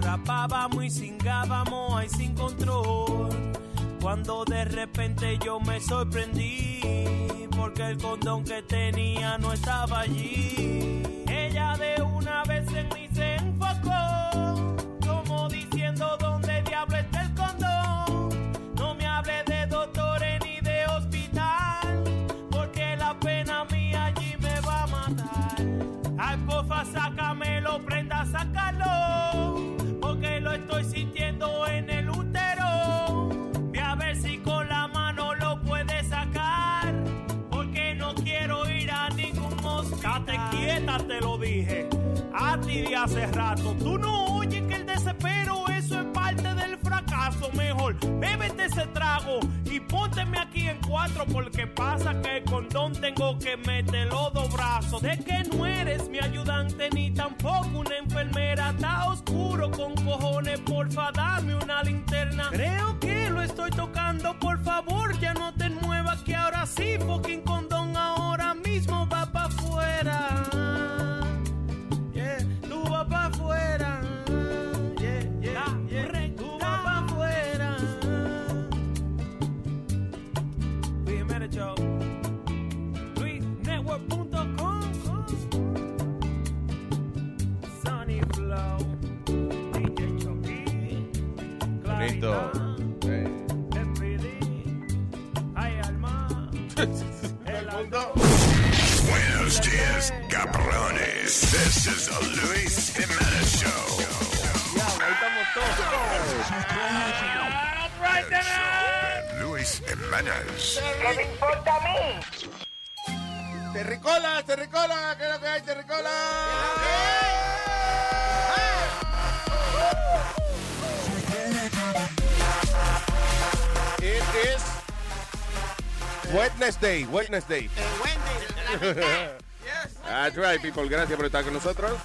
Rapábamos y cingábamos ahí sin control. Cuando de repente yo me sorprendí porque el condón que tenía no estaba allí. Ella de una vez en mí hace rato. Tú no oyes que el desespero, eso es parte del fracaso. Mejor, bébete ese trago y pónteme aquí en cuatro, porque pasa que el condón tengo que meterlo dos brazos. De que no eres mi ayudante ni tampoco una enfermera, está oscuro con cojones, porfa, dame una linterna. Creo que lo estoy tocando, por favor, ya no te muevas, que ahora sí, fucking condón, Bonito. Eh. Buenos dias, cabrones. This is the Luis Jimenez Show. Right El show de Luis Jimenez. ¿Qué me importa a mí? Terricola, terricola, ¿qué es lo que hay, terricola? It is Wednesday, Wednesday. That's right, people. Gracias por estar con nosotros.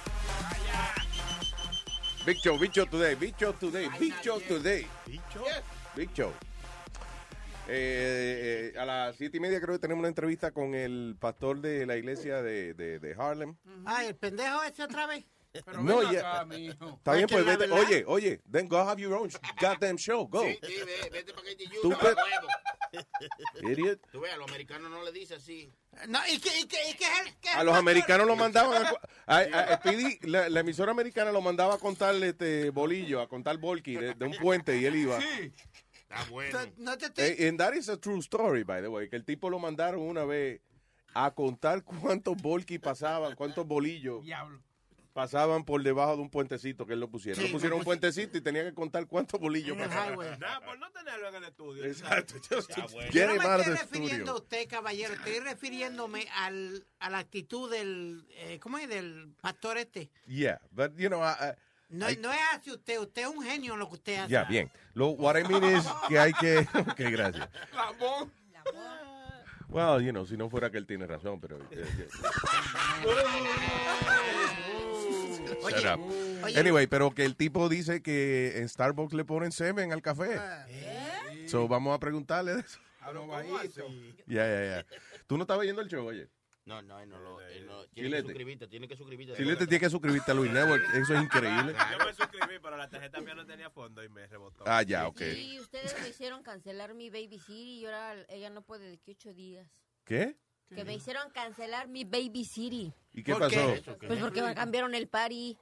Big Show, Big Show Today, Big Show Today, Big Show Today. Big Show. Eh, eh, a las siete y media creo que tenemos una entrevista con el pastor de la iglesia de, de, de Harlem. Ay, el pendejo ese otra vez. No, ya. Está bien, pues vete. Oye, oye, then go have your own goddamn show. Go. Sí, sí, ve- vete para que te Tú ayude. Idiot. Tú ves, a los americanos no le dice así. No, ¿y qué, y qué, y qué es el- qué A los americanos lo mandaban a, a- a- a Speedy, la, la emisora americana lo mandaba a contar este bolillo, a contar volky de, de un puente y él iba. Está bueno. No te Eh, and that is a true story, by the way, que el tipo lo mandaron una vez a contar cuántos volky pasaban, cuántos bolillos pasaban por debajo de un puentecito que él lo pusiera. Sí, lo pusieron un puentecito y tenía que contar cuántos bolillos pasaban. Nada, por no tenerlo en el estudio. Exacto. Bueno. Yo no me estoy refiriendo a usted, caballero. Estoy refiriéndome al, a la actitud del, eh, ¿cómo es? Del pastor este. Yeah, but you know, I- I- No, I- no es así usted. Usted es un genio en lo que usted hace. ya, bien. Lo, what I mean is que hay que... Ok, gracias. Ramón. Well, you know, si no fuera que él tiene razón, pero... Oye, Shut up. oye, Anyway, pero que el tipo dice que en Starbucks le ponen semen al café. ¿Eh? So, vamos a preguntarle de eso. Ya, ya, ya. ¿Tú no estabas viendo el show, oye? No, no, él no lo. Él no tiene que suscribirte, tiene que suscribirte. Chilete tiene que suscribirte a Luis Network. Eso es increíble. Yo me suscribí, pero la tarjeta mía no tenía fondo y me rebotó. Ah, ya, ok. Sí, ustedes me hicieron cancelar mi Baby City y ahora ella no puede de que ocho días. ¿Qué? Que me hicieron cancelar mi Baby City. ¿Y qué ¿Por pasó? qué? Pues porque me cambiaron el party.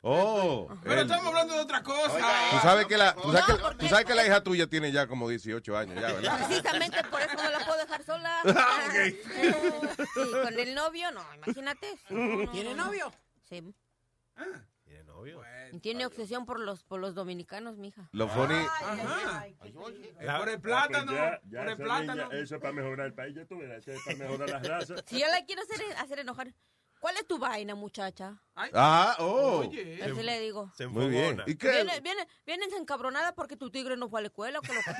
Oh. Pero el- estamos hablando de otra cosa. Tú sabes que la, tú sabes que- No, tú sabes que la hija tuya tiene ya como 18 años, ya, ¿verdad? Precisamente por eso no la puedo dejar sola. Ah, ok. Sí, con el novio, no, imagínate. ¿Tiene novio? Sí. ¿Tiene novio? Y Tiene obsesión por los, por los dominicanos, mija. Lo funny, Ajá. La- Por el plátano. Por el plátano. eso es para mejorar el país, ya tú verás, eso es para mejorar las razas. Si yo la quiero hacer, hacer enojar, ¿cuál es tu vaina, muchacha? Ah, oh. Oye. Así le digo. Se Muy bien. ¿Y qué? Viene, viene, vienes encabronada porque tu tigre no fue a la escuela. que lo-.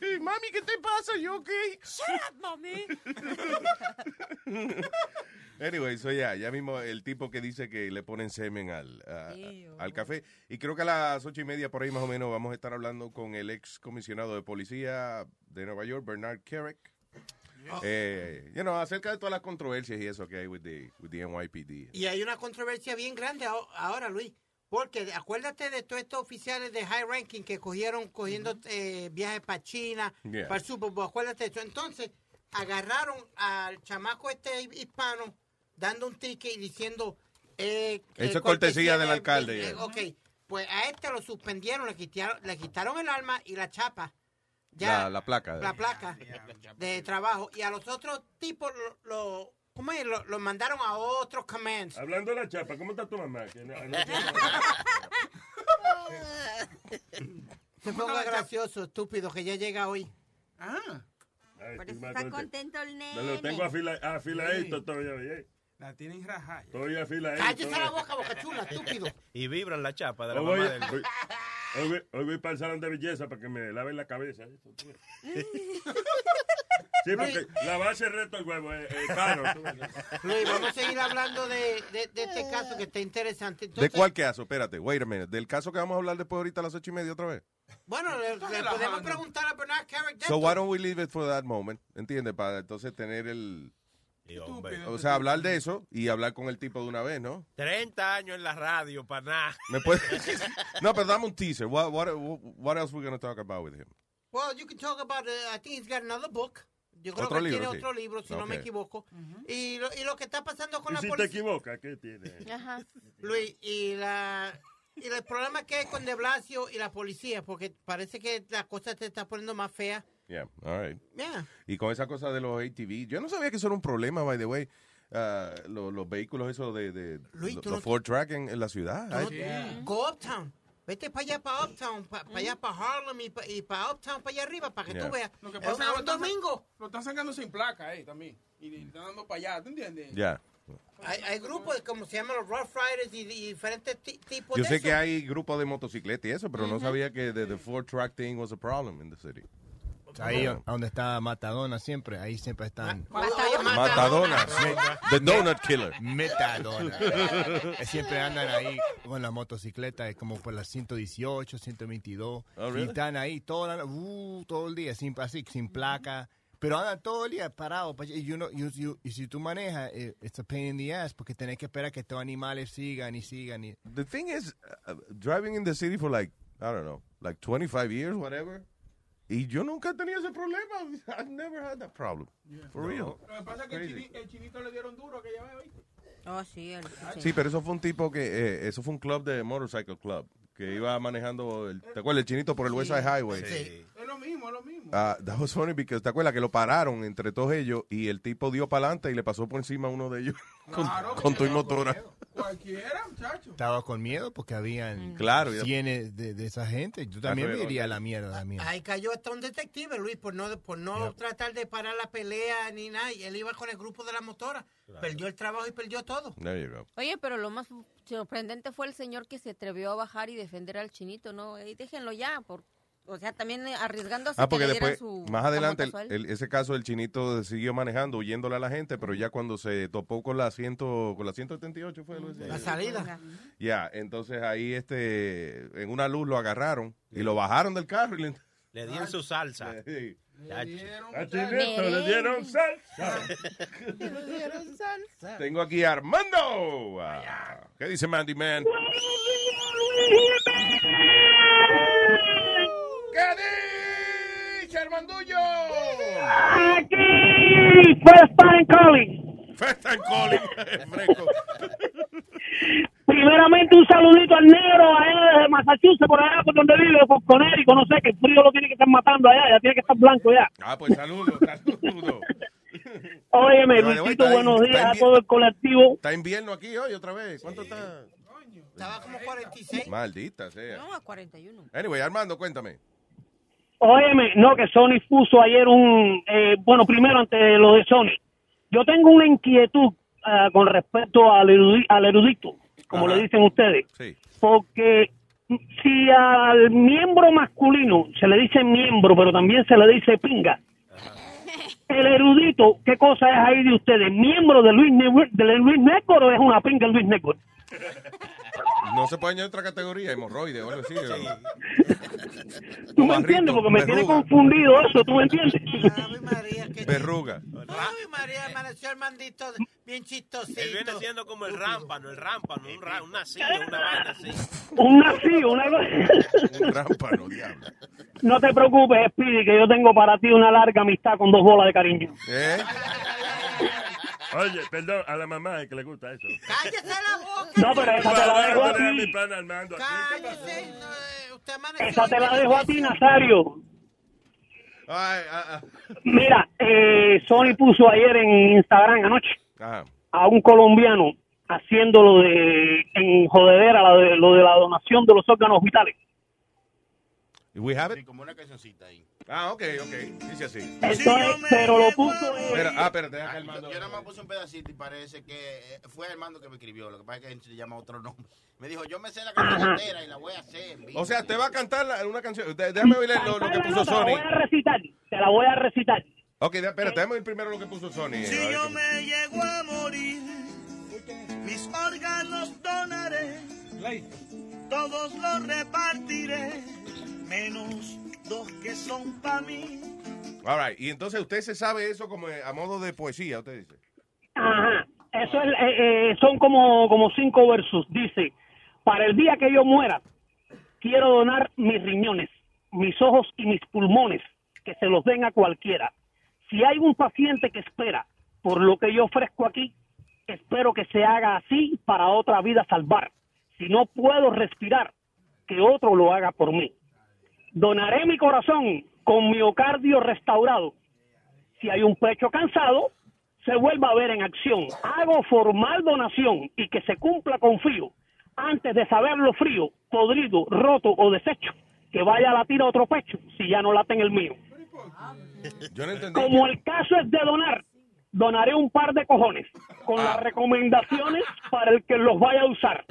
Hey, mami, ¿qué te pasa? ¿Yo ok? Shut up, mami. Anyway, so ya, ya mismo el tipo que dice que le ponen semen al, a- al café. Y creo que a las ocho y media por ahí más o menos vamos a estar hablando con el ex comisionado de policía de Nueva York, Bernard Kerrick. Eh, you know, acerca de todas las controversias y eso que hay with the, with the NYPD. Y hay una controversia bien grande aho- ahora, Luis. Porque acuérdate de todos estos oficiales de high ranking que cogieron cogiendo eh, viajes para China, Yeah. para el Super Bowl. Acuérdate de eso. Entonces, agarraron al chamaco este hispano dando un ticket y diciendo... Eh, Eso eh, es cortesía del de- alcalde, eh, ok, pues a este lo suspendieron, le quitaron, le quitaron el arma y la chapa. La, la placa. la placa de trabajo. Y a los otros tipos lo, lo- ¿cómo es? Lo, lo mandaron a otros commands. Hablando de la chapa, ¿cómo está tu mamá? Se ponga gracioso, estúpido, que ya llega hoy. Ah, Ay, Por tú eso me está contento el Me nene. lo tengo afila, afiladito todavía, oye. La tienen rajada. Estoy afiladito. Cállese la boca, boca chula, estúpido. Y vibran la chapa de la Hoy voy, mamá del... hoy- hoy voy- hoy voy para el salón de belleza para que me laven la cabeza. Sí, porque lavarse el resto del huevo es, es caro. tú ves. Luis, vamos a seguir hablando de, de- de este caso que está interesante. ¿De cuál caso? Espérate, wait a minute. ¿Del caso que vamos a hablar después ahorita a las ocho y media otra vez? Bueno, le, le podemos preguntar a Bernard Carrick So why don't we leave it for that moment? ¿Entiendes? Para entonces tener el... O sea, hablar de eso y hablar con el tipo de una vez, ¿no? 30 años en la radio para nada. ¿Me puede... no, pero dame un teaser. What, what, what else we going to talk about with him? Well, you can talk about, uh, I think he's got another book. Yo creo Otro que libro, tiene sí. otro libro, si no me equivoco. y, lo, y lo que está pasando con Y la si te policía... equivocas, ¿qué tiene? Ajá. Luis, y la y el problema que hay con De Blasio y la policía, porque parece que la cosa se está poniendo más fea. Yeah, all right. Yeah. Y con esa cosa de los ATV, yo no sabía que eso era un problema, by the way. Lo- los vehículos esos de, de Luis, lo- tú los no- Ford Track en, en la ciudad. No- Go Uptown. Vete para allá, para Uptown, para allá, para Harlem y para y pa Uptown, para allá arriba, para que Yeah. tú veas. Lo que Es pasa un- es que lo domingo. lo están sacando sin placa, eh, también. Y, están dando para allá, ¿tú entiendes? Ya. Hay, hay grupos, como se llaman los Rough Riders y, y diferentes ti- tipos Yo de sé eso. que hay grupos de motocicletas y eso, pero no sabía que the, the Ford Track thing was a problem in the city. Ahí a donde está Matadona siempre, ahí siempre están. Matadona. The Donut Killer. Metadona. Eh, siempre andan ahí con la motocicleta, como por las 118, 122. Oh, really? Y están ahí todo, la- uh, todo el día, sin, así, sin placa. Pero andan todo el día parados. pa- Y, you know, you- you- y si tú manejas, eh, it's a pain in the ass, porque tenés que esperar que estos animales sigan y sigan. Y, The thing is, uh, driving in the city for like, I don't know, like 25 years, whatever. Y yo nunca he tenido ese problema. I've never had that problem. For real. Lo que pasa es que el, Crazy. chini- el chinito le dieron duro aquella vez, ¿oíste? Oh, sí. el- Sí, pero eso fue un tipo que, eh, eso fue un club de motorcycle club, que iba manejando, el, ¿te acuerdas? El chinito por el West Side Highway. Es lo mismo, es lo mismo. Ah, that was funny because te acuerdas que lo pararon entre todos ellos y el tipo dio para adelante y le pasó por encima a uno de ellos con, Claro, con tu motora. Cualquiera, muchacho. estaba con miedo porque habían Claro, ya- cienes de, de esa gente. Yo también Claro, me iría a la mierda también. Ahí cayó hasta un detective, Luis, por no, por no Yep. tratar de parar la pelea ni nada. Y él iba con el grupo de la motora. Perdió el trabajo y perdió todo. There you go. Oye, pero lo más sorprendente fue el señor que se atrevió a bajar y defender al chinito, ¿no? Ey, déjenlo ya, por, o sea, también eh, arriesgándose Ah, que porque dieran después, su más adelante, el- el- ese caso el chinito siguió manejando, huyéndole a la gente, pero ya cuando se topó con la, 100, con la 178 fue Luis? La salida. Ya, entonces ahí este, en una luz lo agarraron y lo bajaron del carro y le, Le di en su salsa. Sí. A Chineto le dieron salsa. Tengo aquí a Armando. Ah, ¿Qué dice Mandy Man? ¿Qué dice Armandullo? Aquí, first time calling. First time calling. Fresco. Primeramente un saludito al negro allá de Massachusetts, por allá por donde vive, por Conérico, no sé, que el frío lo tiene que estar matando allá, ya tiene que estar blanco ya. Ah, pues saludos, saludos. Óyeme, Luisito, buenos días a todo el colectivo. Está invierno aquí hoy otra vez. ¿Cuánto está? Estaba como 46. Maldita sea. No, a 41. Anyway, Armando, cuéntame. Óyeme, no, que Sony puso ayer un, eh, bueno, primero ante lo de Sony. Yo tengo una inquietud ah, con respecto al, erudi- al erudito, como Ajá. le dicen ustedes. Sí. Porque si al miembro masculino se le dice miembro, pero también se le dice pinga, el erudito, ¿qué cosa es ahí de ustedes? ¿Miembro de Luis, de Luis Network o es una pinga de Luis Network? No se puede añadir otra categoría, hemorroide o algo así. ¿Tú me entiendes? Porque me tiene confundido eso, ¿tú me entiendes? Verruga. Ay, María, amaneció el mandito bien chistosito. Él viene siendo como el rámpano, el rámpano, un, ra, un nacido, una vaina así. Un nacido, una Un rámpano, diablo. No te preocupes, Speedy, que yo tengo para ti una larga amistad con dos bolas de cariño. ¿Eh? Oye, perdón, a la mamá es que le gusta eso. ¡Cállese la boca! No, pero esa te la dejo a mi ti. pana Armando aquí. ¡Cállese! No, usted amaneció Esa te la dejo a ti, Nazario. Ah, ah. Mira, eh, Sony puso ayer en Instagram anoche Ajá. a un colombiano haciéndolo de en jodedera la de, lo de la donación de los órganos vitales. We have it? Sí, como una cancioncita ahí. Ah, ok, ok. Dice así. Pero lo puso Espera, ah, espérate, deja que Ah, Armando. Yo nada más puse un pedacito y parece que eh, fue Armando que me escribió. Lo que pasa es que se llama otro nombre. Me dijo, yo me sé la canción entera y la voy a hacer. O sea, te va a cantar la- una canción. Déjame oír lo, lo que puso no, te la Sony. voy a recitar, te la voy a recitar. Ok, espérate, déjame oír primero lo que puso Sony. Si yo qué- me llego a morir, mis órganos donaré, todos los repartiré, menos dos que son para mí. All right. Y entonces usted se sabe eso como eh, a modo de poesía, usted dice. Ajá. Eso es, eh, eh, son como, como cinco versos. Dice, para el día que yo muera, quiero donar mis riñones, mis ojos y mis pulmones, que se los den a cualquiera. Si hay un paciente que espera por lo que yo ofrezco aquí, espero que se haga así para otra vida salvar. Si no puedo respirar, que otro lo haga por mí. Donaré mi corazón con miocardio restaurado. Si hay un pecho cansado, se vuelva a ver en acción. Hago formal donación y que se cumpla con frío. Antes de saberlo frío, podrido, roto o deshecho, que vaya a latir a otro pecho si ya no late en el mío. Yo no entendí. Como el caso es de donar, donaré un par de cojones con Ah. las recomendaciones para el que los vaya a usar.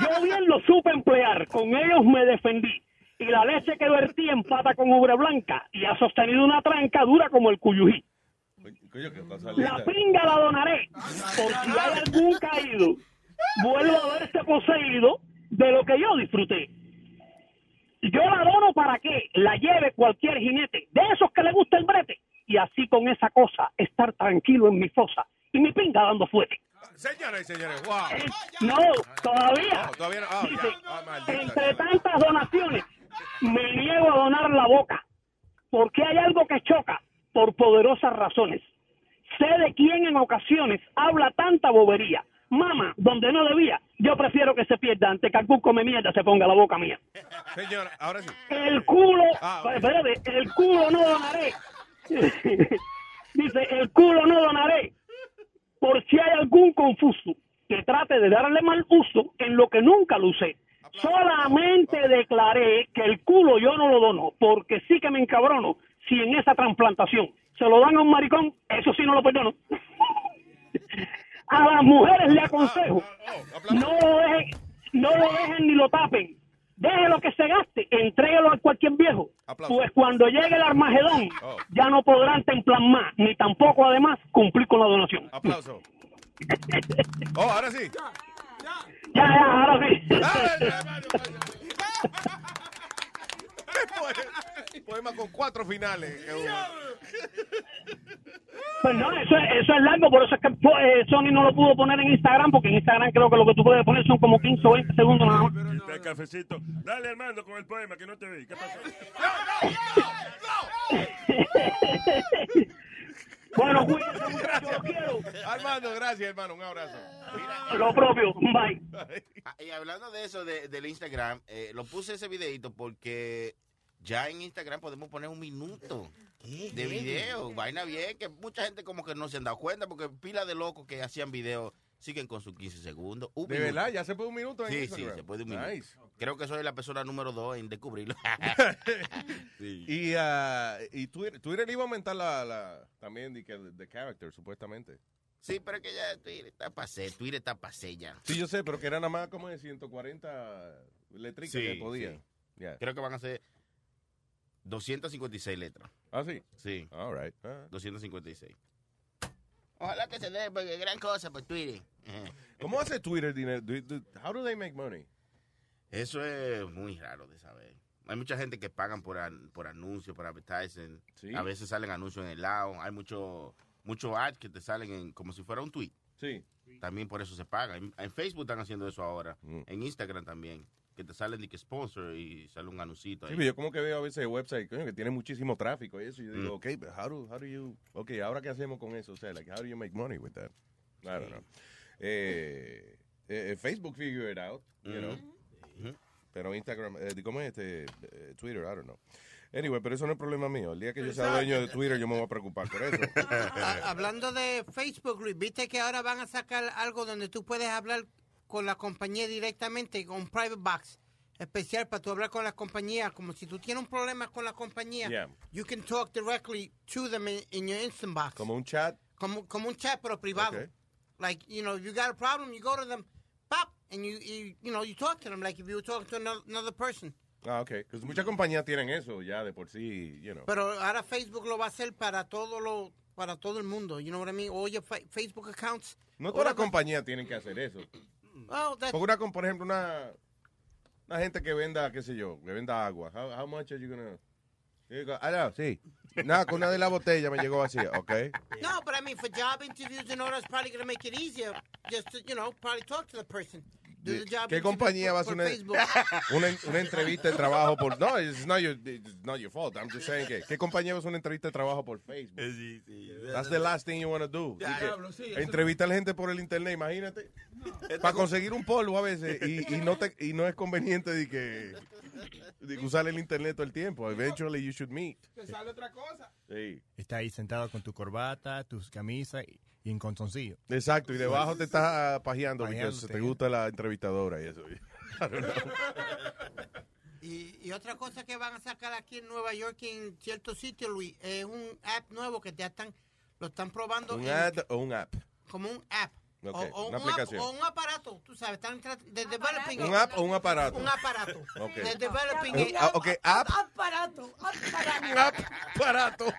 Yo bien lo supe emplear, con ellos me defendí. Y la leche que vertí empata con ubre blanca y ha sostenido una tranca dura como el cuyují. La pinga la donaré, por si hay algún caído, vuelvo a verse poseído de lo que yo disfruté. Yo la dono para que la lleve cualquier jinete, de esos que le gusta el brete, y así con esa cosa estar tranquilo en mi fosa y mi pinga dando fuerte. Señores y señores, wow. No, todavía. No, todavía no. Ah, Dice. Ah, entre tantas donaciones, me niego a donar la boca, porque hay algo que choca por poderosas razones. Sé de quién en ocasiones habla tanta bobería. Mama, donde no debía, yo prefiero que se pierda antes que algún come mierda se ponga la boca mía. Señora, ahora sí. El culo, Ah, espérate, el culo no donaré. Dice, el culo no donaré. Por si hay algún confuso que trate de darle mal uso en lo que nunca lo usé. Solamente declaré que el culo yo no lo dono, porque sí que me encabrono si en esa trasplantación se lo dan a un maricón, eso sí no lo perdono. A las mujeres le aconsejo, no lo dejen, no lo dejen ni lo tapen. Déjelo que se gaste, entréguelo a cualquier viejo. Pues cuando llegue el Armagedón, ya no podrán templar más, ni tampoco además cumplir con la donación. Aplauso. Oh, ahora sí. Ya, ya, ahora sí. poema con cuatro finales. Pues no, eso, es- eso es largo, por eso es que eh, Sony no lo pudo poner en Instagram, porque en Instagram creo que lo que tú puedes poner son como 15 o 20 segundos nada más. Cafecito. Dale, Armando, con el poema, que no te vi. ¿Qué pasó? Bueno, cuídense, muchachos, los quiero. Armando, gracias, hermano. Un abrazo. Lo propio, bye. Ah, Y hablando de eso de- del Instagram, eh, lo puse ese videito porque ya en Instagram podemos poner un minuto de video. Vaina bien, que mucha gente como que no se han dado cuenta porque pila de locos que hacían videos siguen con sus 15 segundos. Un De minuto. verdad, ya se puede un minuto en Sí, Instagram. sí, se puede un minuto. Nice. Creo que soy la persona número dos en descubrirlo. Sí. Y, ah, y Twitter, Twitter iba a aumentar la, la también de, de character, supuestamente. Sí, pero que ya Twitter está pasé, Twitter está pasé ya. Sí, yo sé, pero que era nada más como de 140 letricas Sí, que podían. sí. Yeah. Creo que van a ser 256 letras. Ah, sí. Sí. All right. Ah. 256. Ojalá que se dé porque gran cosa por Twitter. ¿Cómo hace Twitter dinero? How do they make money? Eso es muy raro de saber. Hay mucha gente que pagan por, an- por anuncios, por advertising. Sí. A veces salen anuncios en el lado. Hay muchos mucho ads que te salen en, como si fuera un tweet. Sí. También por eso se paga. En, en Facebook están haciendo eso ahora. Mm. En Instagram también. Que te salen de que sponsor y sale un anuncito Sí, ahí. pero yo como que veo a veces website coño, que tiene muchísimo tráfico y eso. Y yo digo, Mm. ok, but how do, how do you, ok, ahora qué hacemos con eso? O sea, like, how do you make money with that? I don't know. Eh, eh, Facebook figure it out, you know. Pero Instagram, eh, ¿cómo es este? Eh, Twitter, I don't know. Anyway, pero eso no es problema mío. El día que yo sea dueño de Twitter, yo me voy a preocar por eso. Ah, Hablando de Facebook, Luis, viste que ahora van a sacar algo donde tú puedes hablar con la compañía directamente, con private box especial para tú hablar con la compañía, como si tú tienes un problema con la compañía, Yeah. you can talk directly to them in, in your instant box. Como un chat. Como, como un chat pero privado. Okay. Like, you know, you got a problem, you go to them, pop, and you, you, you know, you talk to them like if you were talking to another, another person. Ah, ok. Pues muchas compañías tienen eso ya de por sí, you know. Pero ahora Facebook lo va a hacer para todo lo, para todo el mundo, you know what I mean? All your fa- Facebook accounts. No todas las compañías tienen que hacer eso. Oh, that's- Porque una, por ejemplo, una, una gente que venda, qué sé yo, que venda agua. How, how much are you gonna... Ah, no, sí. Nada, con una de la botella me llegó vacía, ¿ok? No, but I mean, for job interviews and all that's probably going to make it easier. Just to, you know, probably talk to the person. ¿Qué compañía va a hacer una, una, una entrevista de trabajo por... No, it's not your, it's not your fault. I'm just saying que... ¿Qué compañía va a hacer una entrevista de trabajo por Facebook? Sí, sí. That's the last thing you want to do. Ya, diablo, sí, eso- entrevistar gente por el internet, imagínate. Para conseguir un polvo a veces y, y no te, y no es conveniente de que, de que usar el internet todo el tiempo. Eventually you should meet. Te sale otra cosa. Sí. Está ahí sentado con tu corbata, tus camisas y, y en contoncillo. Exacto, y debajo te estás pajeando porque te gusta la entrevistadora y eso. Y, y otra cosa que van a sacar aquí en Nueva York, en ciertos sitios, Luis, es un app nuevo que ya están, lo están probando. ¿Un en- ad o un app? Como un app. Ok, o, o una un aplicación. app- o un aparato, tú sabes, están de developing. ¿Un app o un aparato? Un aparato. Ok. De developing. Un- a- ok, app. Aparato. Aparato. Un app, aparato.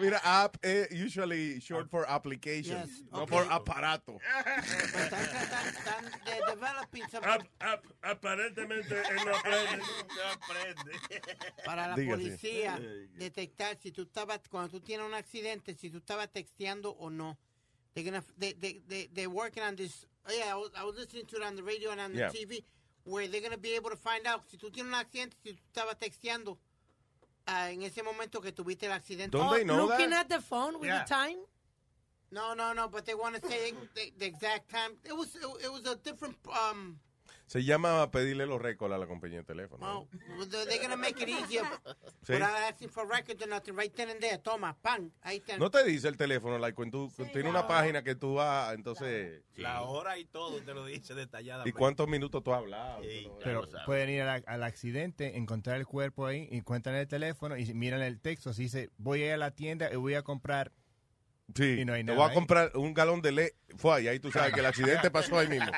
Mira, app es usually short for application, Yes, no ok. por aparato. Están, de developing some- Ap- ap- aparentemente él no aprende. No aprende. para la Dígase. policía detectar si tú estabas, cuando tú tienes un accidente, si tú estabas texteando o no. They're gonna, they, they, they, they're working on this. Oh, yeah, I was, I was listening to it on the radio and on the Yeah. TV, where they're going to be able to find out si tú tienes un accidente, si tú estabas texteando ah, en ese momento que tuviste el accidente. Don't they know Looking that? at the phone with Yeah. the time. No, no, no, but they want to say the, the exact time. It was, it, it was a different, um, Se llama pedirle los récords a la compañía de teléfono. well, they're, they're to make it easier Sí. without asking for records or nothing. Right then and there, toma, pan, ahí está. No te dice el teléfono, like, cuando tú tienes una página que tú vas, entonces... La hora y todo te lo dice detalladamente. ¿Y cuántos minutos tú has hablado? Pero pueden ir a la- al accidente, encontrar el cuerpo ahí, encuentran el teléfono y miran el texto. Así dice, voy a ir a la tienda y voy a comprar. Sí, Y no hay te nada voy a ahí. comprar un galón de leche. Fue y ahí tú sabes que el accidente pasó ahí mismo.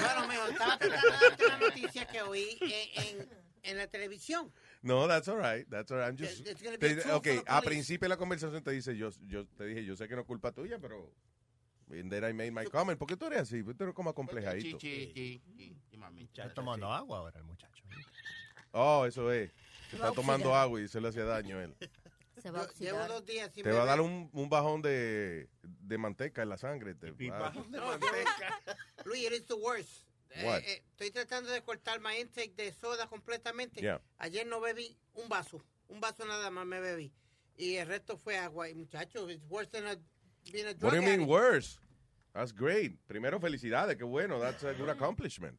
Bueno, mejor estaba tratando una noticia que oí en, en, en la televisión. No, that's all right. That's all right. I'm just, It's gonna be te- a tool ok, for the a police. principio de la conversación te dice, yo, yo te dije, yo sé que no es culpa tuya, pero And then I made my comment. ¿Por qué tú eres así? Tú eres como acomplejadito. Está tomando agua ahora el muchacho. Oh, eso es. Que Está tomando agua y se le hace daño a él. Se va a Yo Llevo oxidar. dos días sin Te va a beber. dar un, un bajón de, de manteca en la sangre. Te va- Luis, it is the worst. Eh, What? eh, estoy tratando de cortar my intake de soda completamente. Yeah. Ayer no bebí un vaso. Un vaso nada más me bebí. Y el resto fue agua. Y muchachos, it's worse than a, being a drug What do you mean addict. worse? That's great. Primero, felicidades. Qué bueno. That's a good accomplishment.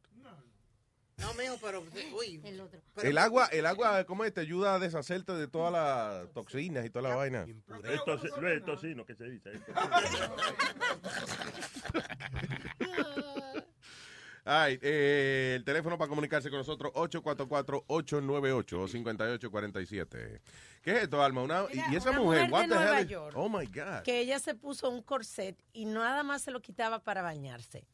No, mijo, pero... Uy. El otro. pero- El agua, el agua, ¿cómo es? Te ayuda a deshacerte de todas las toxinas y toda la vaina. Esto, no es tocino que se dice. Ay, eh, el teléfono para comunicarse con nosotros, 844-898-5847. ¿Qué es esto, Alma? Una, y- Mira, y esa una mujer, mujer what de the Nueva hell York. Oh my God. que ella se puso un corset y nada más se lo quitaba para bañarse.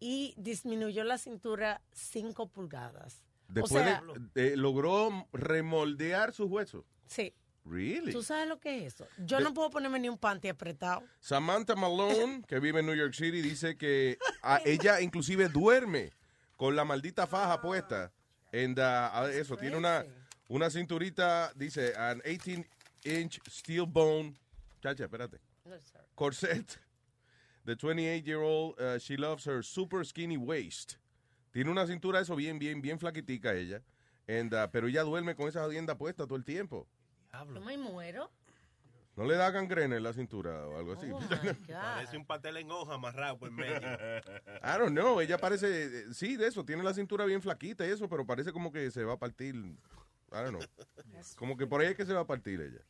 Y disminuyó la cintura 5 pulgadas. Después o sea, de, logró remoldear sus huesos. sí. Really? ¿Tú sabes lo que es eso? Yo De- no puedo ponerme ni un panty apretado. Samantha Malone, que vive en New York City, dice que a- ella inclusive duerme con la maldita faja puesta. En eso, tiene una, una cinturita, dice, an 18 inch steel bone. Chacha, espérate. Corset. The 28 year old, uh, she loves her super skinny waist. Tiene una cintura, eso bien, bien, bien flaquitica ella. And, uh, pero ella duerme con esa jodienda puesta todo el tiempo. No me muero. ¿No le da gangrena en la cintura o algo así? Oh, Parece un pastel en hoja amarrado por en medio. I don't know, ella parece, eh, sí, de eso, tiene la cintura bien flaquita y eso, pero parece como que se va a partir, I don't know, como que por ahí es que se va a partir ella.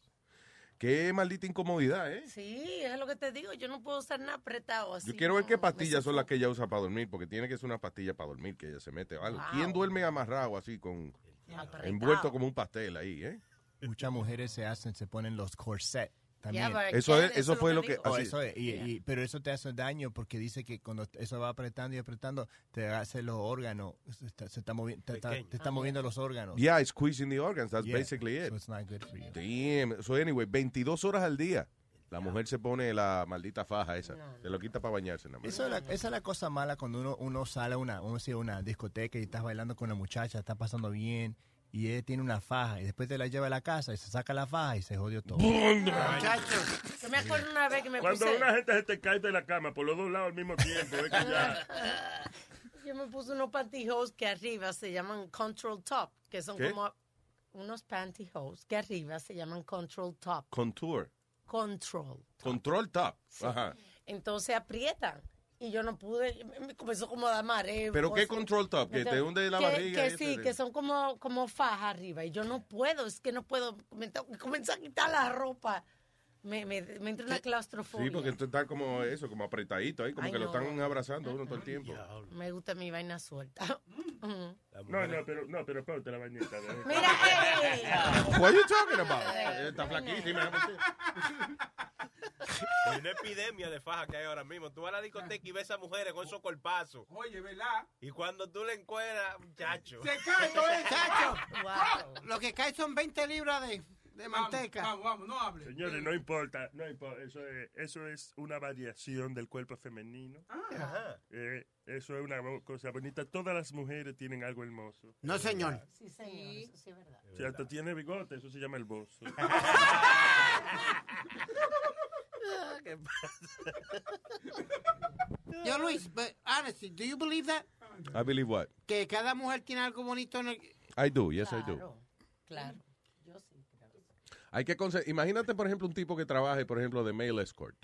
Qué maldita incomodidad, ¿eh? Sí, es lo que te digo. Yo no puedo estar nada apretado así. Yo quiero ver qué pastillas son las que ella usa para dormir, porque tiene que ser una pastilla para dormir que ella se mete o algo. Wow. ¿Quién duerme amarrado así, con Apretado. envuelto como un pastel ahí, eh? Muchas mujeres se hacen, se ponen los corset también. Yeah, Eso es- eso fue lo que-. Oh, eso es, y- y- pero eso te hace daño porque dice que cuando eso va apretando y apretando, te hace los órganos, se está, se está movi- te, está- te está moviendo los órganos. Yeah, it's squeezing the organs, that's Yeah, basically it. so it's not good for you. Damn. So anyway, 22 horas al día. La mujer se pone la maldita faja esa. Se lo quita para bañarse nada más. Eso es la- esa es la cosa mala cuando uno, uno sale a una, vamos a decir, una discoteca y estás bailando con una muchacha, está pasando bien y ella tiene una faja y después te la lleva a la casa y se saca la faja y se jodió todo. Yo me acuerdo una vez que me Cuando puse... una gente se te cae de la cama por los dos lados al mismo tiempo, es que ya. Yo me puse unos pantyhose que arriba se llaman control top, que son ¿Qué? como unos pantyhose que arriba se llaman control top. Contour. Control. Control top. Ajá. Entonces aprietan. Y yo no pude, me- me comenzó como a dar mareo. ¿Pero qué control top? ¿Que te hunde la Que- barriga Que sí, que son como, como faja arriba. Y yo no puedo, es que no puedo. Me a quitar la ropa. Me, me, me entra una claustrofobia. Sí, porque tú estás como eso, como apretadito ahí, como Ay, que lo están abrazando uno todo el tiempo. Me gusta mi vaina suelta. No, no, pero, no, pero ponte la bañita. ¿eh? Mira, eh. What are you talking about? Está flaquísima. Hay una epidemia de faja que hay ahora mismo. Tú vas a la discoteca y ves a mujeres con esos colpazos. Oye, ¿verdad? Y cuando tú le encuentras, muchacho. Se cae todo eso. Chacho, lo que cae son 20 libras de, de manteca. Vamos, vamos, no hable. Señores, no importa, no importa. Eso es, eso es una variación del cuerpo femenino. Ajá. Eh, eso es una cosa bonita. Todas las mujeres tienen algo hermoso. No, señor. Sí, señor, eso sí es verdad. Si hasta tiene bigote, eso se llama el bozo. ¿Qué Yo, Luis, but honestly, do you believe that? I believe what? Que cada mujer tiene algo bonito en el... I do, yes I do. Claro, claro. Hay que Imagínate, por ejemplo, un tipo que trabaje, por ejemplo, de male escort,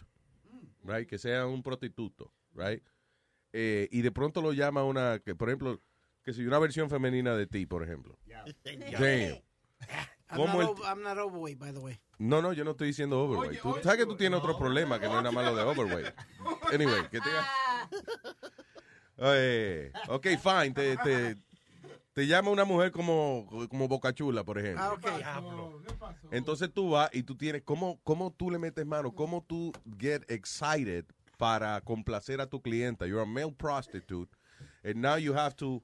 right? Que sea un prostituto, right? Eh, y de pronto lo llama una, que, por ejemplo, que si una versión femenina de ti, por ejemplo. Damn. I'm ¿Cómo not, over- I'm not overweight, by the way. No, no, yo no estoy diciendo overweight. Tú sabes que tú tienes otro problema que no es nada más lo de overweight. Anyway, que te... Eh, ok, fine. Te, te, te llama una mujer como, como Boca Chula, por ejemplo. Ah, ok. Entonces tú vas y tú tienes, ¿cómo, ¿cómo tú le metes mano? ¿Cómo tú get excited para complacer a tu clienta? You're a male prostitute and now you have to,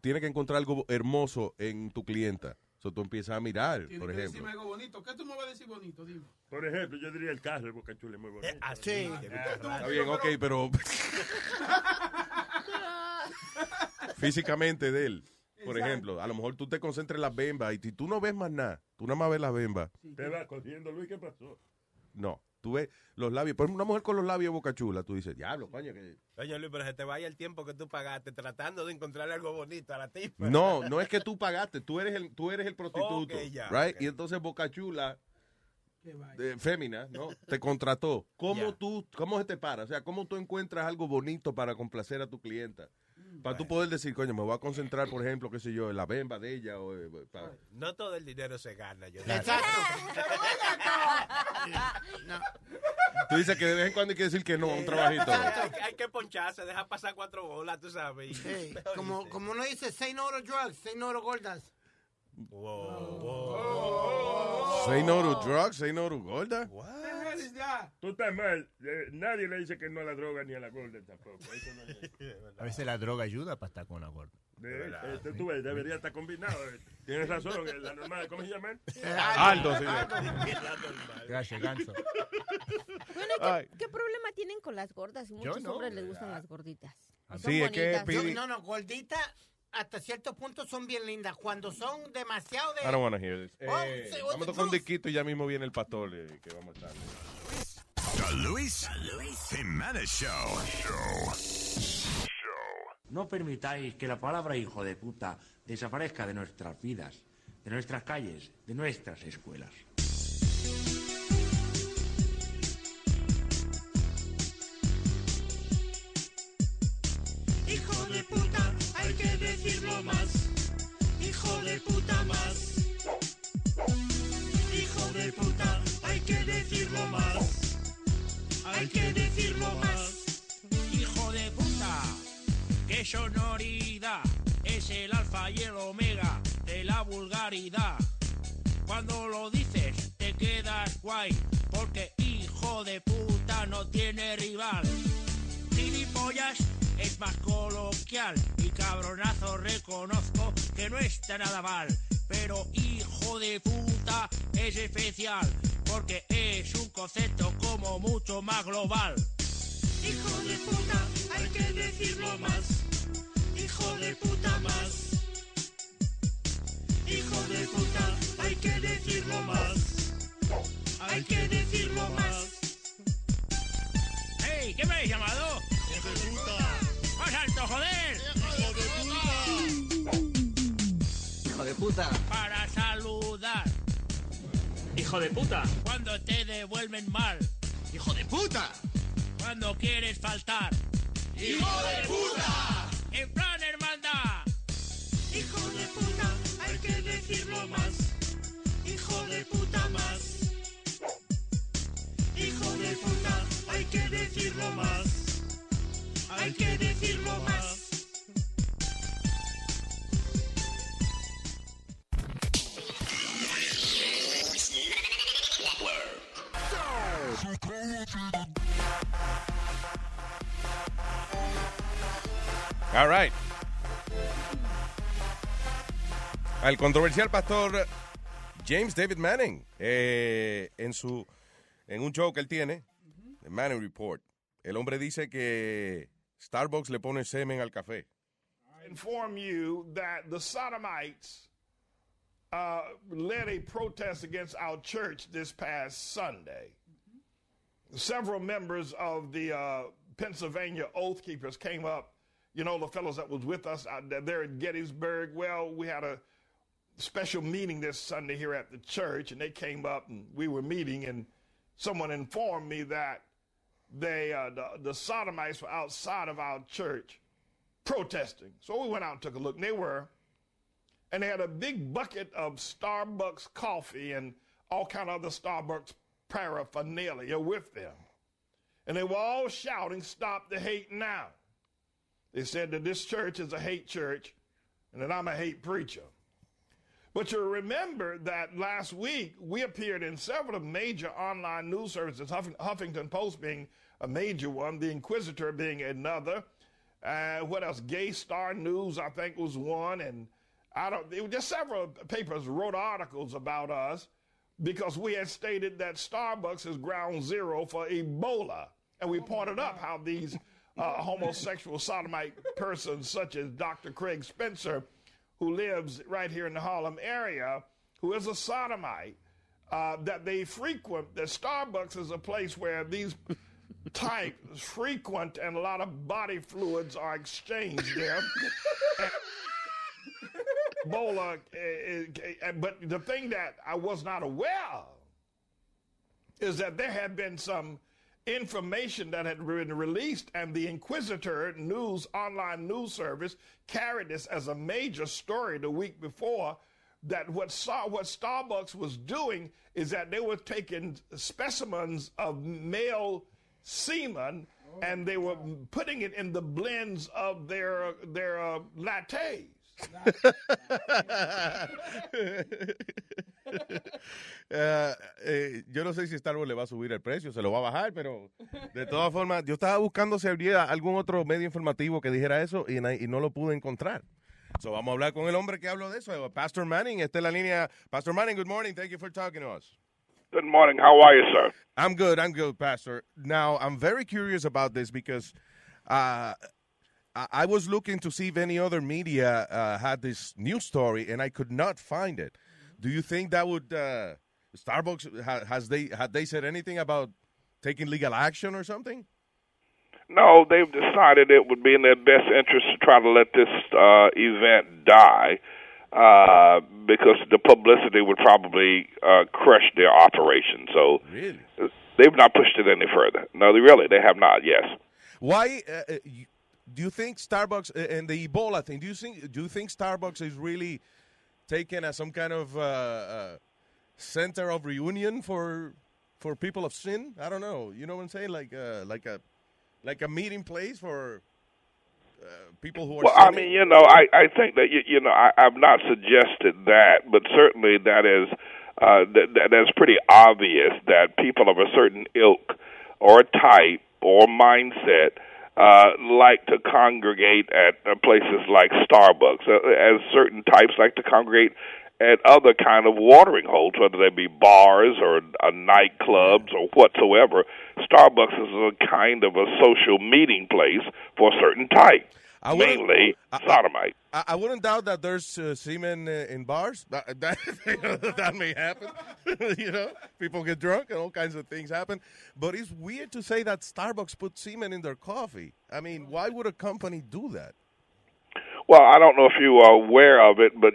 tienes que encontrar algo hermoso en tu clienta. So, tú empiezas a mirar, Tienes por que ejemplo. decirme algo bonito. ¿Qué tú me vas a decir bonito? Dime. Por ejemplo, yo diría el carro de Boca Chula es muy bonito. sí. Está bien, ok, pero físicamente de él. Por Exacto. ejemplo, a lo mejor tú te concentras en las bembas y si tú no ves más nada, tú nada más ves las bembas. Te va cogiendo, Luis, ¿qué pasó? No, tú ves los labios. Por ejemplo, una mujer con los labios boca chula, tú dices, diablo, coño, que... Oye, Luis, pero se te vaya el tiempo que tú pagaste tratando de encontrarle algo bonito a la tipa. No, no es que tú pagaste, tú eres el, tú eres el prostituto, ya, right? Y entonces Boca Chula, de fémina, ¿no? Te contrató. ¿Cómo tú, cómo se te para? O sea, ¿cómo tú encuentras algo bonito para complacer a tu clienta? Para tú poder decir, coño, me voy a concentrar, por ejemplo, qué sé yo, en la bemba de ella o... eh, pa- No todo el dinero se gana. Yo Tú dices que de vez en cuando hay que decir que no a un trabajito. hay, hay que poncharse, deja pasar cuatro bolas, tú sabes. Sí, como, como uno dice, say no to drugs, say no to gordas. Say no to drugs, say no to Tú estás mal. Eh, nadie le dice que no a la droga ni a la gorda tampoco. Eso no es. A veces la droga ayuda para estar con la gorda. De- este, tú ves, debería estar combinado. eh. Tienes razón, la normal, ¿cómo se llama? Aldo, señor. Gracias, Ganso. Bueno, ¿y Ay. ¿qué, qué problema tienen con las gordas? Yo muchos no. hombres les gustan las gorditas. Ah, Son Sí, es que bonitas. Pidi- No, no, gorditas hasta cierto punto son bien lindas. Cuando son demasiado de... I don't want to hear this. Oh, Eh, vamos a tocar un truth. disquito y ya mismo viene el pastor eh, que vamos a estar. The Luis Jimenez Show. No permitáis que la palabra hijo de puta desaparezca de nuestras vidas, de nuestras calles, de nuestras escuelas. Hijo de puta, hay que decirlo más. Hijo de puta más. Hijo de puta, hay que decirlo más. Hay que decirlo más. Hijo de puta, qué sonoridad, es el alfa y el omega de la vulgaridad. Cuando lo dices te quedas guay, porque hijo de puta no tiene rival. Gilipollas es más coloquial y cabronazo reconozco que no está nada mal. Pero hijo de puta es especial, porque es un concepto como mucho más global. Hijo de puta, hay que decirlo más. Hijo de puta más. Hijo de puta, hay que decirlo más. Hay que decirlo más. ¡Hey! ¿Qué me habéis llamado? Hijo de puta. ¡Más alto, joder! Hijo de puta. ¡Hijo de puta! Para saludar. ¡Hijo de puta! Cuando te devuelven mal. ¡Hijo de puta! Cuando quieres faltar. ¡Hijo de puta! En plan hermandad. Hijo de puta, hay que decirlo más. Hijo de puta más. Hijo de puta, hay que decirlo más. Hay que decirlo All right. Al controversial pastor James David Manning, eh, en su en un show que él tiene, The Manning Report, el hombre dice que Starbucks le pone semen al café. inform you that the Sodomites uh, led a protest against our church this past Sunday. Several members of the uh, Pennsylvania Oath Keepers came up. You know, the fellows that was with us out there, there at Gettysburg. Well, we had a special meeting this Sunday here at the church, and they came up and we were meeting, and someone informed me that they uh, the, the Sodomites were outside of our church protesting. So we went out and took a look, and they were. And they had a big bucket of Starbucks coffee and all kind of other Starbucks paraphernalia with them. And they were all shouting, Stop the hate now. They said that this church is a hate church and that I'm a hate preacher. But you remember that last week we appeared in several major online news services, Huff- Huffington Post being a major one, The Inquisitor being another. Uh, what else? Gay Star News, I think, was one, and I don't. It was just several papers wrote articles about us because we had stated that Starbucks is ground zero for Ebola, and we pointed up how these uh, homosexual sodomite persons, such as Dr. Craig Spencer, who lives right here in the Harlem area, who is a sodomite, uh, that they frequent. That Starbucks is a place where these types frequent, and a lot of body fluids are exchanged there. Uh, but the thing that I was not aware of is that there had been some information that had been released, and the Inquisitor News online news service carried this as a major story the week before. That what saw what Starbucks was doing is that they were taking specimens of male semen and they were putting it in the blends of their their uh, lattes. Eh, eh, yo no sé si Starbucks le va a subir el precio, se lo va a bajar, pero de todas formas, yo estaba buscando si había algún otro medio informativo que dijera eso y, no lo pude encontrar. So vamos a hablar con el hombre que habló de eso, Pastor Manning. Esta es la línea. Pastor Manning, good morning. Thank you for talking to us. Good morning. How are you, sir? I'm good. I'm good, Pastor. Now, I'm very curious about this because uh, I I was looking to see if any other media uh, had this news story, and I could not find it. Do you think that would uh, Starbucks ha, has they had they said anything about taking legal action or something? No, they've decided it would be in their best interest to try to let this uh, event die uh, because the publicity would probably uh, crush their operation. So Really? they've not pushed it any further. No, they really they have not. Yes. Why uh, uh, do you think Starbucks uh, and the Ebola thing? Do you think do you think Starbucks is really taken as some kind of uh, uh, center of reunion for for people of sin? I don't know. You know what I'm saying? Like uh, like a like a meeting place for uh, people who are. Well, I mean, you know, I I think that you, you know I, I've not suggested that, but certainly that is uh, that, that that's pretty obvious that people of a certain ilk or type or mindset uh, like to congregate at uh, places like Starbucks, uh, as certain types like to congregate at other kind of watering holes, whether they be bars or uh, nightclubs or whatsoever. Starbucks is a kind of a social meeting place for certain type, I wouldn't- mainly sodomite. I, I wouldn't doubt that there's uh, semen uh, in bars. That, that, that may happen. you know, people get drunk and all kinds of things happen. But it's weird to say that Starbucks put semen in their coffee. I mean, why would a company do that? Well, I don't know if you are aware of it, but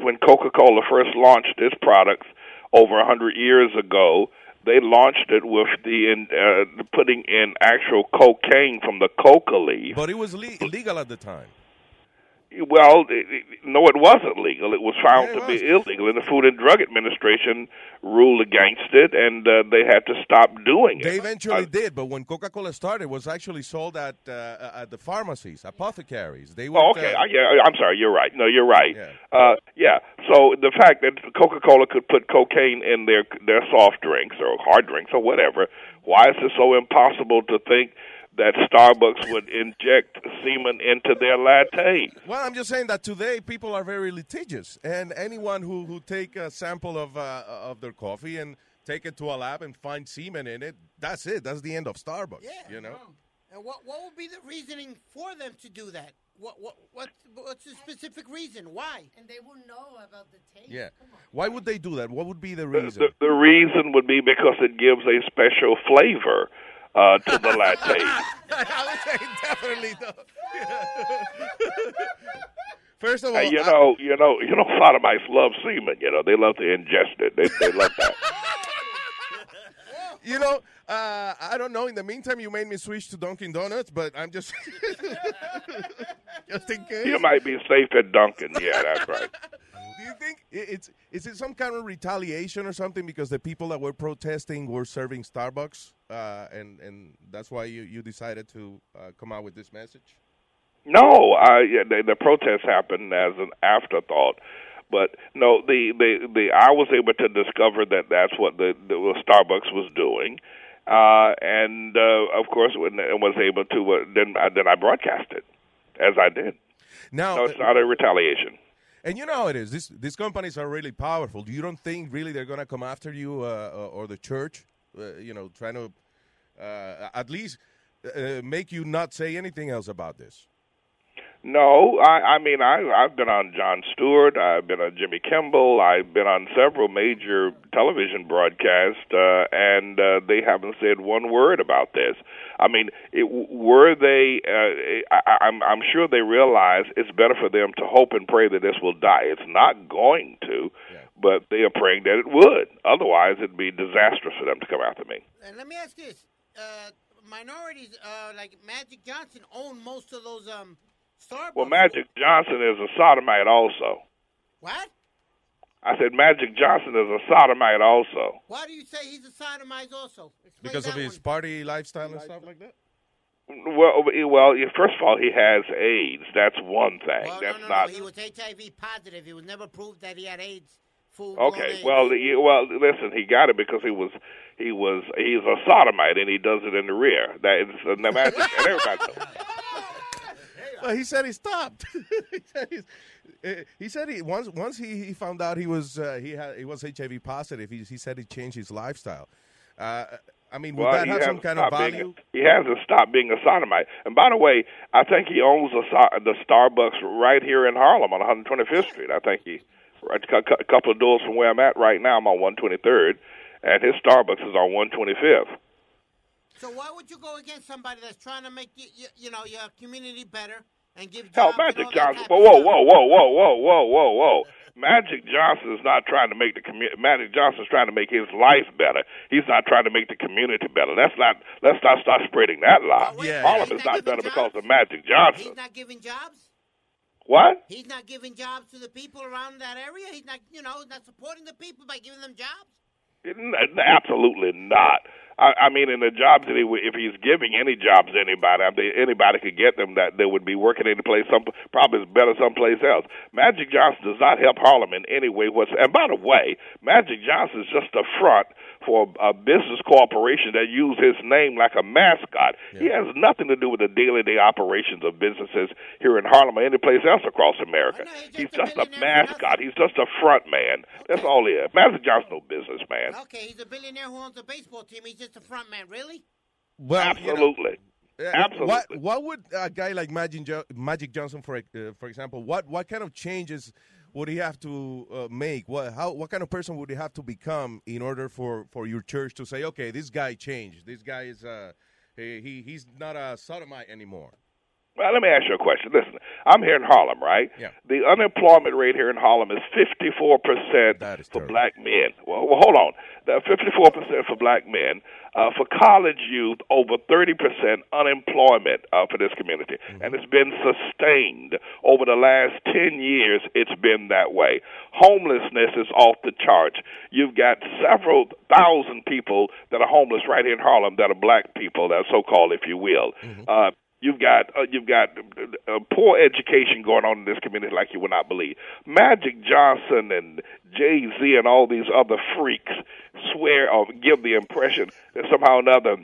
when Coca-Cola first launched its products over a hundred years ago, they launched it with the in, uh, putting in actual cocaine from the coca leaf. But it was le- at the time. Well, it, it, no, it wasn't legal. It was found Yeah, to it be illegal, and the Food and Drug Administration ruled against it, and uh, they had to stop doing They it. They eventually did, but when Coca-Cola started, it was actually sold at uh, at the pharmacies, apothecaries. They would, Oh, okay. uh, Uh, yeah, I'm sorry. You're right. No, you're right. Uh, yeah. So the fact that Coca-Cola could put cocaine in their their soft drinks or hard drinks or whatever, why is it so impossible to think that Starbucks would inject semen into their lattes? Well, I'm just saying that today people are very litigious, and anyone who who take a sample of uh, of their coffee and take it to a lab and find semen in it, that's it. That's the end of Starbucks. Yeah, You know. And what what would be the reasoning for them to do that? What what what what's the specific reason? Why? And they will know about the taste. Yeah. Why would they do that? What would be the The, reason? the, the reason would be because it gives a special flavor uh, to the latte. I would say definitely though. First of all, Hey, you I- know, you know, you know, sodomites love semen. You know, they love to ingest it. They, they love that. You know, uh, I don't know. In the meantime, you made me switch to Dunkin' Donuts, but I'm just just in case. You might be safe at Dunkin'. Yeah, that's right. Do you think it's is it some kind of retaliation or something because the people that were protesting were serving Starbucks, uh, and and that's why you you decided to uh, come out with this message? No, I, the, the protest happened as an afterthought. But no, the, the the I was able to discover that that's what the, the Starbucks was doing, uh, and uh, of course, when I was able to uh, then I, then I broadcast it as I did. Now, no, it's not a retaliation. And you know how it is. This, these companies are really powerful. You don't think really they're going to come after you uh, or or the church, uh, you know, trying to uh, at least uh, make you not say anything else about this? No, I, I mean I, I've been on John Stewart, I've been on Jimmy Kimball, I've been on several major television broadcasts, uh, and uh, they haven't said one word about this. I mean, it, were they? Uh, I, I'm, I'm sure they realize it's better for them to hope and pray that this will die. It's not going to, but they are praying that it would. Otherwise, it'd be disastrous for them to come after me. And let me ask this: uh, minorities, uh, like Magic Johnson, own most of those um, Starbucks. Well, Magic Johnson is a sodomite also. What? I said Magic Johnson is a sodomite also. Why do you say he's a sodomite also? Explain Because of his one. party lifestyle and stuff like that? Well, well, first of all, he has AIDS. That's one thing. Well, That's no, no, not no. He was HIV positive. It was never proved that he had AIDS. Full okay. Well, he, well, listen, he got it because he was he was he's a sodomite and he does it in the rear. That is uh, no matter, and everybody knows. Well, he said he stopped. he said uh, he said he once once he, he found out he was uh, he had he was HIV positive. He he said he changed his lifestyle. Uh, I mean, would Well, that he have some hasn't kind of stopped being value? a- he hasn't stopped being a sodomite. And by the way, I think he owns a, so- the Starbucks right here in Harlem on 125th Street. I think he right a couple of doors from where I'm at right now. I'm on 123rd, and his Starbucks is on 125th. So why would you go against somebody that's trying to make you, you, you know your community better and give Hell, jobs and Magic all Johnson. Whoa, whoa, whoa, whoa, whoa, whoa, whoa, whoa, whoa. Magic Johnson is not trying to make the community. Magic Johnson's trying to make his life better. He's not trying to make the community better. Let's not. Let's not start spreading that lie. Yeah. Harlem is not better because of Magic Johnson. He's not giving jobs. What? He's not giving jobs to the people around that area. He's not, you know, not supporting the people by giving them jobs. Absolutely not. I, I mean, in the jobs that he, if he's giving any jobs to anybody, I mean, anybody could get them that they would be working any place, some probably is better someplace else. Magic Johnson does not help Harlem in any way whatsoever. And by the way, Magic Johnson is just a front for a business corporation that use his name like a mascot. He has nothing to do with the daily day operations of businesses here in Harlem or any place else across America. He's just a mascot. He's just a front man. That's all he is. Magic Johnson's no businessman. Okay, he's a billionaire who owns a baseball team. He's just a front man. Really? Well, you know, Absolutely. Uh, Absolutely. What what would a guy like Magic jo- Magic Johnson, for uh, for example, what what kind of changes would he have to uh, make? What how what kind of person would he have to become in order for, for your church to say, okay, this guy changed. This guy is uh he, he he's not a sodomite anymore. Well, let me ask you a question. Listen, I'm here in Harlem, right? Yeah. The unemployment rate here in Harlem is 54% for black men. Well, well, hold on. The 54% for black men. Uh, for college youth, over 30% unemployment uh, for this community. And it's been sustained. Over the last 10 years, it's been that way. Homelessness is off the charts. You've got several thousand people that are homeless right here in Harlem that are black people, that are so-called, if you will. Uh, You've got uh, you've got uh, poor education going on in this community like you would not believe. Magic Johnson and Jay Z and all these other freaks swear or give the impression that somehow or another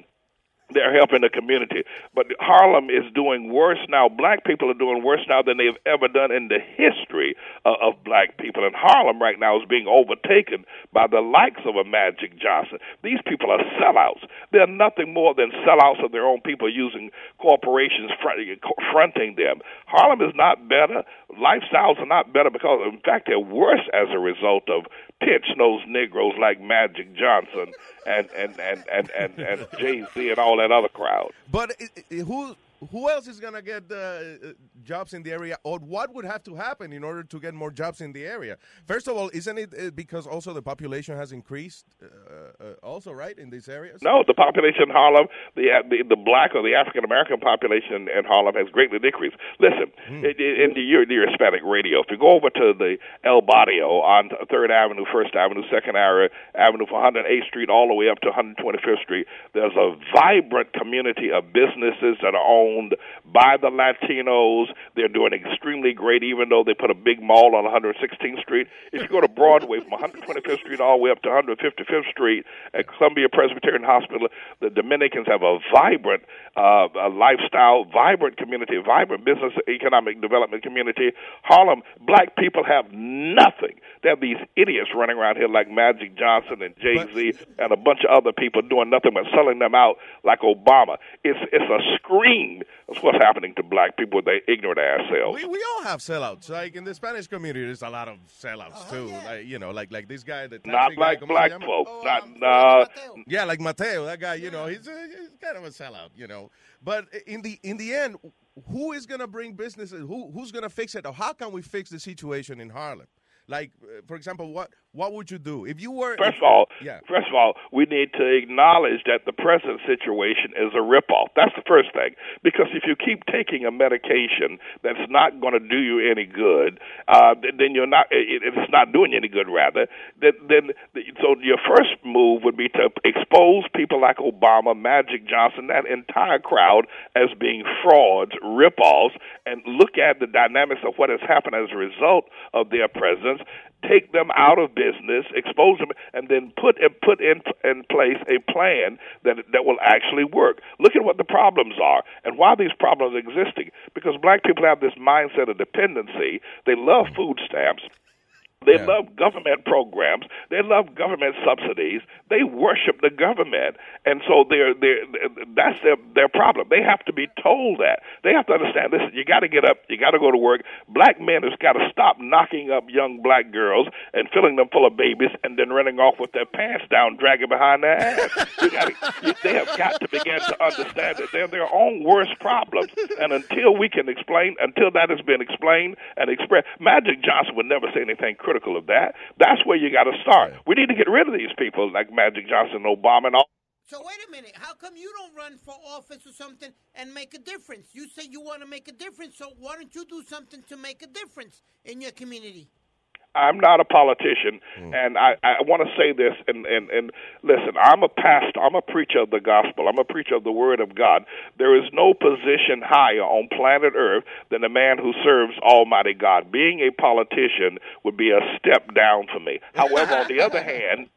they're helping the community. But Harlem is doing worse now. Black people are doing worse now than they've ever done in the history uh, of black people. And Harlem right now is being overtaken by the likes of a Magic Johnson. These people are sellouts. They're nothing more than sellouts of their own people using corporations front, fronting them. Harlem is not better. Lifestyles are not better because, in fact, they're worse as a result of pinch-nosed Negroes like Magic Johnson and and and and and, and Jay Z and all that other crowd. But who who else is gonna get uh, uh, jobs in the area, or what would have to happen in order to get more jobs in the area? First of all, isn't it uh, because also the population has increased, uh, uh, also right in these areas? No, the population in Harlem, the the, the black or the African American population in Harlem has greatly decreased. Listen, in, in the, your, the Hispanic radio, if you go over to the El Barrio on Third Avenue, First Avenue, Second Avenue, Avenue from 108th Street all the way up to 125th Street, there's a vibrant community of businesses that are owned by the Latinos They're doing extremely great, even though they put a big mall on 116th Street. If you go to Broadway from 125th Street all the way up to 155th Street at Columbia Presbyterian Hospital, the Dominicans have a vibrant uh, a lifestyle, vibrant community, vibrant business, economic development community. Harlem, black people have nothing. They have these idiots running around here like Magic Johnson and Jay Z and a bunch of other people doing nothing but selling them out like Obama. It's it's a scream of what's happening to black people with their ignorant ass selves. We, we all have sellouts. Like in the Spanish community, there's a lot of sellouts too. Like you know, like like this guy, the Not taxi guy, like black llama? folk. Not uh, Yeah, like Mateo, that guy. You know, he's, a, he's kind of a sellout. You know, but in the in the end, who is gonna bring businesses? Who who's gonna fix it? Or how can we fix the situation in Harlem? Like, uh, for example, what what would you do if you were? First of all, yeah. first of all, we need to acknowledge that the present situation is a ripoff. That's the first thing. Because if you keep taking a medication that's not going to do you any good, uh, then you're not. It's not doing you any good. Rather, then, then so your first move would be to expose people like Obama, Magic Johnson, that entire crowd as being frauds, ripoffs, and look at the dynamics of what has happened as a result of their presence take them out of business, expose them, and then put and put in in place a plan that that will actually work. Look at what the problems are and why these problems are existing. Because black people have this mindset of dependency. They love food stamps. They love government programs. They love government subsidies. They worship the government, and so they're they're that's their their problem. They have to be told that. They have to understand. Listen, you got to get up. You got to go to work. Black men has got to stop knocking up young black girls and filling them full of babies, and then running off with their pants down, dragging behind their ass. You gotta, you, they have got to begin to understand that they're their own worst problems, and until we can explain, until that has been explained and expressed, Magic Johnson would never say anything critical of that. That's where you got to start. We need to get rid of these people like Magic Johnson, Obama, and all. So wait a minute. How come you don't run for office or something and make a difference? You say you want to make a difference, so why don't you do something to make a difference in your community? I'm not a politician, hmm. and I, I want to say this. And, and, and listen, I'm a pastor. I'm a preacher of the gospel. I'm a preacher of the word of God. There is no position higher on planet Earth than a man who serves Almighty God. Being a politician would be a step down for me. However, on the other hand,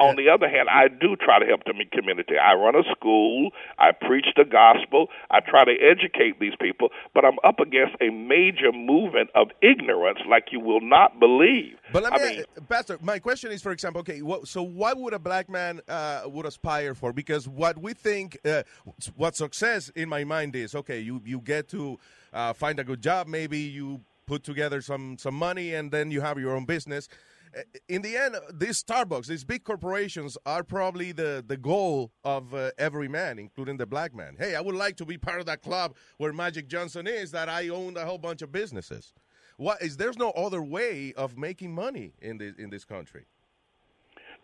on the other hand, I do try to help the community. I run a school. I preach the gospel. I try to educate these people, but I'm up against a major movement of ignorance like you will not believe. But let I me, mean, uh, Pastor, my question is, for example, okay, what, so what would a black man uh, would aspire for? Because what we think, uh, what success in my mind is, okay, you you get to uh, find a good job, maybe you put together some some money, and then you have your own business. In the end, these Starbucks, these big corporations, are probably the the goal of uh, every man, including the black man. Hey, I would like to be part of that club where Magic Johnson is. That I own a whole bunch of businesses. What is there's no other way of making money in this in this country.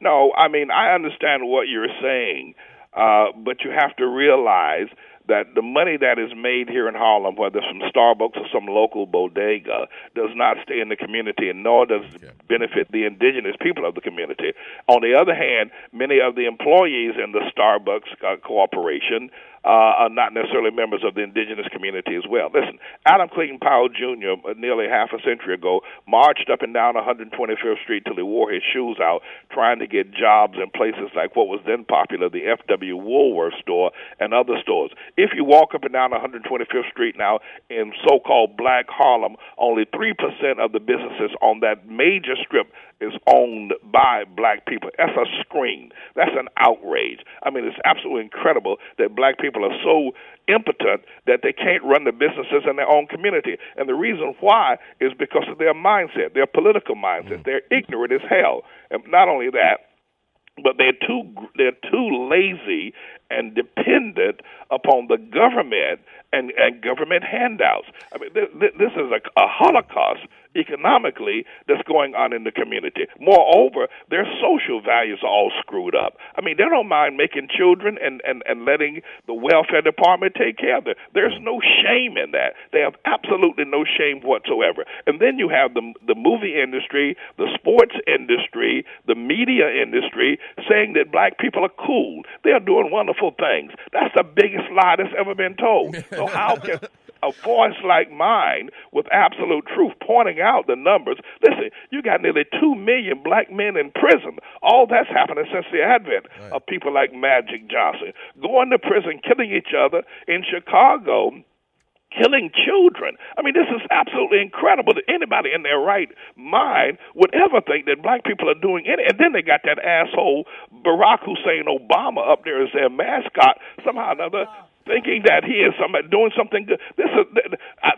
No, I mean I understand what you're saying, uh, but you have to realize that the money that is made here in Harlem, whether it's from Starbucks or some local bodega, does not stay in the community, and nor does it benefit the indigenous people of the community. On the other hand, many of the employees in the Starbucks uh, corporation uh, are not necessarily members of the indigenous community as well. Listen, Adam Clayton Powell Jr. uh, nearly half a century ago marched up and down 125th Street till he wore his shoes out, trying to get jobs in places like what was then popular, the F.W. Woolworth store and other stores. If you walk up and down 125th Street now in so-called Black Harlem, only three percent of the businesses on that major strip is owned by black people. That's a scream. That's an outrage. I mean, it's absolutely incredible that black people are so impotent that they can't run the businesses in their own community. And the reason why is because of their mindset, their political mindset. Mm. They're ignorant as hell. And not only that, but they're too they're too lazy and dependent upon the government and, and government handouts. I mean, th- th- this is a, a holocaust economically that's going on in the community. Moreover, their social values are all screwed up. I mean, they don't mind making children and, and, and letting the welfare department take care of them. There's no shame in that. They have absolutely no shame whatsoever. And then you have the, the movie industry, the sports industry, the media industry saying that black people are cool. They're doing wonderful things. That's the biggest lie that's ever been told. So how can a voice like mine with absolute truth, pointing out the numbers. Listen, you got nearly two million black men in prison. All that's happening since the advent of people like Magic Johnson going to prison, killing each other in Chicago killing children. I mean, this is absolutely incredible that anybody in their right mind would ever think that black people are doing it. And then they got that asshole Barack Hussein Obama up there as their mascot, somehow or another. Thinking that he is somebody doing something good. This is,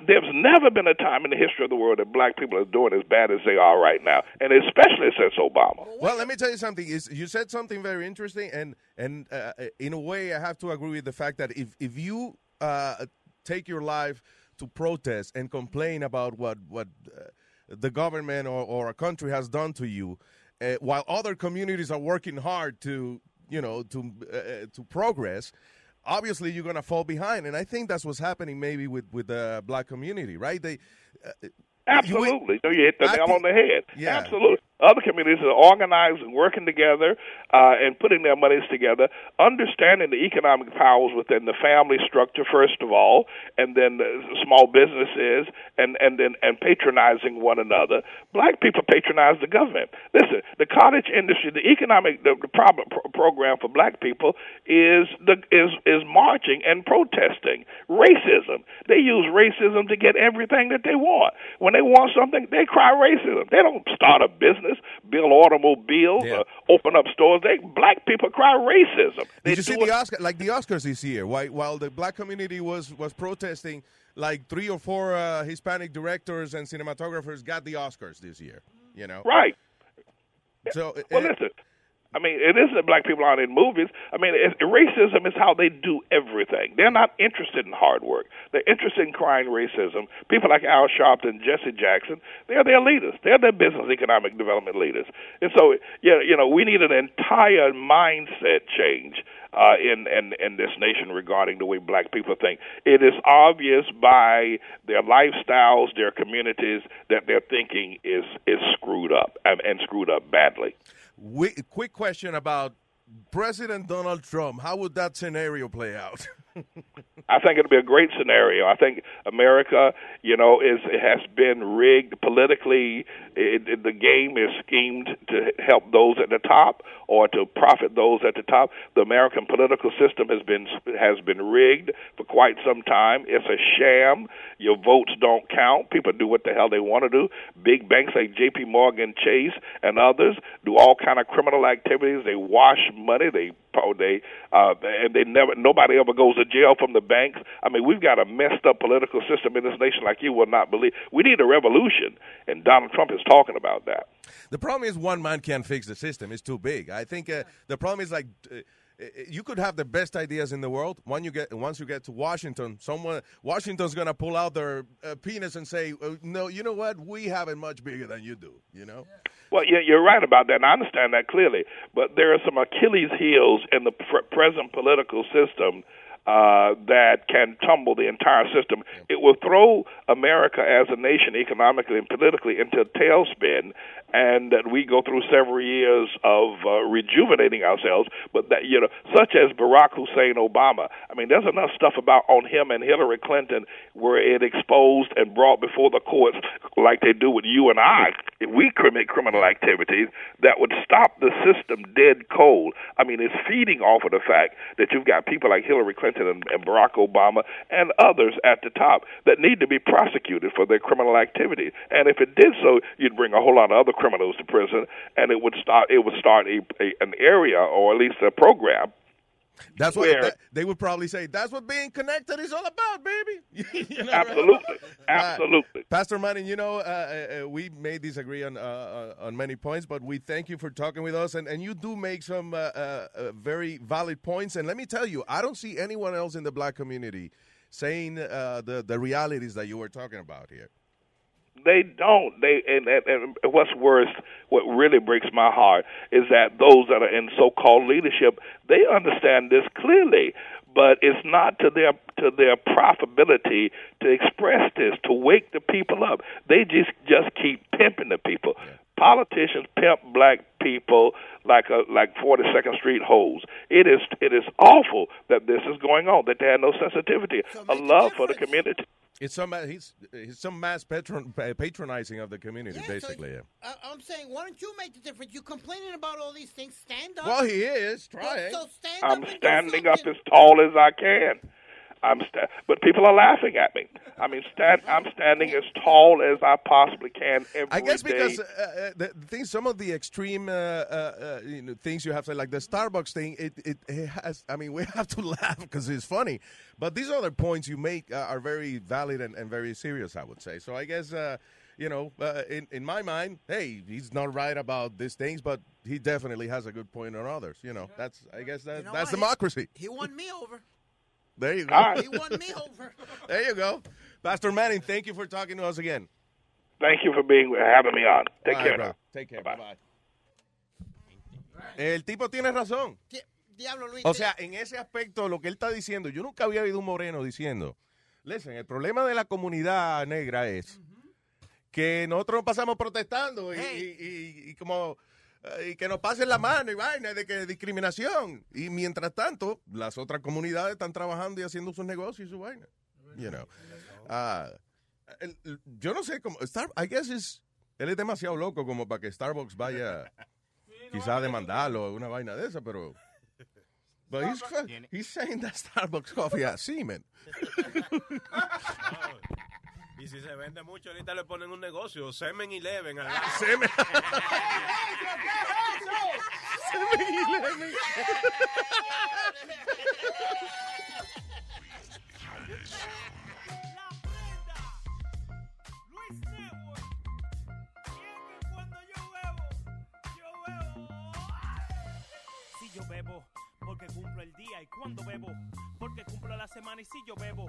there's never been a time in the history of the world that black people are doing as bad as they are right now, and especially since Obama. Well, let me tell you something. Is you said something very interesting, and and uh, in a way, I have to agree with the fact that if if you uh, take your life to protest and complain about what what uh, the government or, or a country has done to you, uh, while other communities are working hard to you know to uh, to progress. Obviously, you're gonna fall behind, and I think that's what's happening maybe with with the black community, right? They uh, Absolutely. No, you hit the I nail think- on the head. Yeah. Absolutely. Other communities are organized and working together uh, and putting their monies together, understanding the economic powers within the family structure first of all, and then the small businesses, and and then and patronizing one another. Black people patronize the government. Listen, the cottage industry, the economic the, the problem, pro- program for black people is the is is marching and protesting racism. They use racism to get everything that they want. When they want something, they cry racism. They don't start a business, build automobiles, or open up stores. They black people cry racism. They Did you see it- the Oscar, like the Oscars this year? While, while the black community was was protesting, like three or four uh, Hispanic directors and cinematographers got the Oscars this year. You know, Right. So, well, uh, listen. I mean, it isn't that black people aren't in movies. I mean, it, racism is how they do everything. They're not interested in hard work. They're interested in crying racism. People like Al Sharpton, Jesse Jackson, they're their leaders. They're their business economic development leaders. And so, yeah, you know, we need an entire mindset change uh, in, in in this nation regarding the way black people think. It is obvious by their lifestyles, their communities, that their thinking is is screwed up and, and screwed up badly. Wi- quick question about President Donald Trump. How would that scenario play out? I think it'll be a great scenario. I think America, you know, is it has been rigged politically. It, it, the game is schemed to help those at the top or to profit those at the top. The American political system has been has been rigged for quite some time. It's a sham. Your votes don't count. People do what the hell they want to do. Big banks like J.P. Morgan Chase and others do all kind of criminal activities. They wash money. They they uh, and they never nobody ever goes to jail from the banks. I mean, we've got a messed up political system in this nation like you will not believe. We need a revolution, and Donald Trump is talking about that. The problem is one man can't fix the system. It's too big. I think uh, the problem is like uh, you could have the best ideas in the world. When you get once you get to Washington, someone Washington's gonna pull out their uh, penis and say, uh, "No, you know what? We have it much bigger than you do." You know. Well, yeah, you're right about that, and I understand that clearly. But there are some Achilles heels in the pr- present political system uh, that can tumble the entire system. It will throw America as a nation economically and politically into a tailspin, and that we go through several years of uh, rejuvenating ourselves. But that you know, such as Barack Hussein Obama. I mean, there's enough stuff about on him and Hillary Clinton where it exposed and brought before the courts, like they do with you and I. If we commit criminal activities, that would stop the system dead cold. I mean, it's feeding off of the fact that you've got people like Hillary Clinton and, and Barack Obama and others at the top that need to be prosecuted for their criminal activities. And if it did so, you'd bring a whole lot of other criminals to prison, and it would start it would start a, a an area or at least a program That's what that- they would probably say. That's what being connected is all about, baby. You know, right? Absolutely, Uh, absolutely. Pastor Manning, you know, uh, uh, uh, we may disagree on uh, uh, on many points, but we thank you for talking with us, and, and you do make some uh, uh, uh, very valid points. And let me tell you, I don't see anyone else in the black community saying uh, the the realities that you were talking about here. They don't. They and, and, and what's worse, what really breaks my heart is that those that are in so-called leadership, they understand this clearly, but it's not to their to their profitability to express this, to wake the people up. They just just keep pimping the people. Politicians pimp black people like a like 42nd Street hoes. It is it is awful that this is going on. That they have no sensitivity, a love for the community. It's some he's, he's some mass patron, patronizing of the community, Yeah, so basically. yeah. I, I'm saying, why don't you make the difference? You're complaining about all these things. Stand up. Well, he is Well, trying. So stand I'm up standing up as tall as I can. I'm sta- but people are laughing at me. I mean, stand. I'm standing as tall as I possibly can every I guess because day. uh, uh, the the thing, some of the extreme uh, uh, uh, you know, things you have to like the Starbucks thing. It, it it has. I mean, we have to laugh because it's funny, but these other points you make uh, are very valid and, and very serious. I would say. So I guess uh, you know, uh, in in my mind, hey, he's not right about these things, but he definitely has a good point on others. You know, that's I guess that You know that's what? democracy. He won me over. There you go. All right. He won me over. there you go, Pastor Manning. Thank you for talking to us again. Thank you for being having me on. Take care. bro. now. Take care. Bye bye. El tipo tiene razón. Di- Diablo, Luis. O sea, en ese aspecto, lo que él está diciendo, yo nunca había oído un moreno diciendo, listen, el problema de la comunidad negra es que nosotros nos pasamos protestando y, y- y- y como y que nos pasen la mano y vaina de que discriminación. Y mientras tanto las otras comunidades están trabajando y haciendo sus negocios y su vaina. You know. Ah, el- el- yo no sé cómo Star, I guess is- él es demasiado loco como para que Starbucks vaya quizás a demandarlo o una vaina de esa pero But he's, he's saying that Starbucks coffee has semen. Y si se vende mucho, ahorita le ponen un negocio, Semen Eleven al lado. Semen. Luis Network. Y es que cuando yo bebo, yo bebo. Si yo bebo, porque cumplo el día. Y cuando bebo, porque cumplo la semana. Y si yo bebo,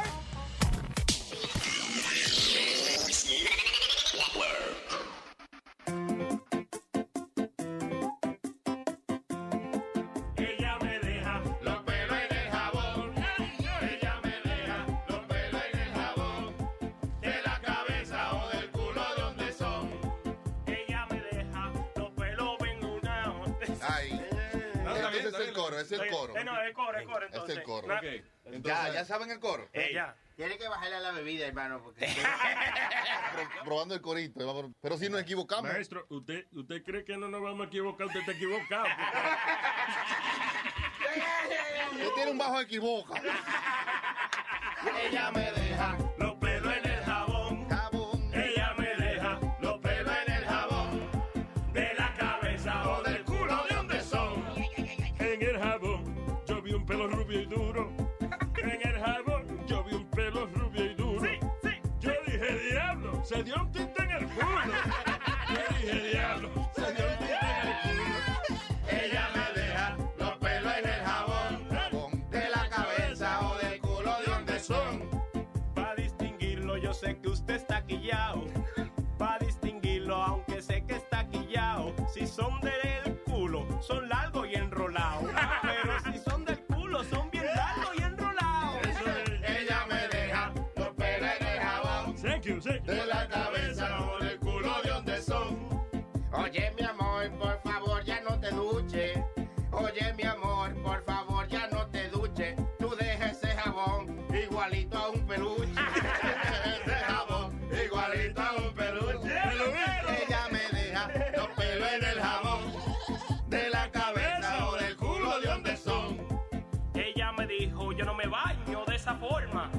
Coro, es el coro. Eh, no, es coro, es coro. Es Entonces, el coro. Na- Ya, ya saben el coro. Eh, ya. Tiene que bajarle a la bebida, hermano, porque... Pro- probando el corito. vamos- Pero si nos equivocamos. Maestro, ¿usted, ¿usted cree que no nos vamos a equivocar? Usted está equivocado. Usted tiene un bajo equivoca. Ella me deja Yo dije, diablo, se dio un tinte en el culo. Ella me deja los pelos en el jabón, de la cabeza o del culo de donde son. Para distinguirlo, yo sé que usted está quillao. Para distinguirlo, aunque sé que está quillao. Si son del culo, son largos y enrolados. Pero si son del culo, son bien largos y enrolados. Ella me deja los pelos en el jabón, de la cabeza Oye, mi amor, por favor, ya no te duches. Oye, mi amor, por favor, ya no te duches. Tú deja ese jabón igualito a un peluche. ese jabón igualito a un peluche. Ella me deja los pelos en el jabón de la cabeza o del culo de donde son. Ella me dijo, yo no me baño de esa forma,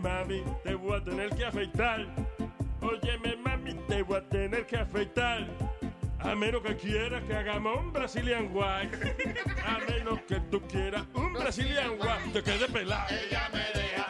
mami, te voy a tener que afeitar. Óyeme, mami, te voy a tener que afeitar. A menos que quieras que hagamos un Brazilian White. A menos que tú quieras un Brazilian White. Te quede pelado. Ella me deja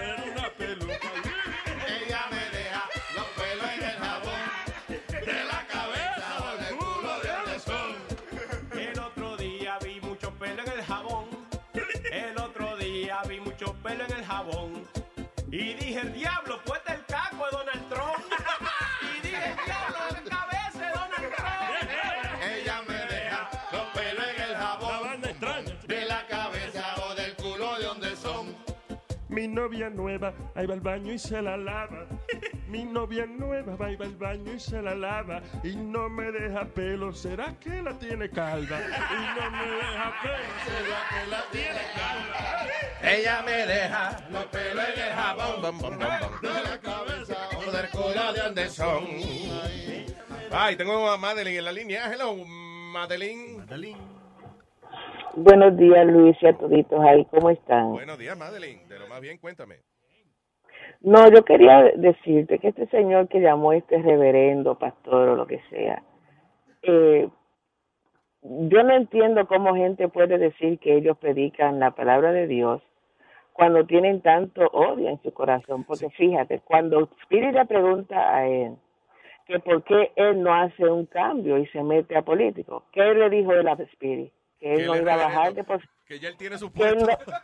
mucho pelo en el jabón. Y dije, el diablo, puesta el caco de Donald Trump. y dije, el diablo, la cabeza de Donald Trump. Ella me deja los pelos en el jabón de la cabeza o del culo de donde son. Mi novia nueva, ahí va al baño y se la lava. Mi novia nueva va y va al baño y se la lava. Y no me deja pelo, ¿será que la tiene calva? Y no me deja pelo, ¿será que la tiene calva? Ella me deja los pelos en el jabón de la cabeza o del culo de donde son. Ay, tengo a Madeline en la línea. Hello, Madeline. Buenos días, Luis, y a toditos ahí, ¿cómo están? Buenos días, Madeline. De lo más bien, cuéntame. No, yo quería decirte que este señor que llamó este reverendo, pastor o lo que sea, eh, yo no entiendo cómo gente puede decir que ellos predican la palabra de Dios cuando tienen tanto odio en su corazón, porque fíjate, cuando Spirit le pregunta a él que por qué él no hace un cambio y se mete a político, ¿qué le dijo él a Spirit? Que él no iba a bajar de posición. Que ya él tiene su Que él, puesto. no,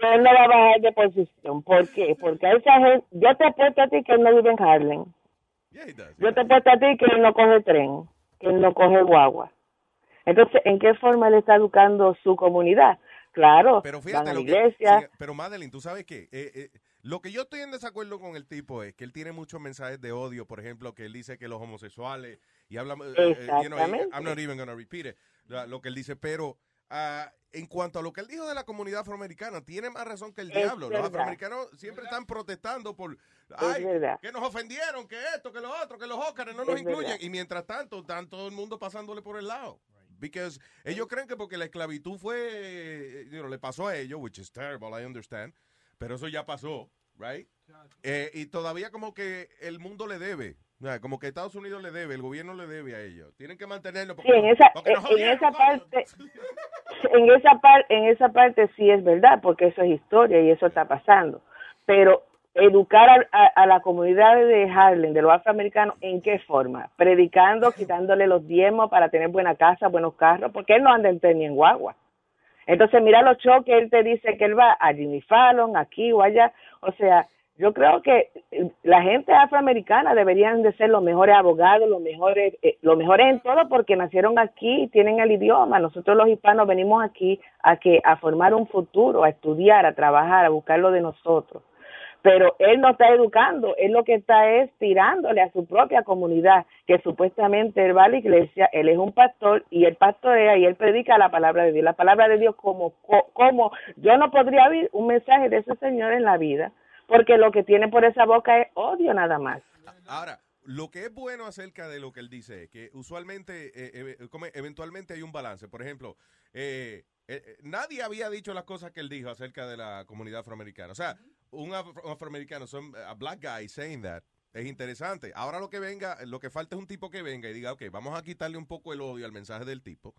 que él no va a bajar de posición. ¿Por qué? Porque esa gente, yo te apuesto a ti que él no vive en Harlem. Yo te apuesto a ti que él no coge tren, que él no coge guagua. Entonces, ¿en qué forma él está educando su comunidad? Claro, Pero van fíjate, a la que, iglesia. pero Madeline, tú sabes que lo que yo estoy en desacuerdo con el tipo es que él tiene muchos mensajes de odio, por ejemplo, que él dice que los homosexuales, y habla, you know, Exactamente. I'm not even gonna repeat it, la- lo que él dice, pero ah, en cuanto a lo que él dijo de la comunidad afroamericana, tiene más razón que el Es diablo. Los afroamericanos siempre están protestando por, Es ay, que nos ofendieron, que esto, que lo otro, que los Óscares no nos Es incluyen, verdad. y mientras tanto, están todo el mundo pasándole por el lado. Because ellos creen que porque la esclavitud fue, you know, le pasó a ellos, which is terrible, I understand, pero eso ya pasó, right? Eh, y todavía como que el mundo le debe, como que Estados Unidos le debe, el gobierno le debe a ellos. Tienen que mantenerlo porque, Sí, en esa, porque nos en jodieron, esa parte, en esa parte, en esa parte sí es verdad, porque eso es historia y eso está pasando. Pero educar a, a- a la comunidad de Harlem, de los afroamericanos, ¿en qué forma? Predicando, quitándole los diezmos para tener buena casa, buenos carros, porque él no anda en tren ni en guagua. Entonces, mira los choques, él te dice que él va a Jimmy Fallon, aquí o allá. O sea, yo creo que eh, la gente afroamericana deberían de ser los mejores abogados, los mejores, eh, los mejores en todo porque nacieron aquí y tienen el idioma. Nosotros los hispanos venimos aquí a que a formar un futuro, a estudiar, a trabajar, a buscar lo de nosotros. Pero él no está educando, él lo que está es tirándole a su propia comunidad, que supuestamente él va a la iglesia, él es un pastor y él pastorea y él predica la palabra de Dios. La palabra de Dios como, co- como yo no podría oír un mensaje de ese señor en la vida, porque lo que tiene por esa boca es odio nada más. Ahora, lo que es bueno acerca de lo que él dice es que usualmente, eh, eh, como eventualmente hay un balance. Por ejemplo, eh, eh, eh, nadie había dicho las cosas que él dijo acerca de la comunidad afroamericana. O sea, un, afro- un afroamericano, son, a black guy saying that, es interesante. Ahora lo que venga, lo que falta es un tipo que venga y diga, ok, vamos a quitarle un poco el odio al mensaje del tipo.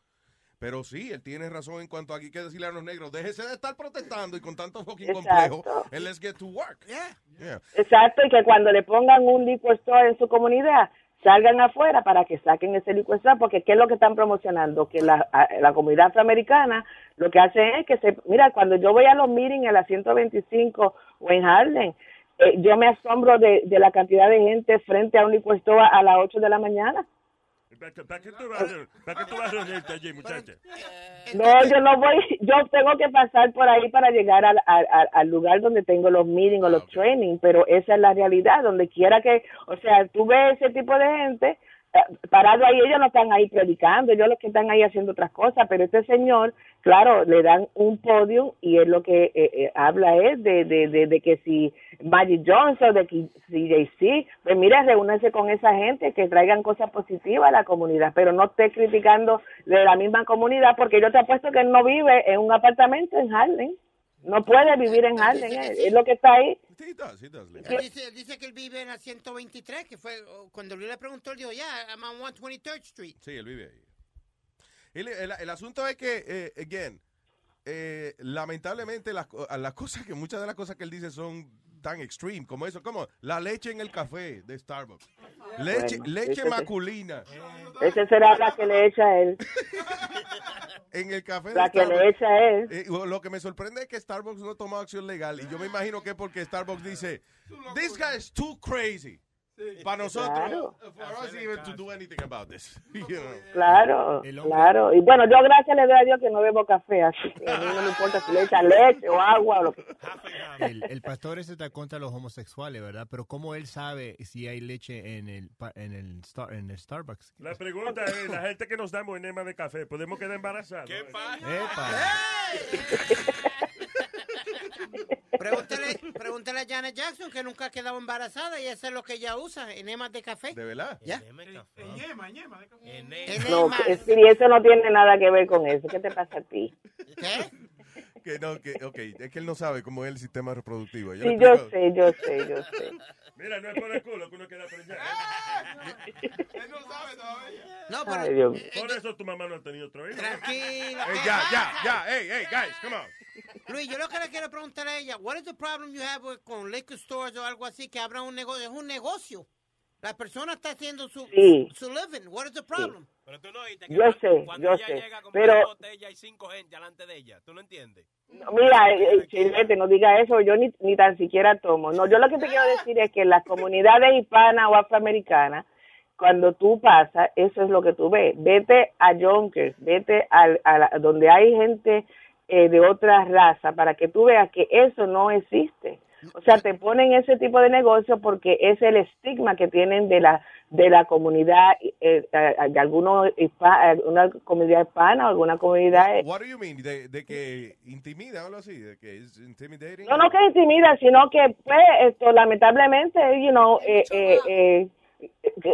Pero sí, él tiene razón en cuanto a aquí que decirle a los negros, déjese de estar protestando y con tanto fucking complejo, and let's get to work. Yeah. Exacto, y que cuando le pongan un liquor store en su comunidad, salgan afuera para que saquen ese store, porque ¿qué es lo que están promocionando? Que la, la comunidad afroamericana lo que hacen es que se... Mira, cuando yo voy a los meetings en la 125 o en Harlem, eh, yo me asombro de, de la cantidad de gente frente a un store a las 8 de la mañana. ¿Para qué, tú vas, a- para qué tú vas a reunirte allí, muchacha? No, yo no voy, yo tengo que pasar por ahí para llegar al, al, lugar donde tengo los meetings o los training, pero esa es la realidad, donde quiera que, o sea, tú ves ese tipo de gente eh, parado ahí, ellos no están ahí predicando, ellos los que están ahí haciendo otras cosas, pero este señor, claro, le dan un podio y es lo que eh, eh, habla es de, de, de, que si Magic Johnson, de que si JC, pues mira, reúnanse con esa gente que traigan cosas positivas a la comunidad, pero no esté criticando de la misma comunidad, porque yo te apuesto que él no vive en un apartamento en Harlem, no puede vivir en Harlem, es lo que está ahí. He does, he does live. Él dice, él dice que él vive en la 123, que fue oh, cuando Luis le preguntó, él dijo, ya, I'm on 123rd Street. Sí, él vive ahí. El, el- el asunto es que, eh, again, eh, lamentablemente las, las cosas que, muchas de las cosas que él dice son tan extreme, como eso, como la leche en el café de Starbucks. Leche, Bueno, leche ese- masculina Esa será la que le echa a él. en el café La de que le echa él. Eh, lo que me sorprende es que Starbucks no tomó acción legal. Y yo me imagino que es porque Starbucks dice, this guy is too crazy. Para nosotros, Claro. for us even to do anything about this. You know. Claro, claro. Y bueno, yo gracias le doy a Dios que no bebo café, así que a mí no me importa si le echa leche o agua o lo que El, el pastor ese está contra los homosexuales, ¿verdad? Pero ¿cómo él sabe si hay leche en el, pa- en el, Star- en el Starbucks? La pregunta es, la gente que nos damos enema de café, ¿podemos quedar embarazados? ¿Qué Pregúntale, pregúntale a Janet Jackson, que nunca ha quedado embarazada, y eso es lo que ella usa, enemas de café. ¿De verdad? ¿Ya? Ñema, ñema de café. No, Enemas. Speedy, eso no tiene nada que ver con eso. ¿Qué te pasa a ti? Que no, que, ok, es que él no sabe cómo es el sistema reproductivo. Sí, le yo sé, yo sé, yo sé. Mira, no es por el culo que uno queda preñado. Él no sabe todavía. No, Ay, Dios mío. Por eso tu mamá no ha tenido otro hijo. Tranquilo. Hey, ya, ya, ya, hey, hey, guys, come on. Luis, yo lo que le quiero preguntar a ella, what is the problem you have with- con liquor stores o algo así que abran un negocio? Es un negocio. La persona está haciendo su, Sí. su living. What is the problem? Pero tú no oíste que Yo cuando- sé, cuando yo ella sé, llega a comprar pero- una botella hay cinco gente delante de ella. ¿Tú no entiendes? Mira, eh, eh, Chilete, no diga eso, yo ni, ni tan siquiera tomo. No, yo lo que te quiero decir es que en las comunidades hispanas o afroamericanas, cuando tú pasas, eso es lo que tú ves. Vete a Yonkers, vete al, a la- donde hay gente eh, de otra raza para que tú veas que eso no existe. O sea, te ponen ese tipo de negocio porque es el estigma que tienen de la de la comunidad eh, de algunos hispa- alguna comunidad hispana o alguna comunidad eh, What do you mean? De, de que intimida o algo así, de que es intimidating. No, no que intimida, sino que, pues, esto, lamentablemente, you know, eh, eh,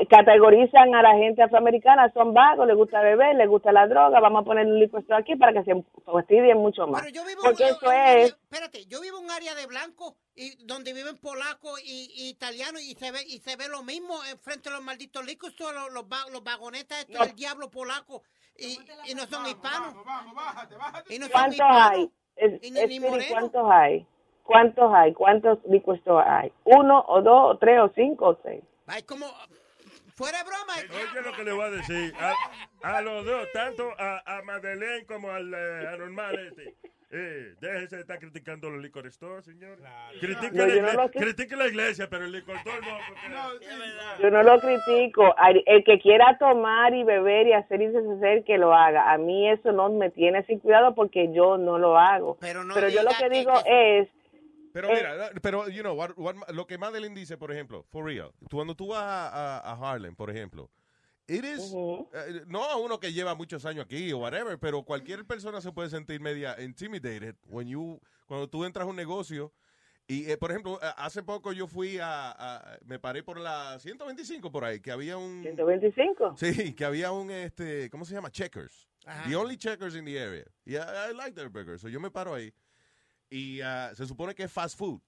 categorizan a la gente afroamericana, son vagos, les gusta beber, les gusta la droga, vamos a poner un liquor store aquí para que se fastidien mucho más. Porque eso es... Espérate, yo vivo en un área de blanco y donde viven polacos y, y italianos y se ve y se ve lo mismo frente a los malditos licos, todos los, los, va- los vagonetas estos del diablo polaco y, y no son hispanos. Y no son ¿Cuántos hispanos. hay? Es- Y ni- ni Speedy, moreno. ¿Cuántos hay? ¿Cuántos hay? ¿Cuántos store hay? ¿Uno o dos o tres o cinco o seis? Ay, como fuera de broma. Oye lo que le voy a decir. A, a los dos, tanto a, a Madeleine como al eh, anormal este. Eh, déjese de estar criticando los liquor stores, señor. Critique, No, la yo no critique la iglesia, pero el liquor store no. Porque... Yo no lo critico. El que quiera tomar y beber y hacer y deshacer, que lo haga. A mí eso no me tiene sin cuidado porque yo no lo hago. Pero, yo lo que digo es... Pero eh, mira, pero, you know, what- what- lo que Madeline dice, por ejemplo, for real, cuando tú vas a, a- a Harlem, por ejemplo, it is, eh, no a uno que lleva muchos años aquí o whatever, pero cualquier persona se puede sentir media intimidated when you, cuando tú entras a un negocio y, eh, por ejemplo, eh, hace poco yo fui a, a- me paré por la 125 por ahí, que había un... 125. Sí, que había un, este, ¿cómo se llama? Checkers. The only checkers in the area. Y I, like their burgers. So yo me paro ahí. Y ah, se supone que es fast food.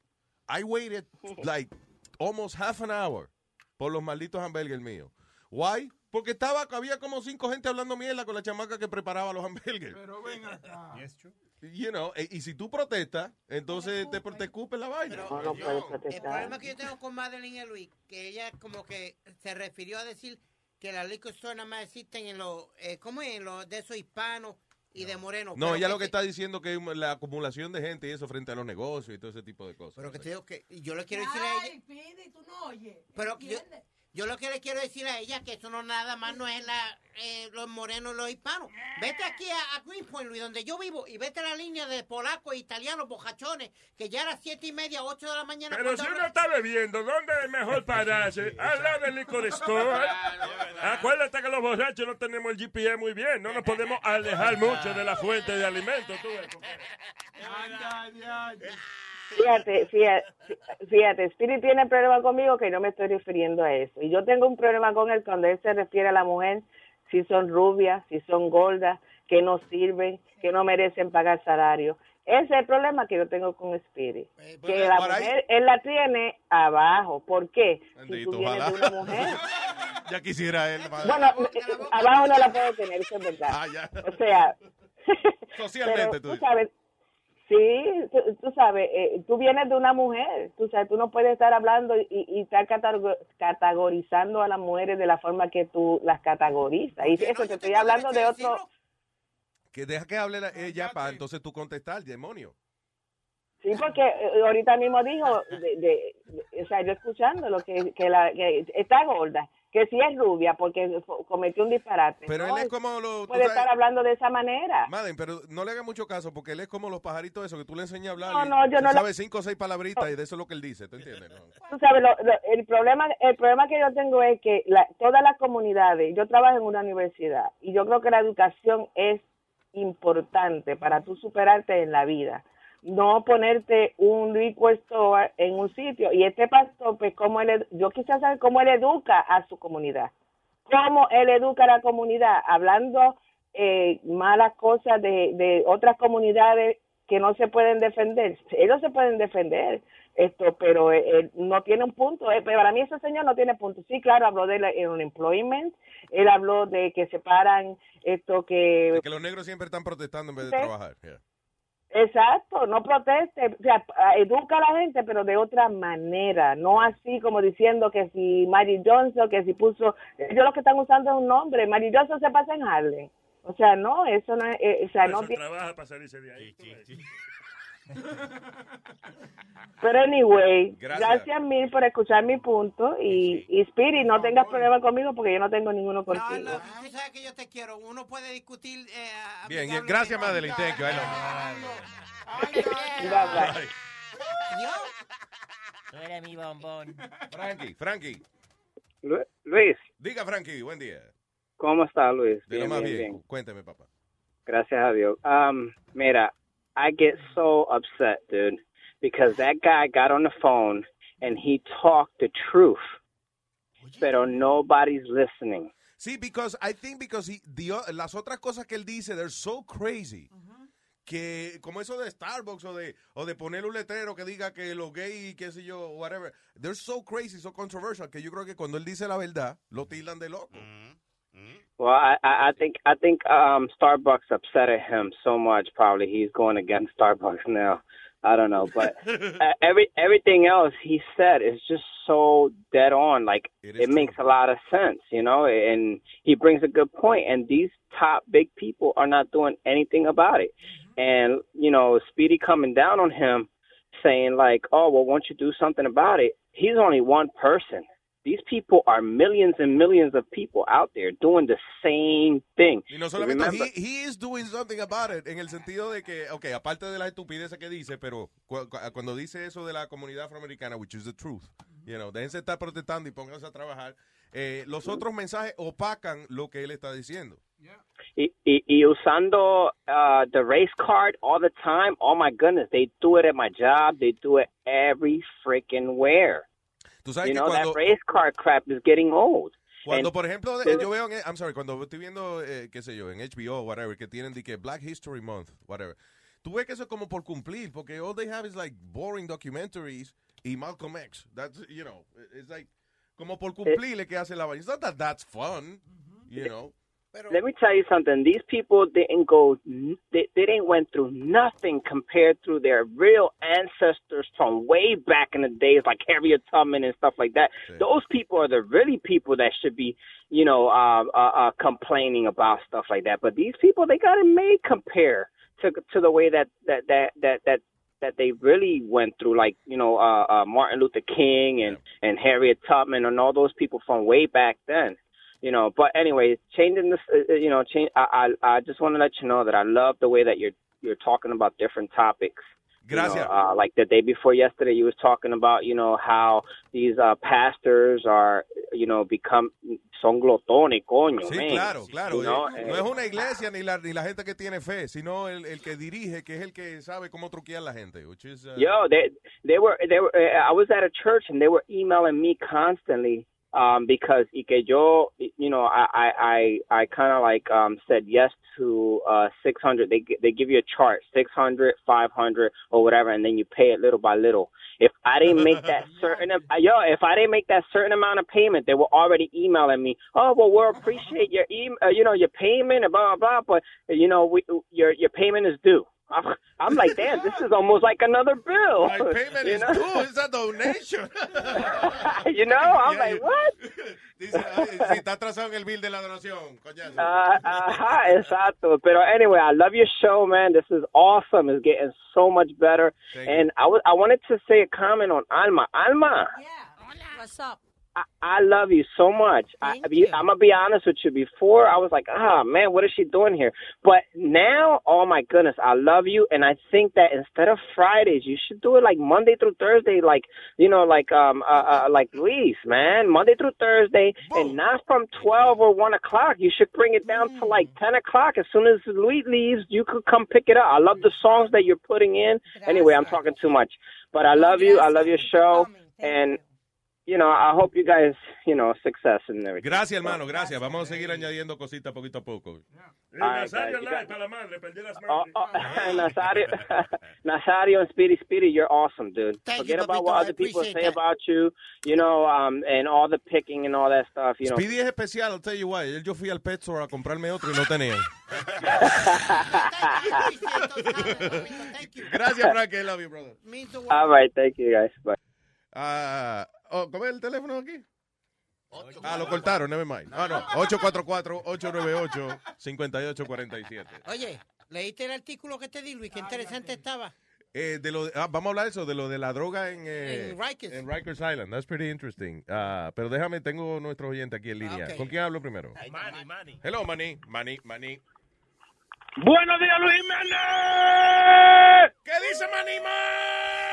I waited like almost half an hour por los malditos hamburgues míos. Why? Porque estaba, había como cinco gente hablando mierda con la chamaca que preparaba los hamburgues. Pero ven acá. You know, e- y si tú protestas, entonces te, te la vaina. El problema que yo tengo con Madeline es Luis, que ella como que se refirió a decir que las liquor stores nada más existen en los, eh, ¿cómo es? En los de esos hispanos y de morenos. No, ella lo que está diciendo que la acumulación de gente y eso frente a los negocios y todo ese tipo de cosas. Pero que te digo que y yo le quiero decir a ella. tú no oyes. Pero yo, yo lo que le quiero decir a ella que eso no nada más no es la, eh, los morenos los hispanos. Vete aquí a, a Greenpoint, Luis, donde yo vivo, y vete a la línea de polacos, italianos, bojachones, que ya a las siete y media, ocho de la mañana. Pero si uno está bebiendo, ¿dónde es mejor pararse? Al lado del liquor store. Acuérdate que los borrachos no tenemos el GPS muy bien. No nos podemos alejar mucho de la fuente de alimentos. tú Fíjate, fíjate, fíjate, Spirit tiene problema conmigo que no me estoy refiriendo a eso. Y yo tengo un problema con él cuando él se refiere a la mujer, si son rubias, si son gordas, que no sirven, que no merecen pagar salario. Ese es el problema que yo tengo con Spirit. Que la por ahí- mujer, él la tiene abajo. ¿Por qué? Si Bendito, tú vienes de ojalá. una mujer. ya quisiera él. madre. Bueno, eh, abajo no la puedo tener, eso es verdad. Ah, ya. O sea, Socialmente, pero tú sabes, sí, tú, tú sabes, eh, tú vienes de una mujer, tú sabes, tú no puedes estar hablando y, y estar categorizando a las mujeres de la forma que tú las categorizas. Y eso te estoy hablando de otro, Que deja que hable la- ella para entonces tú contestar, demonio. sí, porque eh, ahorita mismo dijo, de, de- de- o sea, yo escuchando lo que, que, la, que está gorda, que si es rubia porque cometió un disparate. Pero ¿no? él es como lo... tú puede estar hablando de esa manera. Madden, pero no le haga mucho caso porque él es como los pajaritos esos que tú le enseñas a hablar. No, no, yo no sabe cinco o seis palabritas y de eso es lo que él dice, ¿tú entiendes? No. Tú sabes, lo- lo- el problema el problema que yo tengo es que la- todas las comunidades, yo trabajo en una universidad y yo creo que la educación es importante para tú superarte en la vida. No ponerte un liquor store en un sitio y este pastor, pues, cómo él, yo quisiera saber cómo él educa a su comunidad. Cómo él educa a la comunidad, hablando eh, malas cosas de, de otras comunidades que no se pueden defender. Ellos se pueden defender, esto, pero eh, eh, no tiene un punto. eh, pero para mí ese señor no tiene punto. Sí, claro, habló del unemployment, él habló de que se paran esto que... De que los negros siempre están protestando en vez de Sí. trabajar. yeah. Exacto, no proteste, o sea, a- educa a la gente, pero de otra manera, no así como diciendo que si Mary Johnson, que si puso, ellos lo que están usando es un nombre, Mary Johnson se pasa en Harlem, o sea, no, eso no es, eh, o sea, no trabaja para salirse de ahí. pero anyway, Gracias. gracias, mil por escuchar mi punto y, y Spirit, no tengas problema conmigo porque yo no tengo ninguno contigo. No, no, tú sabes que yo te quiero. Uno puede discutir. Eh, Bien, amigablemente. gracias Madeline, thank you. I love you. Tú eres mi bombón. Frankie, Frankie. Lu- Luis, Diga Frankie, buen día. ¿cómo está Luis? De lo más bien. Cuéntame, papá. Gracias a Dios. Um, mira, I get so upset, dude, because that guy got on the phone and he talked the truth. pero nobody's listening. Sí, because I think because he, the las otras cosas que él dice, they're so crazy. Que como eso de Starbucks o de, o de poner un letrero que diga que los gays, qué sé yo, whatever. They're so crazy, so controversial, que yo creo que cuando él dice la verdad, lo tildan de loco. Well, I, I I think I think um Starbucks upset at him so much. Probably he's going against Starbucks now. I don't know, but every everything else he said is just so dead on. Like it, makes a lot of sense, you know. And he brings a good point. And these top big people are not doing anything about it. And you know, Speedy coming down on him, saying like, "Oh, well, won't you do something about it?" He's only one person. These people are millions and millions of people out there doing the same thing. Y no solamente, Remember- he, he is doing something about it, en el sentido de que, ok, aparte de la estupidez que dice, pero cu- cu- cuando dice eso de la comunidad afroamericana, which is the truth, you know, déjense estar protestando y pónganse a trabajar, eh, los otros mensajes opacan lo que él está diciendo. y, y, y usando uh, the race card all the time. Oh my goodness, they do it at my job. They do it every freaking where. Tú sabes You que know cuando- that race card crap is getting old. Cuando, And- por ejemplo, yo veo, en, I'm sorry, cuando estoy viendo, eh, qué sé yo, en HBO, whatever, que tienen de que Black History Month, whatever, tú ves que eso es como por cumplir, porque all they have is like boring documentaries y Malcolm X. That's, you know, it's like, como por cumplir que hace la vaina. It's not that that's fun, you know. Let me tell you something. These people didn't go. They, they didn't went through nothing compared to their real ancestors from way back in the days, like Harriet Tubman and stuff like that. Those people are the really people that should be, you know, uh, uh, uh, complaining about stuff like that. But these people, they got it made compare to to the way that that that that that that they really went through, like you know, uh, uh, Martin Luther King and and Harriet Tubman and all those people from way back then you know but anyway changing this uh, uh, you know change I, I i just want to let you know that i love the way that you're you're talking about different topics You know, Gracias. uh, like the day before yesterday you was talking about you know how these uh pastors are you know become son glotones coño Sí, man. claro, claro. You know, eh, no es una iglesia ni la, ni la gente que tiene fe, sino el, el que dirige, que es el que sabe cómo truquear la gente. Which is, uh, Yo, they they were they were. Uh, I was at a church and they were emailing me constantly um, because yo, you know, I I I, I kind of like um, said yes to uh, 600. They they give you a chart, 600, 500, or whatever, and then you pay it little by little. If I didn't make that certain, yo, if I didn't make that certain amount of payment, they were already emailing me. Oh, well, we'll appreciate your em- uh, you know, your payment and blah blah blah, but you know, we, your your payment is due. I'm like, damn, this is almost like another bill. My payment You is know? due. It's a donation. you know, I'm Yeah, like, yeah. what? Dice, "Ay, si está atrasado en el bill de la donación, coñazo. Uh, ajá, exacto. Pero anyway, I love your show, man. This is awesome. It's getting so much better. Thank and I wa- I wanted to say a comment on Alma. Alma, Yeah. What's up? I, I love you so much. I, I'm gonna be honest with you. Before I was like, ah, man, what is she doing here? But now, oh my goodness, I love you, and I think that instead of Fridays, you should do it like Monday through Thursday, like you know, like um, uh, uh like Luis, man, Monday through Thursday, and not from twelve or one o'clock. You should bring it down to like ten o'clock. As soon as Luis leaves, you could come pick it up. I love the songs that you're putting in. Anyway, I'm talking too much, but I love you. I love your show, and you know, I hope you guys, you know, success and everything. Gracias, hermano, gracias. Vamos a seguir añadiendo cositas poquito a poco. Right, Nazario guys, you Live got- para la madre, perdí las Oh, oh, Nazario, Nazario and Speedy Speedy, you're awesome, dude. Thank Forget you, about Papito. what other people say that. about you, you know, um, and all the picking and all that stuff, you know. Speedy es especial, I'll tell you why. Yo fui al Pet Store a comprarme otro y no tenían. Gracias, Frank. I love you, brother. all right, thank you guys. Bye. Ah, oh, ¿Cómo es el teléfono aquí? Ah, lo cortaron, never mind. Ah, no, 844-898-5847. Oye, ¿leíste el artículo que te di, Luis? Qué interesante estaba. Eh, de lo de- ah, vamos a hablar de eso, de lo de la droga en, eh, En Rikers. en Rikers Island. That's pretty interesting. Ah, pero déjame, tengo nuestro oyente aquí en línea. ¿Con quién hablo primero? Manny, Manny. Hello, Manny. Manny, Manny. Buenos días, Luis Jiménez. ¿Qué dice Manny Man?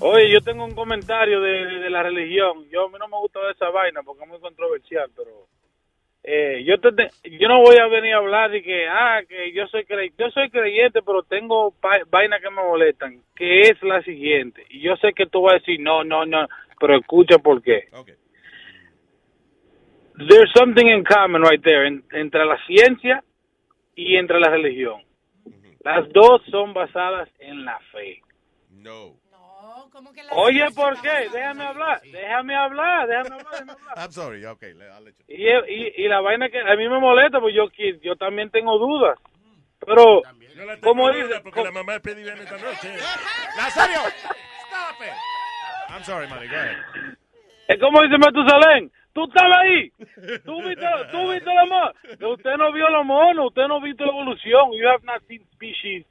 Oye, yo tengo un comentario de, de la religión. Yo a mí no me gusta esa vaina porque es muy controversial, pero eh, yo te, yo no voy a venir a hablar de que, ah, que yo soy crey- yo soy creyente, pero tengo vainas que me molestan, que es la siguiente. Y yo sé que tú vas a decir, no, no, no, pero escucha por qué. There's something in common right there, en- entre la ciencia y entre la religión. Las dos son basadas en la fe. No. Oye, ¿por qué? Déjame hablar, déjame hablar, déjame hablar. déjame hablar. I'm sorry, okay, le- I'll let you- Y, y, y la vaina que a mí me molesta, pues yo, qui- yo también tengo dudas. Pero, como dice, Porque la mamá pedí bien esta noche. ¡Nazario! ¡Stop it! I'm sorry, Manny, go ahead. es como dice Matusalén, tú estabas ahí, tú viste, tú viste la mo- usted no vio los monos, usted no viste la evolución, you have not seen species eh,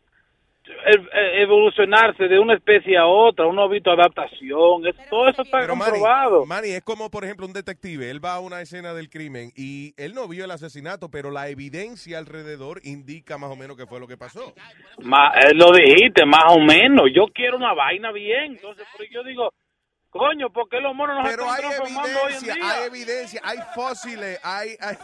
evolucionarse de una especie a otra, uno ha visto adaptación, es- todo eso está Pero Manny, comprobado. Manny, es como, por ejemplo, un detective. Él va a una escena del crimen y él no vio el asesinato, pero la evidencia alrededor indica más o menos qué fue lo que pasó. Ma- eh, lo dijiste, más o menos. Yo quiero una vaina bien. Entonces, pero yo digo, coño, ¿por qué los monos nos Pero están hay transformando hoy en evidencia, día? hay evidencia, hay fósiles, hay, hay,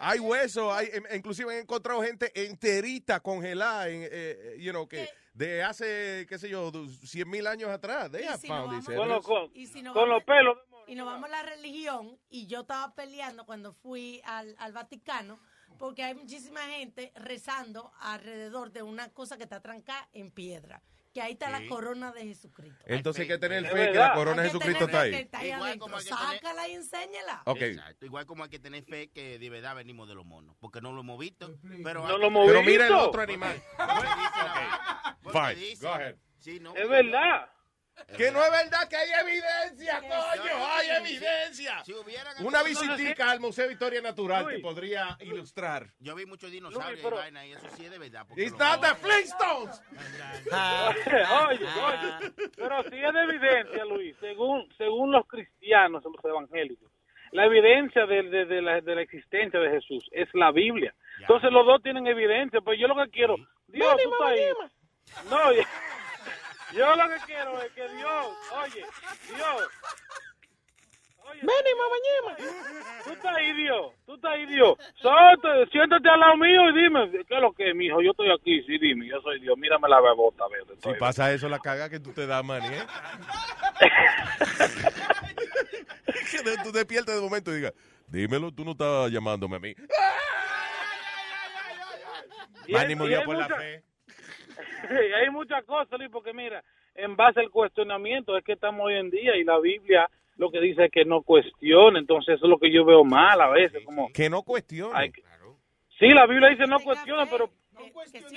hay huesos, hay, em- inclusive han encontrado gente enterita congelada, en, eh, eh, you know, que de hace, qué sé yo, 100 mil años atrás. Have si Con los- con- Y si nos con vamos- los pelos. Y nos vamos a la religión, y yo estaba peleando cuando fui al, al Vaticano, porque hay muchísima gente rezando alrededor de una cosa que está trancada en piedra, que ahí está Sí. la corona de Jesucristo. Entonces hay que tener fe que la corona de Jesucristo está ahí. que está ahí Igual adentro. como hay que tener- Sácala y enséñala. Ok. Exacto. Igual como hay que tener fe que de verdad venimos de los monos, porque no lo hemos visto. Pero No hay lo hemos Pero mira el visto. otro animal. Fine, go ahead. Sí, no. Es verdad. Que no es verdad que hay evidencia, coño, hay evidencia. Si hubieran Una visitica al Museo de Historia Natural Luis. te podría ilustrar. Yo vi muchos dinosaurios y vaina y eso sí es de verdad. It's not the Flintstones. oye, oye, pero sí es de evidencia, Luis, según, según los cristianos, los evangélicos. La evidencia de, de- de la, de la existencia de Jesús es la Biblia. Entonces los dos tienen evidencia, pues yo lo que quiero, Dios, tú estás ahí. No, yo, lo que quiero es que Dios, oye, Dios. Oye, Tú estás ahí, Dios. Tú estás ahí, Dios. Siéntate al lado mío y dime, ¿qué es lo que es, mijo? Yo estoy aquí, sí, dime, yo soy Dios. Mírame la bebota, verde. Si pasa eso, la caga que tú te das, Manny, ¿eh? que tú despiertas de momento y digas, dímelo, tú no estás llamándome a mí. Murió hay por la fe. hay muchas cosas, Luis, porque mira, en base al cuestionamiento es que estamos hoy en día y la Biblia lo que dice es que no cuestiona, entonces eso es lo que yo veo mal a veces, como... Que no cuestione. Hay que- Sí, la Biblia dice no cuestiona, pero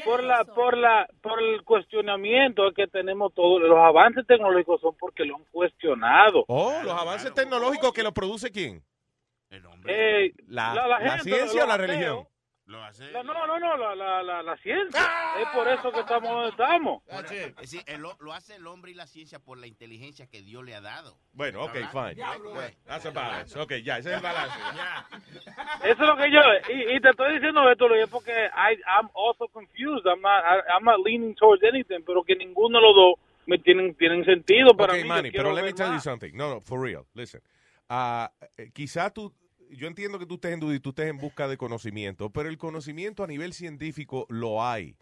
por la por la por el cuestionamiento es que tenemos todos los avances tecnológicos son porque lo han cuestionado. Oh, los avances tecnológicos que los produce quién? Eh, La, la- la la gente, ciencia o la los religión. la- no, no, no, la, la, la, la ciencia. Es por eso que estamos donde estamos. Es decir, el- lo hace el hombre y la ciencia por la inteligencia que Dios le ha dado. Bueno, ok, fine. That's a balance. Ok, ya, ese es el balance. Eso es lo que yo, y, y te estoy diciendo esto, Luis, porque I, I'm also confused. I'm not, I- I'm not leaning towards anything, pero que ninguno de los dos me tienen, tienen sentido para Ok, mí. Manny, pero let me tell you más. something. No, no, for real. Listen. Ah, eh, quizá tú, yo entiendo que tú estés en duda y tú estés en busca de conocimiento, pero el conocimiento a nivel científico lo hay.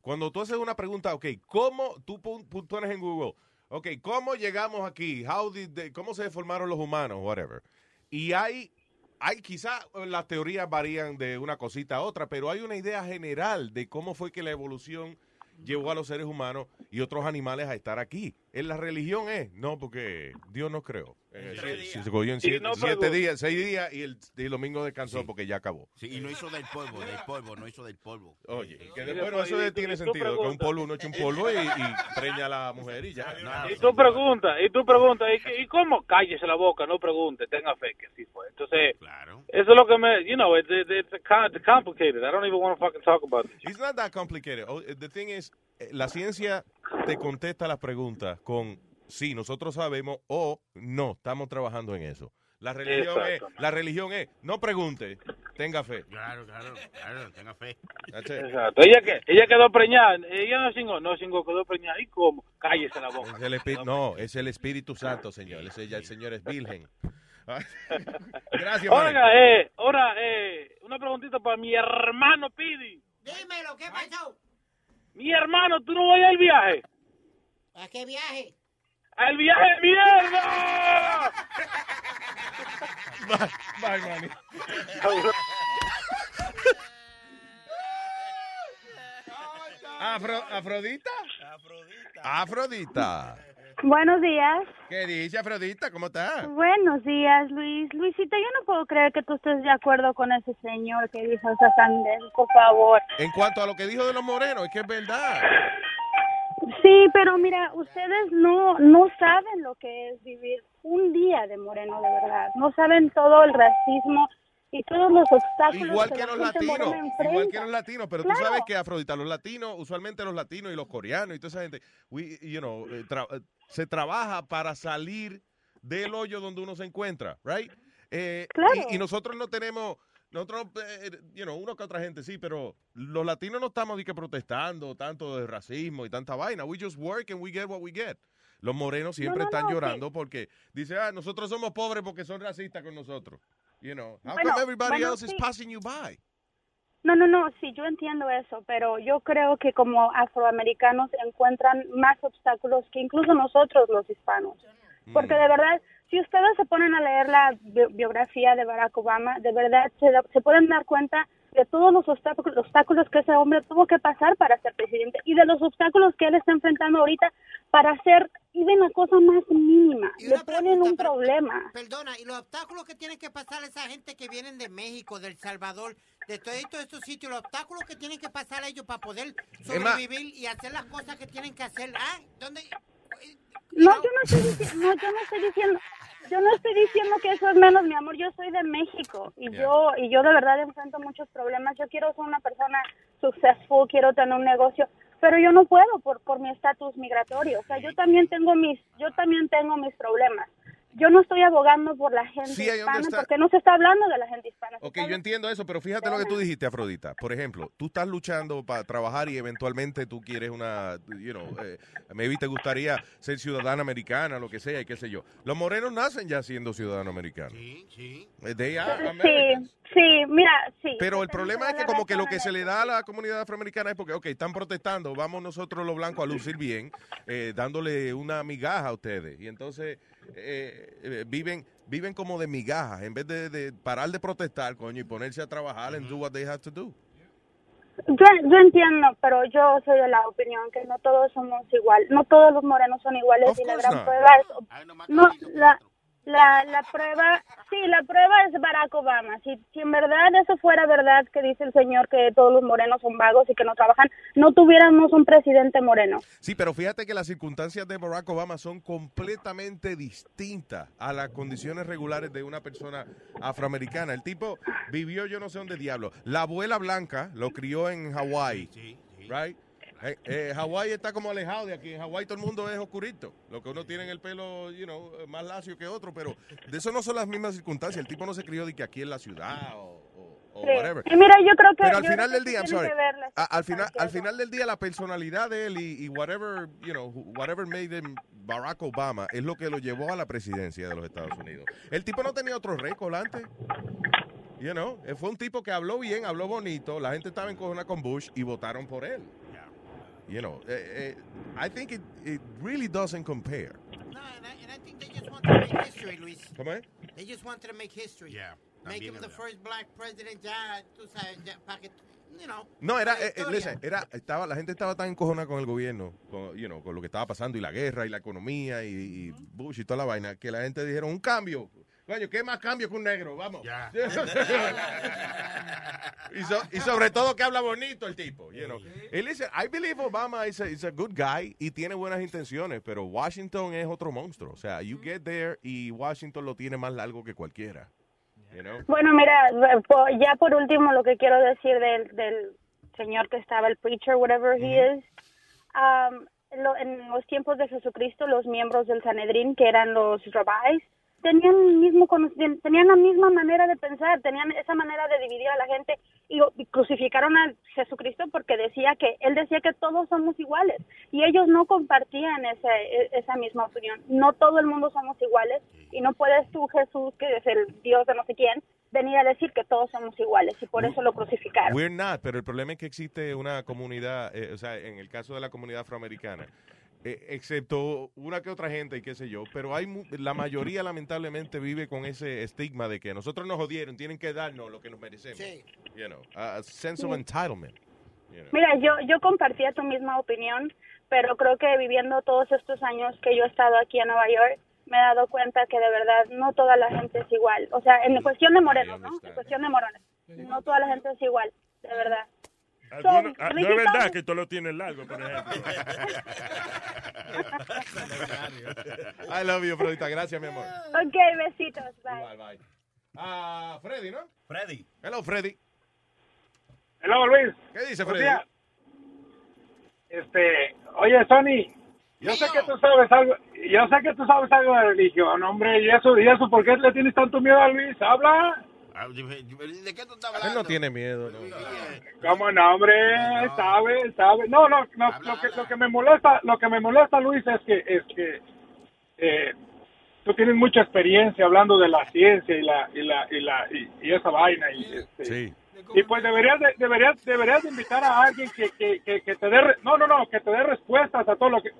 Cuando tú haces una pregunta, ok, ¿cómo tú pon- pon- pones en Google, ok, ¿cómo llegamos aquí? How did they- ¿Cómo se formaron los humanos? Whatever. Y hay, hay quizá las teorías varían de una cosita a otra, pero hay una idea general de cómo fue que la evolución llevó a los seres humanos y otros animales a estar aquí. En la religión es, no, porque Dios nos creó. Eh, días. se cogió en siete, no siete pregunta. días, seis días y el, y el domingo descansó porque ya acabó. Sí, y no hizo del polvo, del polvo, no hizo del polvo. Oye, que Sí. después no, eso tiene sentido, que un polvo uno echa un polvo y, y preña a la mujer y ya. Y tú preguntas, y tú preguntas, ¿y, cómo? Cállese la boca, no pregunte, tenga fe que sí fue. Entonces, eso es lo que me, you know, it's, it's, it's complicated. I don't even want to fucking talk about it. It's not that complicated. Oh, The thing is, la ciencia te contesta las preguntas con sí, nosotros sabemos o no, estamos trabajando en eso. La religión es, la religión es, no pregunte, tenga fe. Claro, claro, claro, tenga fe. Exacto. Ella que ella quedó preñada, ella no chingó, no chingó, quedó preñada. ¿Y cómo? Cállese la boca. Es el no, es el Espíritu Santo, señor. Ese ya el Señor es virgen. Gracias. Oiga, eh, ahora, eh, una preguntita para mi hermano Pidi. Dímelo, ¿qué pasó? Mi hermano, ¿tú no vas al viaje? ¿A qué viaje? ¡Al viaje de mierda! Bye, bye, Manny. Afro, ¿Afrodita? Afrodita. Buenos días. ¿Qué dice Afrodita? ¿Cómo está? Buenos días, Luis. Luisito, yo no puedo creer que tú estés de acuerdo con ese señor que dijo esa sandez, por favor. En cuanto a lo que dijo de los morenos, es que es verdad. Sí, pero mira, ustedes no no saben lo que es vivir un día de moreno de verdad. No saben todo el racismo y todos los obstáculos Igual que, que los latinos, igual que los latinos, pero Claro. tú sabes que Afrodita, los latinos, usualmente los latinos y los coreanos y toda esa gente, we, you know, eh, tra- eh, se trabaja para salir del hoyo donde uno se encuentra, right? Eh, Claro. y, y nosotros no tenemos, nosotros, eh, you know, uno que otra gente sí, pero los latinos no estamos ni que protestando tanto de racismo y tanta vaina. We just work and we get what we get. Los morenos siempre no, están no, sí. llorando porque dicen, ah, nosotros somos pobres porque son racistas con nosotros. You know, how Bueno, come everybody bueno, else is passing you by? No, no, no, sí, yo entiendo eso, pero yo creo que como afroamericanos encuentran más obstáculos que incluso nosotros los hispanos. Porque de verdad, si ustedes se ponen a leer la bi- biografía de Barack Obama, de verdad se, se pueden dar cuenta de todos los obstáculos, obstáculos que ese hombre tuvo que pasar para ser presidente y de los obstáculos que él está enfrentando ahorita para hacer even la cosa más mínima. Le ponen un problema. Perdona, ¿y los obstáculos que tienen que pasar esa gente que vienen de México, del Salvador, de todos estos sitios, los obstáculos que tienen que pasar ellos para poder Emma. sobrevivir y hacer las cosas que tienen que hacer? ¿Ah? ¿Dónde? No, yo no estoy diciendo, no, yo no estoy diciendo, yo no estoy diciendo que eso es menos, mi amor. Yo soy de México y Yeah. yo y yo de verdad enfrento muchos problemas. Yo quiero ser una persona successful, quiero tener un negocio, pero yo no puedo por por mi estatus migratorio. O sea, yo también tengo mis, yo también tengo mis problemas. Yo no estoy abogando por la gente Sí, I hispana understand. porque no se está hablando de la gente hispana. Ok, está yo entiendo eso, pero fíjate lo que tú dijiste, Afrodita. Por ejemplo, tú estás luchando para trabajar y eventualmente tú quieres una, you know, eh, maybe te gustaría ser ciudadana americana, lo que sea, y qué sé yo. Los morenos nacen ya siendo ciudadanos americanos. Sí, sí. Sí, sí, mira, sí. Pero el problema es que como que lo que se le da a la comunidad afroamericana es porque, ok, están protestando, vamos nosotros los blancos a lucir bien, eh, dándole una migaja a ustedes. Y entonces eh, eh, viven viven como de migajas, en vez de, de parar de protestar, coño, y ponerse a trabajar and do what they have to do. Yo, yo entiendo, pero yo soy de la opinión que no todos somos igual, no todos los morenos son iguales Of y la gran not. prueba es no la la la prueba sí la prueba es Barack Obama. Si si en verdad eso fuera verdad que dice el señor que todos los morenos son vagos y que no trabajan, no tuviéramos un presidente moreno. Sí, pero fíjate que las circunstancias de Barack Obama son completamente distintas a las condiciones regulares de una persona afroamericana. El tipo vivió yo no sé dónde diablo. La abuela blanca lo crió en Hawái, right? Eh, eh, Hawái está como alejado de aquí. En Hawái todo el mundo es oscurito. Lo que uno tiene en el pelo, you know, más lacio que otro, pero de eso no son las mismas circunstancias. El tipo no se crió de que aquí en la ciudad o, o- o Sí. whatever. Y mira, yo creo que Pero al final del día, I'm sorry. A- al final, al final del día la personalidad de él y, y whatever, you know, whatever made him Barack Obama es lo que lo llevó a la presidencia de los Estados Unidos. El tipo no tenía otro récord antes. You know, eh, fue un tipo que habló bien, habló bonito, la gente estaba encojonada con Bush y votaron por él. You know, eh, eh, I think it, it really doesn't compare. No, and I, and I think they just want to make history, Luis. ¿Cómo es? They just wanted to make history. Yeah. Make him the first black president ya, tú sabes, ya, para que, you know. No, era, eh, eh, listen, era, estaba, la gente estaba tan encojonada con el gobierno, con, you know, con lo que estaba pasando y la guerra y la economía y, y Bush y toda la vaina, que la gente dijeron un cambio. Coño, ¿qué más cambio que un negro? Vamos. y, so- y sobre todo que habla bonito el tipo, you know. Y listen, I believe Obama is a, is a good guy y tiene buenas intenciones, pero Washington es otro monstruo. O sea, you get there y Washington lo tiene más largo que cualquiera. You know? Bueno, mira, ya por último lo que quiero decir del, del señor que estaba, el preacher, whatever he is, um, lo- en los tiempos de Jesucristo, los miembros del Sanedrín, que eran los rabbis, tenían el mismo tenían la misma manera de pensar, tenían esa manera de dividir a la gente y, y crucificaron a Jesucristo porque decía que él decía que todos somos iguales y ellos no compartían ese, e- esa misma opinión. No todo el mundo somos iguales y no puedes tú Jesús que es el Dios de no sé quién venir a decir que todos somos iguales y por eso lo crucificaron. We're not, pero el problema es que existe una comunidad, eh, o sea, en el caso de la comunidad afroamericana, eh, excepto una que otra gente y qué sé yo, pero hay mu- la mayoría lamentablemente vive con ese estigma de que nosotros nos jodieron, tienen que darnos lo que nos merecemos. You know, a a sense of Sí. entitlement. you know. Mira, yo, yo compartía tu misma opinión, pero creo que viviendo todos estos años que yo he estado aquí en Nueva York, me he dado cuenta que de verdad no toda la gente es igual. O sea, en cuestión de morenos, ¿no? En cuestión de morones. No toda la gente es igual, de verdad. Algunos- So, ah, no es verdad que tú lo tienes largo, por ejemplo. I love you, Fredita. Gracias, mi amor. Ok, besitos. Bye. Igual, bye. Ah, Freddy, ¿no? Freddy. Hello, Freddy. Hello, Luis. ¿Qué dice Freddy? Este, oye, Sony, yo sé que tú sabes algo, yo sé que tú sabes algo de religión, hombre, y eso, y eso, ¿por qué le tienes tanto miedo a Luis? Habla. Ah, ¿De qué tú estás Él hablando? no tiene miedo, no. ¿Cómo no, hombre? Sabe, sabe. No, no, no, lo que, lo que me molesta, lo que me molesta, Luis, es que, es que, eh, tú tienes mucha experiencia hablando de la ciencia y la, y la, y la, y, y esa vaina, y este, Sí. y pues deberías de, deberías deberías de invitar a alguien que, que, que, que te dé no no no que te dé respuestas a todo lo que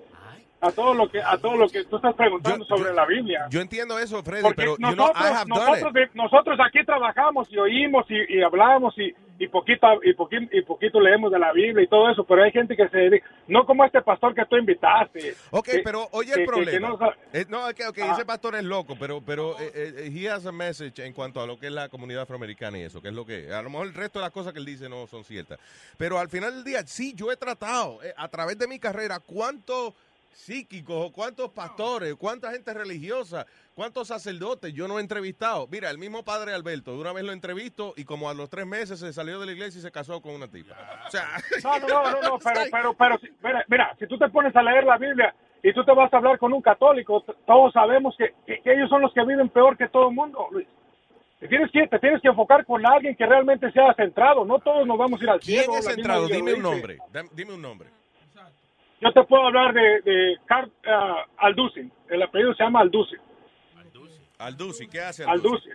a todo lo que a todo lo que tú estás preguntando sobre la Biblia Yo entiendo eso, Freddy, porque pero you know, nosotros nosotros, nosotros aquí trabajamos y oímos y, y hablamos y, y poquito y poquito y poquito leemos de la Biblia y todo eso pero hay gente que se dedica no como este pastor que tú invitaste Ok, que- pero oye que- el que- que problema. no sa- Eh, no, es que ok, Ah. ese pastor es loco, pero pero eh, eh, he has a message en cuanto a lo que es la comunidad afroamericana y eso, que es lo que a lo mejor el resto de las cosas que él dice no son ciertas. Pero al final del día, sí, yo he tratado eh, a través de mi carrera cuántos psíquicos, cuántos pastores, cuánta gente religiosa, cuántos sacerdotes yo no he entrevistado. Mira, el mismo padre Alberto, de una vez lo entrevisto y como a los tres meses se salió de la iglesia y se casó con una tipa. O sea, No, no, no, no, no, pero, pero, pero, mira, mira, si tú te pones a leer la Biblia y tú te vas a hablar con un católico, todos sabemos que, que- que ellos son los que viven peor que todo el mundo, Luis. Te tienes, que, te tienes que enfocar con alguien que realmente sea centrado, no todos nos vamos a ir al ¿quién cielo. es la misma centrado? Dime un nombre. Dime un nombre. Yo te puedo hablar de, de Car, ah, Alducin, el apellido se llama Alducin. Alduci, ¿qué hace Alducin.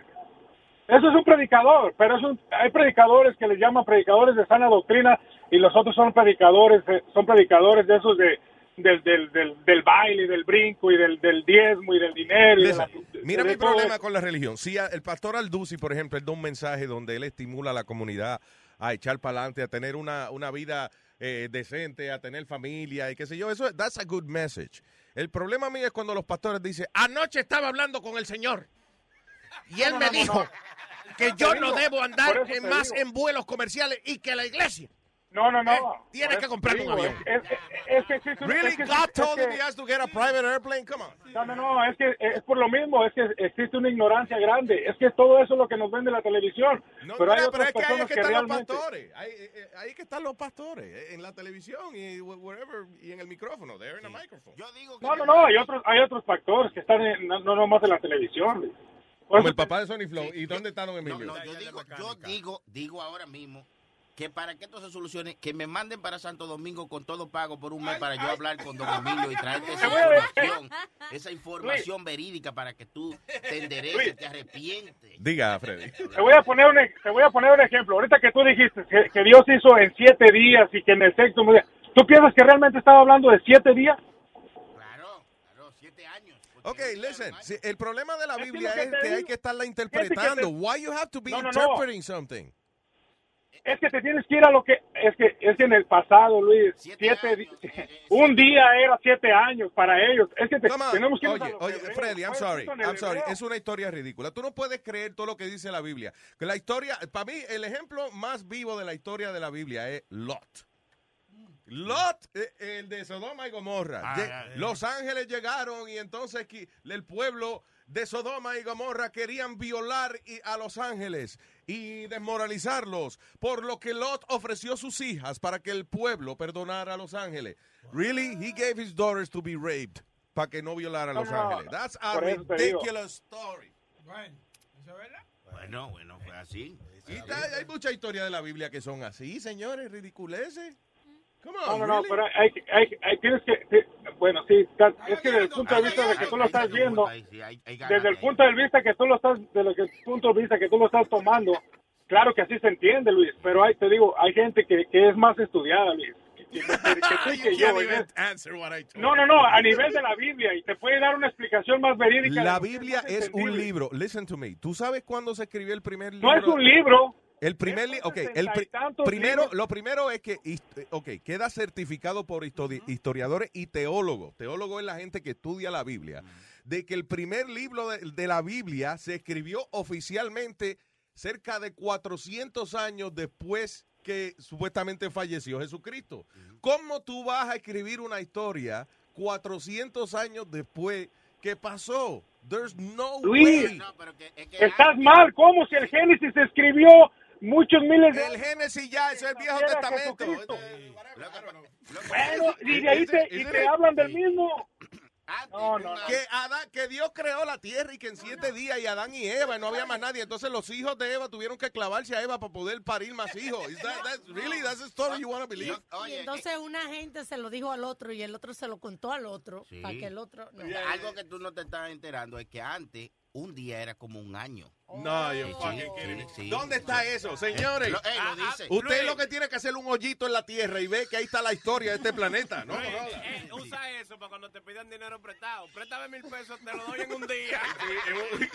Eso es un predicador, pero es un- hay predicadores que les llaman predicadores de sana doctrina y los otros son predicadores, eh, son predicadores de esos de del, del, del, del baile, del brinco y del, del diezmo y del dinero. y de la- Listen, de- mira de mi problema con la religión. Si a- el pastor Alduci, por ejemplo, él da un mensaje donde él estimula a la comunidad a echar para adelante, a tener una, una vida eh, decente, a tener familia y qué sé yo. Eso, that's a good message. El problema mío es cuando los pastores dicen, anoche estaba hablando con el Señor y él No, me no, dijo que yo no debo andar más digo. en vuelos comerciales y que la iglesia No, no, no. eh, tiene Por que eso comprar te un avión. Es, es- es que existe un- Really? es que- God es told him que- he has to get a private airplane? Come on. No, no, no, es que es por lo mismo, es que existe una ignorancia grande, es que todo eso es lo que nos vende la televisión, No, pero hay otras es que ahí es que, que, están realmente... los pastores. Ahí, eh, ahí que están los pastores. eh, En la televisión y wh- wherever. Y en el micrófono. They're in a microphone. Yo digo No, no, no, hay otros, hay otros factores que están en, no, no nomás en la televisión. Como el papá de Sony Flow. ¿Y dónde está Don Emilio? No, no, yo digo, yo digo, digo ahora mismo que para que esto se solucione, que me manden para Santo Domingo con todo pago por un mes para yo hablar con Don Emilio y traerte esa información, esa información verídica para que tú te endereces, te arrepientes. Diga, Freddy. Te voy a poner un, te voy a poner un ejemplo. Ahorita que tú dijiste que, que Dios hizo en siete días y que en el sexto día, ¿tú piensas que realmente estaba hablando de siete días? Ok, listen. el problema de la Biblia es que hay que estarla interpretando. te- Why you have to be No, no, no. interpreting something? Es que te tienes que ir a lo que es que es que en el pasado, Luis, siete, di- un día era siete años para ellos. Es que te- tenemos que a Oye, oye. Freddy, I'm Fue sorry. I'm sorry. Es una historia ridícula. Tú no puedes creer todo lo que dice la Biblia. Que la historia, para mí, el ejemplo más vivo de la historia de la Biblia es Lot. Lot, eh, el de Sodoma y Gomorra. Ah, Lle- ya, ya. Los ángeles llegaron y entonces el pueblo de Sodoma y Gomorra querían violar a los ángeles y desmoralizarlos, por lo que Lot ofreció sus hijas para que el pueblo perdonara a los ángeles. Really? He gave his daughters to be raped. para que no violaran No, Los no, Ángeles. That's a ridiculous story. Bueno, ¿eso es verdad? Bueno, bueno, fue así. Y hay mucha historia de la Biblia que son así, señores, ridiculeces. Come No, on, no, no, really? pero hay, hay, hay- tienes que, bueno, sí, es que desde el punto de vista de que tú lo estás viendo, desde el punto de vista que tú lo estás, de lo que el punto de vista que tú lo estás tomando, claro que así se entiende, Luis, pero hay, te digo, hay gente que, que es más estudiada, Luis, No, no, no, a nivel de la Biblia, y te puede dar una explicación más verídica. La Biblia es un libro. Listen to me. ¿Tú sabes cuándo se escribió el primer libro? No es un libro. El primer libro, ok, el primero, libros. lo primero es que, hist- ok, queda certificado por histori- historiadores y teólogos. Teólogo es la gente que estudia la Biblia. De que el primer libro de, de la Biblia se escribió oficialmente cerca de 400 años después que supuestamente falleció Jesucristo. ¿Cómo tú vas a escribir una historia 400 años después que pasó? There's no Luis, way. estás mal, ¿cómo si el Génesis se escribió muchos miles de El Génesis ya, eso es el Viejo Testamento. Bueno, y de ahí te, y te hablan del mismo. No, no, no. Que, Adán, que Dios creó la tierra y que en siete días y Adán y Eva y no había más nadie. Entonces los hijos de Eva tuvieron que clavarse a Eva para poder parir más hijos. Is that, that's really that's the story you want to believe? y entonces una gente se lo dijo al otro y el otro se lo contó al otro Sí. para que el otro no. Algo que tú no te estás enterando es que antes un día era como un año. No, you Sí, fucking sí. ¿Dónde está eso, señores? Lo- eh, lo Ah, ah, dice. Usted Luis. lo que tiene que hacer un hoyito en la tierra y ve que ahí está la historia de este planeta, ¿no? Eh, eh, usa eso para cuando te pidan dinero prestado. Préstame mil pesos, te lo doy en un día.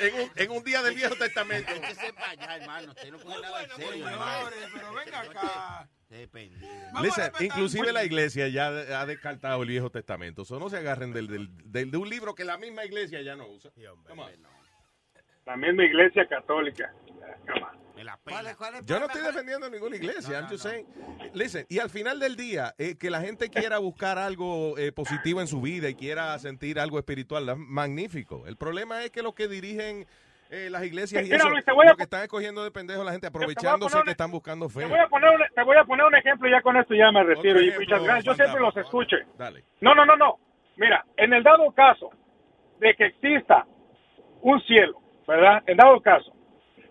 En un, en un día del Viejo Testamento. Hay que ser para allá, hermano. Usted no coge nada en serio, hermano. pero venga acá. Depende. Listen, inclusive la iglesia ya ha descartado el Viejo Testamento. Eso no se agarren del, del- del- de un libro que la misma iglesia ya no usa. Come on. La misma iglesia católica. Yo no estoy defendiendo ninguna iglesia. I'm just saying. Listen, y al final del día, eh, que la gente quiera buscar algo eh, positivo en su vida y quiera sentir algo espiritual, es magnífico. El problema es que los que dirigen eh, las iglesias y Mira, eso, Luis, te voy a lo que están escogiendo de pendejos la gente aprovechándose poner que están buscando fe. Te voy a poner un, te voy a poner un ejemplo ya con esto ya me retiro. Y muchas gracias. Yo siempre los escucho. Dale. No, no, no, no. Mira, en el dado caso de que exista un cielo, ¿verdad? En dado caso,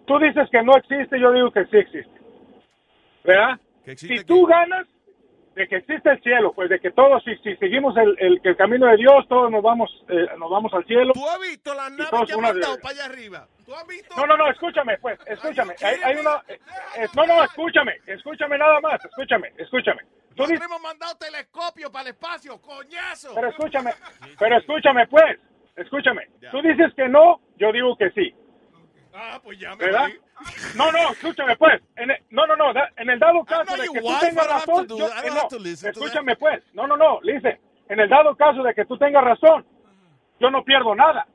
tú dices que no existe, yo digo que sí existe. ¿Verdad? Que existe si tú ganas de que existe el cielo, pues de que todos, si, si seguimos el, el, el camino de Dios, todos nos vamos, eh, nos vamos al cielo. ¿Tú has visto las naves que han de- mandado para allá arriba? ¿Tú has visto? No, no, no, escúchame, pues, escúchame. Hay, hay una, eh, no, no, escúchame, escúchame nada más, escúchame, escúchame. Tú Nosotros hemos mandado telescopio para el espacio, coñazo. pero escúchame, pero escúchame, pues, escúchame. Tú dices que no, yo digo que sí, Ah, pues ya me ¿verdad? voy. No, no, escúchame, pues. En el- no, no, no, da- en el dado caso de que tú tengas razón, do yo- eh, no, escúchame, pues. No, no, no, dice, en el dado caso de que tú tengas razón, yo no pierdo nada.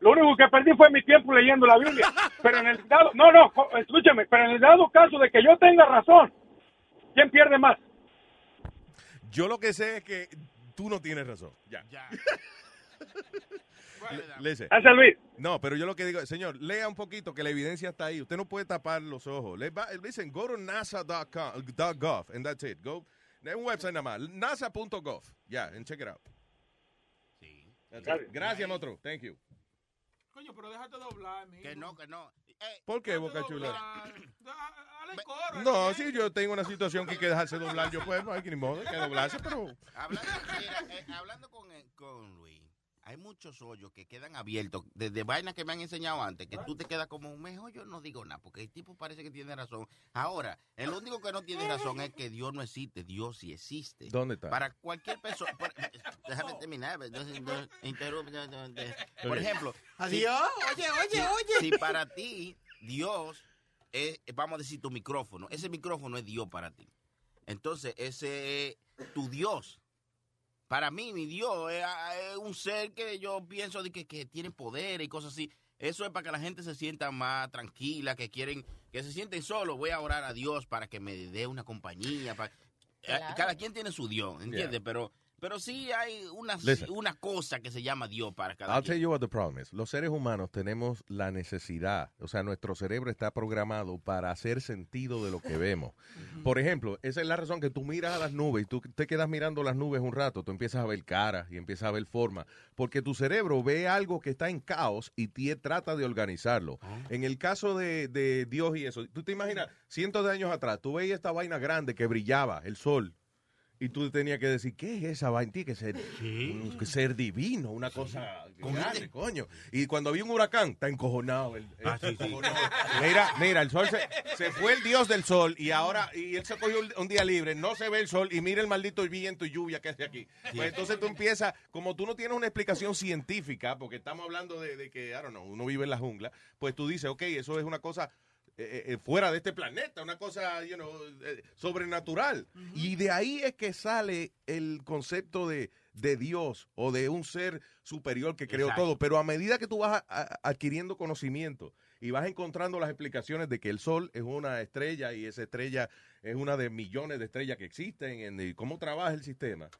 Lo único que perdí fue mi tiempo leyendo la Biblia. Pero en el dado, no, no, escúchame, pero en el dado caso de que yo tenga razón, ¿quién pierde más? Yo lo que sé es que tú no tienes razón. Ya. Le-. Gracias, Luis. No, pero yo lo que digo, señor, lea un poquito que la evidencia está ahí. Usted no puede tapar los ojos. Le va- Listen, go to nasa.com, dot .gov, and that's it. Go, es un website nada más, nasa.gov. Ya, and check it out. It. Gracias. Gracias, Motro. Thank you. Coño, pero déjate doblar, mijo. Que no, que no. ¿Por qué, Boca Chula? Coro. No, si yo tengo una situación que hay que dejarse doblar, yo pues no hay que ni modo, hay que doblarse, pero... Hablando, mira, eh, hablando con, eh, con Luis, hay muchos hoyos que quedan abiertos desde vainas que me han enseñado antes, que tú te quedas como, mejor yo no digo nada, porque el tipo parece que tiene razón. Ahora, el único que no tiene razón es que Dios no existe, Dios sí existe. ¿Dónde está? Para cualquier persona, por- déjame terminar, interrumpe, por ejemplo, Adiós. Oye, oye, si, oye. si para ti Dios es, vamos a decir, tu micrófono, ese micrófono es Dios para ti. Entonces, ese es tu Dios. Para mí, mi Dios es, es un ser que yo pienso de que, que tiene poder y cosas así. Eso es para que la gente se sienta más tranquila, que quieren, que se sienten solos. Voy a orar a Dios para que me dé una compañía. para- Eh, Claro. Cada quien tiene su Dios, ¿entiendes? Yeah. Pero Pero sí hay una, Listen. una cosa que se llama Dios para cada I'll quien. tell you what the problem is. Los seres humanos tenemos la necesidad, o sea, nuestro cerebro está programado para hacer sentido de lo que vemos. Por ejemplo, esa es la razón que tú miras a las nubes y tú te quedas mirando las nubes un rato, tú empiezas a ver caras y empiezas a ver formas, porque tu cerebro ve algo que está en caos y tie- trata de organizarlo. En el caso de, de Dios y eso, tú te imaginas, cientos de años atrás, tú veías esta vaina grande que brillaba, el sol. Y tú tenías que decir, ¿qué es esa vaina? Tiene que ser, que ser divino, una cosa grande, coño. Y cuando había un huracán, está encojonado. el- el- encojonado. Mira, mira, el sol se, se fue el dios del sol y ahora, y él se cogió un, un día libre, no se ve el sol y mira el maldito viento y lluvia que hace aquí. Pues entonces tú empiezas, como tú no tienes una explicación científica, porque estamos hablando de, de que, I don't know, uno vive en la jungla, pues tú dices, ok, eso es una cosa eh, eh, fuera de este planeta, una cosa you know, eh, sobrenatural. Y de ahí es que sale el concepto de, de Dios o de un ser superior que creó Exacto. todo. Pero a medida que tú vas a- a- adquiriendo conocimiento y vas encontrando las explicaciones de que el Sol es una estrella y esa estrella es una de millones de estrellas que existen en- y cómo trabaja el sistema,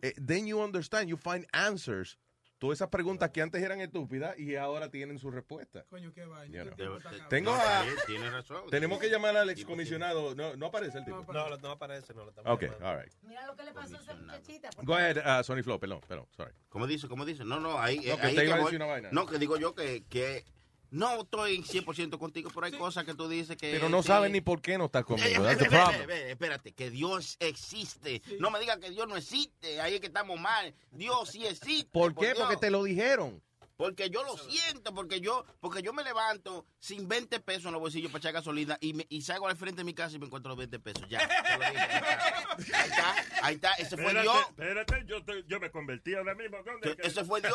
eh, then you understand, you find answers. Todas esas preguntas que antes eran estúpidas y ahora tienen su respuesta. Coño, qué vaina. Cabrón. Tengo a. tiene razón. Tenemos que llamar al excomisionado. No, no aparece el tipo. No, no aparece, no lo estamos Ok, llamando. all right. Mira lo que le pasó a esa muchachita. Go ahead, uh, Sonny Flow, perdón, perdón, sorry. ¿Cómo dice? ¿Cómo dice? No, no, ahí, No, que ahí usted iba a voy. decir una vaina. No, que digo yo que, que no estoy 100% contigo, pero hay cosas que tú dices que... Pero no sí. saben ni por qué no estás Eh, conmigo. Ve, problem. ve, ve, espérate, que Dios existe. No me digas que Dios no existe. Ahí es que estamos mal. Dios sí existe. ¿Por qué? Dios. Porque te lo dijeron. Porque yo lo siento, porque yo, porque yo me levanto sin 20 pesos en los bolsillos para echar gasolina y, me, y salgo al frente de mi casa y me encuentro los 20 pesos. Ya. dije. Ahí está, ahí está, ese fue Espérate, Dios. espérate, yo, te- yo me convertí ahora mismo. ¿dónde? Que- Ese fue Dios,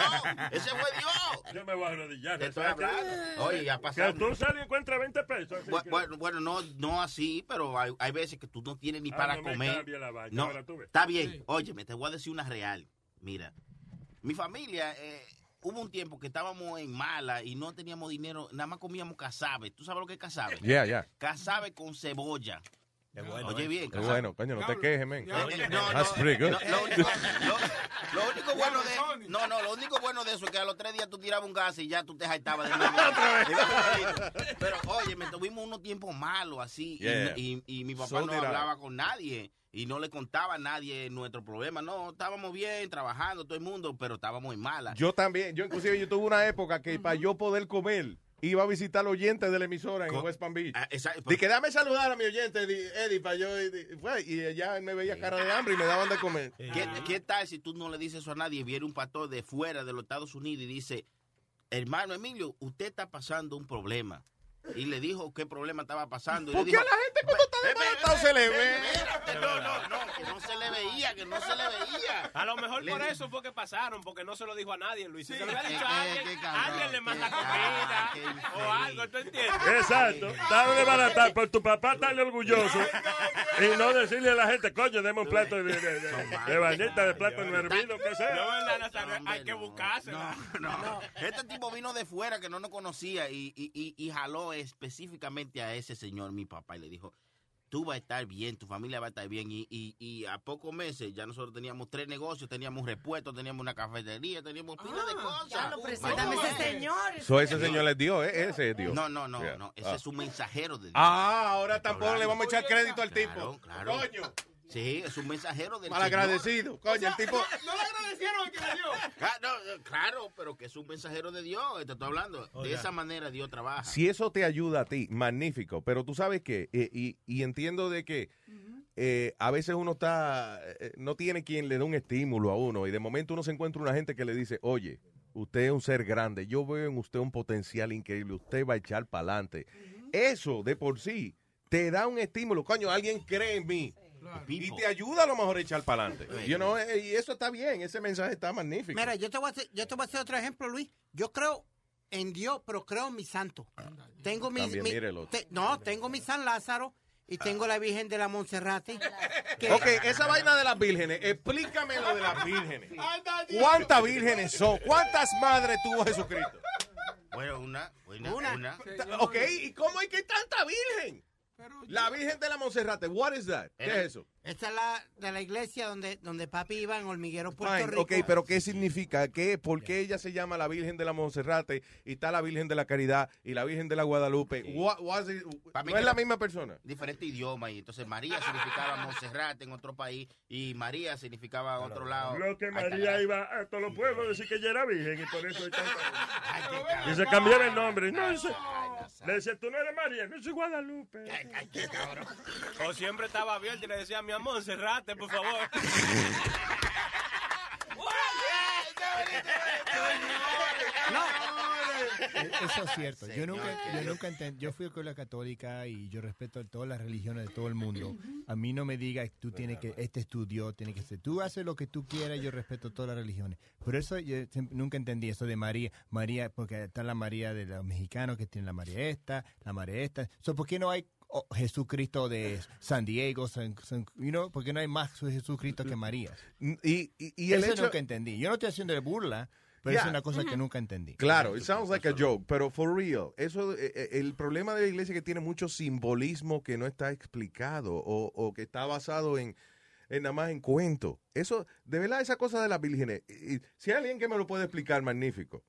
ese fue Dios. Yo me voy a arrodillar. Te estoy hablando. Oye, ya Que pasado. tú sales y encuentras 20 pesos. Bu- que- Bueno, bueno, no, no así, pero hay, hay veces que tú no tienes ni Ah, para no comer. cambie la vaina, No, ahora tú ves. está bien. Óyeme, te voy a decir una real. Mira, mi familia, eh, hubo un tiempo que estábamos en mala y no teníamos dinero, nada más comíamos casabe. ¿Tú sabes lo que es casabe? Yeah, yeah. Casabe con cebolla. Oye eh. bien, Qué bueno, coño, no te quejes, men. No, That's no, pretty good. no, lo, único, lo- lo único bueno de no no lo único bueno de eso es que a los tres días tú tirabas un gas y ya tú te jaitabas de nuevo. pero oye me tuvimos unos tiempos malos así y- Yeah. y, y mi papá So no I. hablaba con nadie y no le contaba a nadie nuestro problema no estábamos bien trabajando todo el mundo pero estábamos en mala Yo también, yo inclusive yo tuve una época que para yo poder comer iba a visitar al oyente de la emisora en Co- West Palm Beach. Ah, esa- Dije, que dame saludar a mi oyente, di- Eddie, para yo. Y, di- fue, y ella me veía cara de hambre y me daban de comer. ¿Qué, qué tal si tú no le dices eso a nadie y viene un pastor de fuera de los Estados Unidos y dice, hermano Emilio, usted está pasando un problema? Y le dijo qué problema estaba pasando. Y le ¿Por qué dijo, a la gente cuando está estado se le ve? No, no, no, que no se le veía, que no se le veía. A lo mejor Le por eso fue que pasaron, porque no se lo dijo a nadie, Luis. Si se lo hubiera Eh, dicho eh, a alguien, qué cabrón, alguien le manda comida o algo, ¿tú entiendes? Exacto. Está de baratar por tu papá tan orgulloso y no decirle a la gente, coño, deme un plato de, de, de, de bañita, de plátano hervido, que No, sea. verdad, Nazario, hay que buscársela. No, este tipo vino de fuera que no nos conocía y, y, y, y jaló específicamente a ese señor, mi papá, y le dijo, tú vas a estar bien, tu familia va a estar bien. Y, y, y a pocos meses ya nosotros teníamos tres negocios, teníamos un repuesto, teníamos una cafetería, teníamos pila de cosas. Ya lo preséntame ese señor. So, ese señor les dio, ¿eh? Ese es Dios. No, no, no, Yeah. no, ese Ah. es un mensajero de Dios. Ah, ahora tampoco le vamos a echar crédito al tipo. Claro, claro. Coño, Sí, es un mensajero del malagradecido. Coño, el tipo. No le agradecieron al que le dio. Ah, no, no, claro, pero que es un mensajero de Dios, te estoy hablando. De esa manera Dios trabaja. Si eso te ayuda a ti, magnífico. Pero tú sabes que, eh, y, y entiendo de que eh, a veces uno está, eh, no tiene quien le dé un estímulo a uno y de momento uno se encuentra una gente que le dice, oye, usted es un ser grande, yo veo en usted un potencial increíble, usted va a echar para adelante. Eso de por sí te da un estímulo. Coño, alguien cree en mí. Y te ayuda a lo mejor a echar para adelante. You know, eh, y eso está bien, ese mensaje está magnífico. Mira, yo te, voy a hacer, yo te voy a hacer otro ejemplo, Luis. Yo creo en Dios, pero creo en mi santo. Tengo mi, También mi- mire el otro. te- no, tengo mi San Lázaro y tengo la Virgen de la Monserrate. que- Ok, esa vaina de las vírgenes, explícame lo de las vírgenes. ¿Cuántas vírgenes son? ¿Cuántas madres tuvo Jesucristo? Bueno, una, una, Una. una. Ok, ¿y cómo hay que tanta virgen? La Virgen de la Monserrate, what is that? ¿Qué es eso? Esta es la de la iglesia donde, donde papi iba en Hormiguero, Puerto Fine, Rico. ok, pero ¿qué significa? ¿Qué, ¿Por qué ella se llama la Virgen de la Monserrate y está la Virgen de la Caridad y la Virgen de la Guadalupe? What- it- no es la misma persona. Diferente idioma y entonces María significaba Montserrat en otro país y María significaba en otro lado. Lo que María la- iba a todos los pueblos a decir que ella era virgen y por eso Y se cambiaba el nombre. No, dice, le decía, tú no eres María, no soy Guadalupe. O siempre estaba abierto y le decía, mi amor, cerrate, por favor. Eso es cierto. Yo nunca, yo nunca entendí. Yo fui a escuela católica y yo respeto todas las religiones de todo el mundo. A mí no me digas tú tienes que este estudió, tiene que ser. Tú haces lo que tú quieras. Yo respeto todas las religiones. Por eso yo nunca entendí eso de María, María, porque está la María de los mexicanos que tiene la María esta, la María esta. So, ¿Por qué no hay oh, Jesucristo de San Diego, San, San- you know, ¿por qué no hay más Jesucristo que María? Y, y, y el eso hecho- nunca entendí. Yo no estoy haciendo de burla, pero Yeah. es una cosa que nunca entendí. Claro, it sounds like a joke, pero for real, eso, eh, eh, el problema de la iglesia es que tiene mucho simbolismo que no está explicado o, o que está basado en, en nada más en cuento. Eso, de verdad, esa cosa de las vírgenes, si hay alguien que me lo puede explicar, magnífico.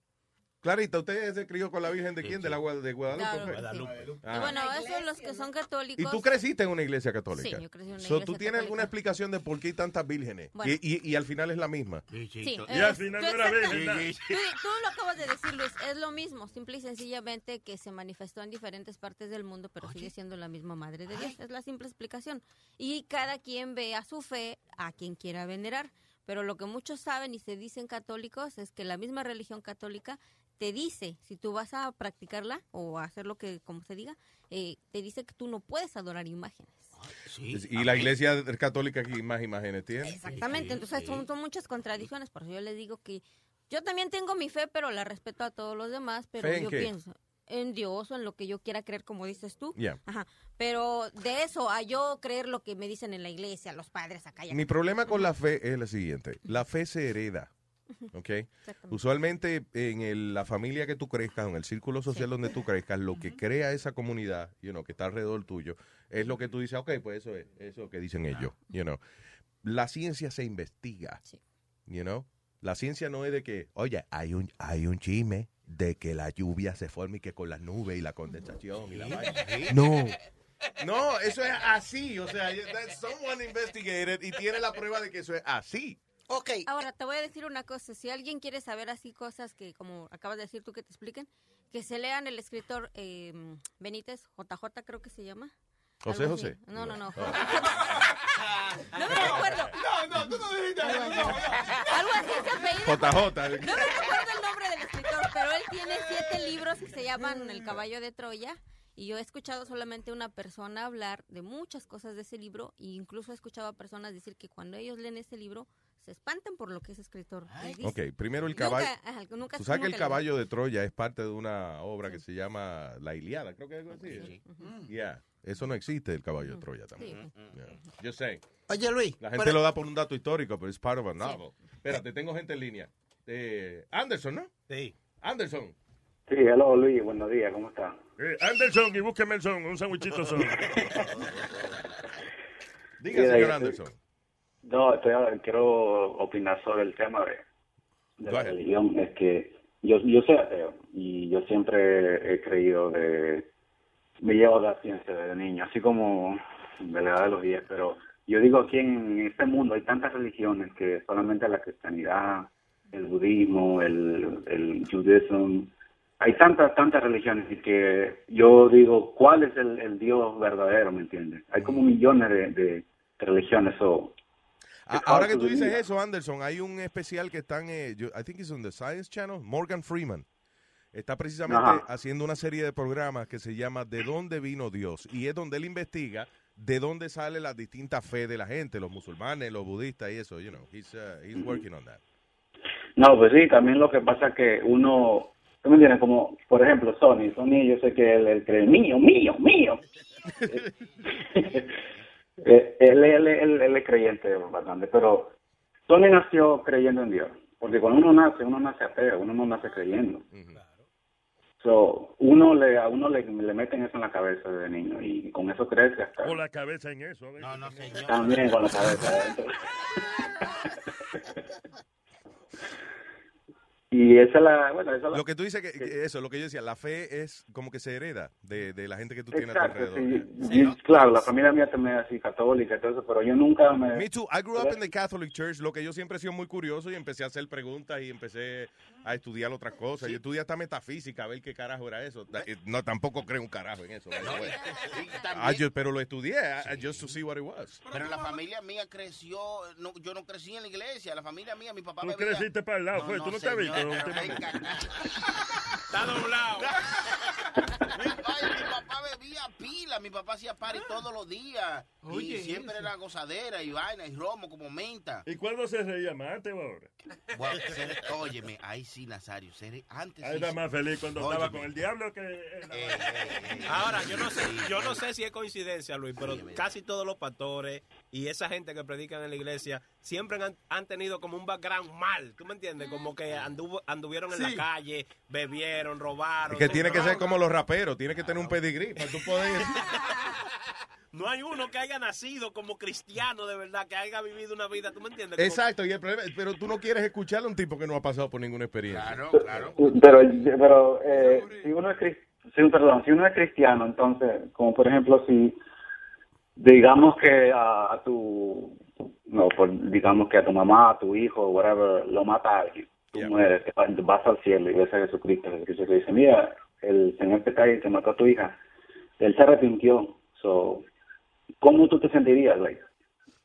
Clarita, ¿usted se crió con la Virgen de quién? De la de Guadalupe. Claro, sí. Ah. Y bueno, esos los que son católicos. ¿Y tú creciste en una iglesia católica? Sí, yo crecí en una So, iglesia ¿Tú tienes católica. alguna explicación de por qué hay tantas vírgenes? Bueno. Y, y- y al final es la misma. Sí, Y eh, al final no era virgen. Tú, tú lo acabas de decir, Luis, es lo mismo, simple y sencillamente que se manifestó en diferentes partes del mundo, pero sigue siendo la misma Madre de Dios, es la simple explicación. Y cada quien ve a su fe a quien quiera venerar, pero lo que muchos saben y se dicen católicos es que la misma religión católica te dice, si tú vas a practicarla o a hacer lo que, como se diga, eh, te dice que tú no puedes adorar imágenes. Y la iglesia católica que más imágenes tiene. Exactamente, entonces son, son muchas contradicciones, por eso yo les digo que yo también tengo mi fe, pero la respeto a todos los demás, pero ¿Fe en yo qué? pienso en Dios o en lo que yo quiera creer, como dices tú. Ajá. Pero de eso a yo creer lo que me dicen en la iglesia, los padres acá y acá. Mi problema con la fe es la siguiente. La fe se hereda. ¿Ok? Usualmente en el- la familia que tú crezcas, en el círculo social donde tú crezcas, lo que crea esa comunidad, you know, que está alrededor tuyo, es lo que tú dices, ok, pues eso es, eso que dicen ellos, you know. La ciencia se investiga, you know. La ciencia no es de que, oye, hay un, hay un chisme de que la lluvia se forma y que con las nubes y la condensación y la vaina. No. No, eso es así, o sea, someone investigated y tiene la prueba de que eso es así. Ok. Ahora, te voy a decir una cosa. Si alguien quiere saber así cosas que, como acabas de decir tú, que te expliquen, que se lean el escritor eh, Benítez, JJ creo que se llama. José Algo así. José. No, no, no. Ah. No me recuerdo. No, no, tú no dijiste Algo así. Algo así se apellida. JJ. No me recuerdo el nombre del escritor, pero él tiene siete libros que se llaman El caballo de Troya. Y yo he escuchado solamente una persona hablar de muchas cosas de ese libro. E incluso he escuchado a personas decir que cuando ellos leen ese libro se espantan por lo que ese escritor dice. Ok, primero el Nunca- caballo. ajá, nunca- Tú sabes que el caballo de Troya es parte de una obra que se llama La Iliada, creo que es algo así. Yeah. Eso no existe, el caballo de Troya también. Yeah. Yo sé. Oye, Luis. La gente lo da por un dato histórico, pero es part of a novel. Espérate, tengo gente en línea. Eh, Anderson, ¿no? Sí. Anderson. Sí, hello Luis, buenos días, ¿cómo está? Eh, Anderson y búsqueme el son, un sandwichito son. Diga, señor Anderson. No, estoy, quiero opinar sobre el tema de, de la religión. Es que yo, yo soy ateo y yo siempre he creído de... Me llevo a la ciencia desde niño, así como de la edad de los 10, pero yo digo aquí en este mundo hay tantas religiones que solamente la cristianidad, el budismo, el, el judaísmo, hay tantas, tantas religiones y que yo digo, ¿cuál es el, el Dios verdadero, me entiendes? Hay como millones de, de religiones o... A- Ahora que tú dices eso, Anderson, hay un especial que están, eh, yo- I think it's on the Science Channel, Morgan Freeman. Está precisamente Ajá. haciendo una serie de programas que se llama ¿De dónde vino Dios? Y es donde él investiga de dónde sale las distintas fe de la gente, los musulmanes, los budistas y eso, you know. He's, uh, he's working on that. No, pues sí, también lo que pasa que uno, ¿tú me entiendes? Como, por ejemplo, Sony, Sony yo sé que él, él cree, mío, mío, mío. Eh, él, él, él, él es creyente bastante, pero Sony nació creyendo en Dios. Porque cuando uno nace, uno nace ateo, uno no nace creyendo. So, uno le, a uno le, le meten eso en la cabeza de niño y con eso crece hasta Con la cabeza en eso. No, no, señor. también con la cabeza adentro. y esa es la, bueno, esa Lo que tú dices, que, que eso, lo que yo decía, la fe es como que se hereda de, de la gente que tú tienes a tu alrededor. sí. Y, claro, la familia mía también es así católica y todo eso, pero yo nunca me... Me too. I grew up in the Catholic Church. Lo que yo siempre he sido muy curioso y empecé a hacer preguntas y empecé a estudiar otras cosas. Y estudié hasta metafísica, a ver qué carajo era eso. Eh, No, tampoco creo un carajo en eso. the way. I just- pero lo estudié, I- I just to see what it was. Pero la familia mía creció, no, yo no crecí en la iglesia, la familia mía, mi papá Tú bebía. creciste para el lado. Tú no te has visto. señor, últimamente? Está doblado. Ay, mi papá bebía pila, mi papá hacía party todos los días. Oye, y siempre eso. era gozadera y vaina y romo como menta. ¿Y cuándo se reía más, o ahora? Bueno, ser- óyeme, ahí sí, Nazario, ser- antes Ahí sí, era más feliz cuando Óyeme. estaba con el diablo que... Ahora, yo no sé, yo no sé si es coincidencia, Luis, pero casi todos los pastores y esa gente que predican en la iglesia siempre han, han tenido como un background mal, ¿tú me entiendes? Como que anduvo- anduvieron en Sí. la calle, bebieron, robaron. Es que tiene que ser como los raperos, tiene que tener un pedigrí para tú poder... No hay uno que haya nacido como cristiano de verdad, que haya vivido una vida, ¿tú me entiendes? Como- Exacto, y el problema, pero tú no quieres escuchar a un tipo que no ha pasado por ninguna experiencia. Claro, claro. Pero, pero eh, si uno es si, perdón, si uno es cristiano, entonces, como por ejemplo, si digamos que a, a tu, no, por- digamos que a tu mamá, a tu hijo, whatever, lo mata alguien, tú mueres, te vas, vas al cielo y ves a Jesucristo, Jesucristo te dice, mira, el Señor te cae y te mató a tu hija, él se arrepintió, so, ¿cómo tú te sentirías, like,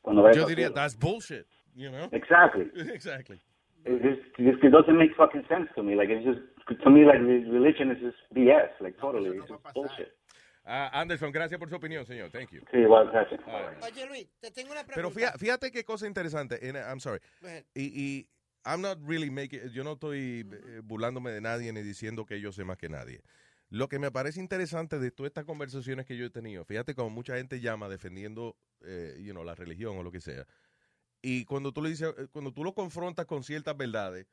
cuando ves Yo diría, that's bullshit, you know? Exactly. Exactly. It just, just it doesn't make fucking sense to me. Like it's just to me like re- religion is just BS. Like totally, it's just bullshit. Ah, Anderson, gracias por su opinión, señor. Thank you. Sí, igual, gracias. Oye, Luis, te tengo una pregunta. Pero fíjate, fíjate qué cosa interesante. and I'm sorry. Y, y I'm not really making, yo no estoy eh, burlándome de nadie ni diciendo que yo sé más que nadie. Lo que me parece interesante de todas estas conversaciones que yo he tenido, fíjate como mucha gente llama defendiendo, eh, you know, la religión o lo que sea. Y cuando tú le dices, eh, cuando tú lo confrontas con ciertas verdades,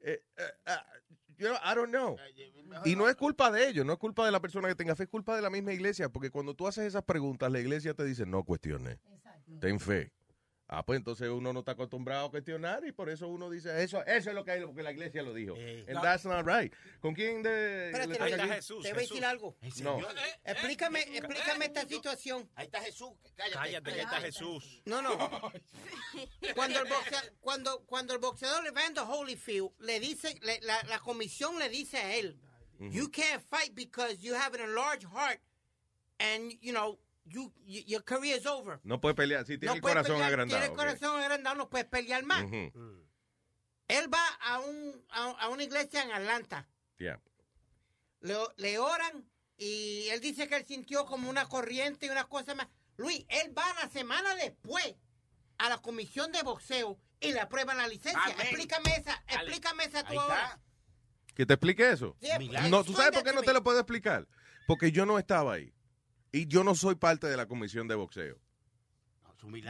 eh, eh, ah, know, I don't know. Y no es culpa de ellos, no es culpa de la persona que tenga fe, es culpa de la misma iglesia, porque cuando tú haces esas preguntas, la iglesia te dice, no cuestiones, ten fe. Ah, pues entonces uno no está acostumbrado a cuestionar y por eso uno dice, eso eso es lo que hay, porque la iglesia lo dijo. And No. that's not right. ¿Con quién de...? Espérate, Luis, toca aquí? te voy a decir algo. No. Explícame, explícame esta situación. Ahí está Jesús. Cállate, Cállate, que ahí está Jesús. No, no. Cuando el, boxea- cuando, cuando el boxeador Evander Holyfield le dice, le- la, la comisión le dice a él, you can't fight because you have an enlarged heart and, you know, you, you- your career is over. No puede pelear, sí, tiene no el corazón pelear, agrandado. Tiene el corazón agrandado, no puedes pelear más. Ujú. Él va a, un, a, a una iglesia en Atlanta. Yeah. Le, le oran y él dice que él sintió como una corriente y una cosa más. Luis, él va la semana después a la comisión de boxeo y le aprueban la licencia. Amén. Explícame esa, explícame esa tú ahora. ¿Que te explique eso? Sí. No, ¿tú sabes por qué no te lo puedo explicar? Porque yo no estaba ahí. Y yo no soy parte de la comisión de boxeo.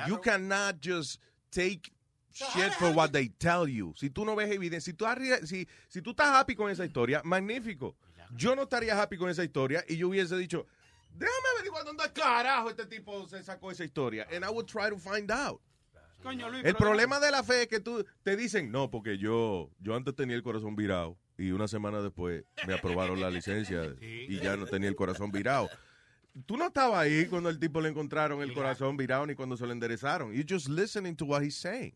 You cannot just take shit for what they tell you. Si tú no ves evidencia, si tú, si, si tú estás happy con esa historia, magnífico. Yo no estaría happy con esa historia y yo hubiese dicho, déjame averiguar dónde carajo este tipo se sacó esa historia. And I would try to find out. Coño, Luis, El problema de la fe es que tú te dicen, no, porque yo, yo antes tenía el corazón virado y una semana después me aprobaron la licencia y ya no tenía el corazón virado. Tú no estabas ahí cuando el tipo le encontraron el corazón virado ni cuando se lo enderezaron. You're just listening to what he's saying.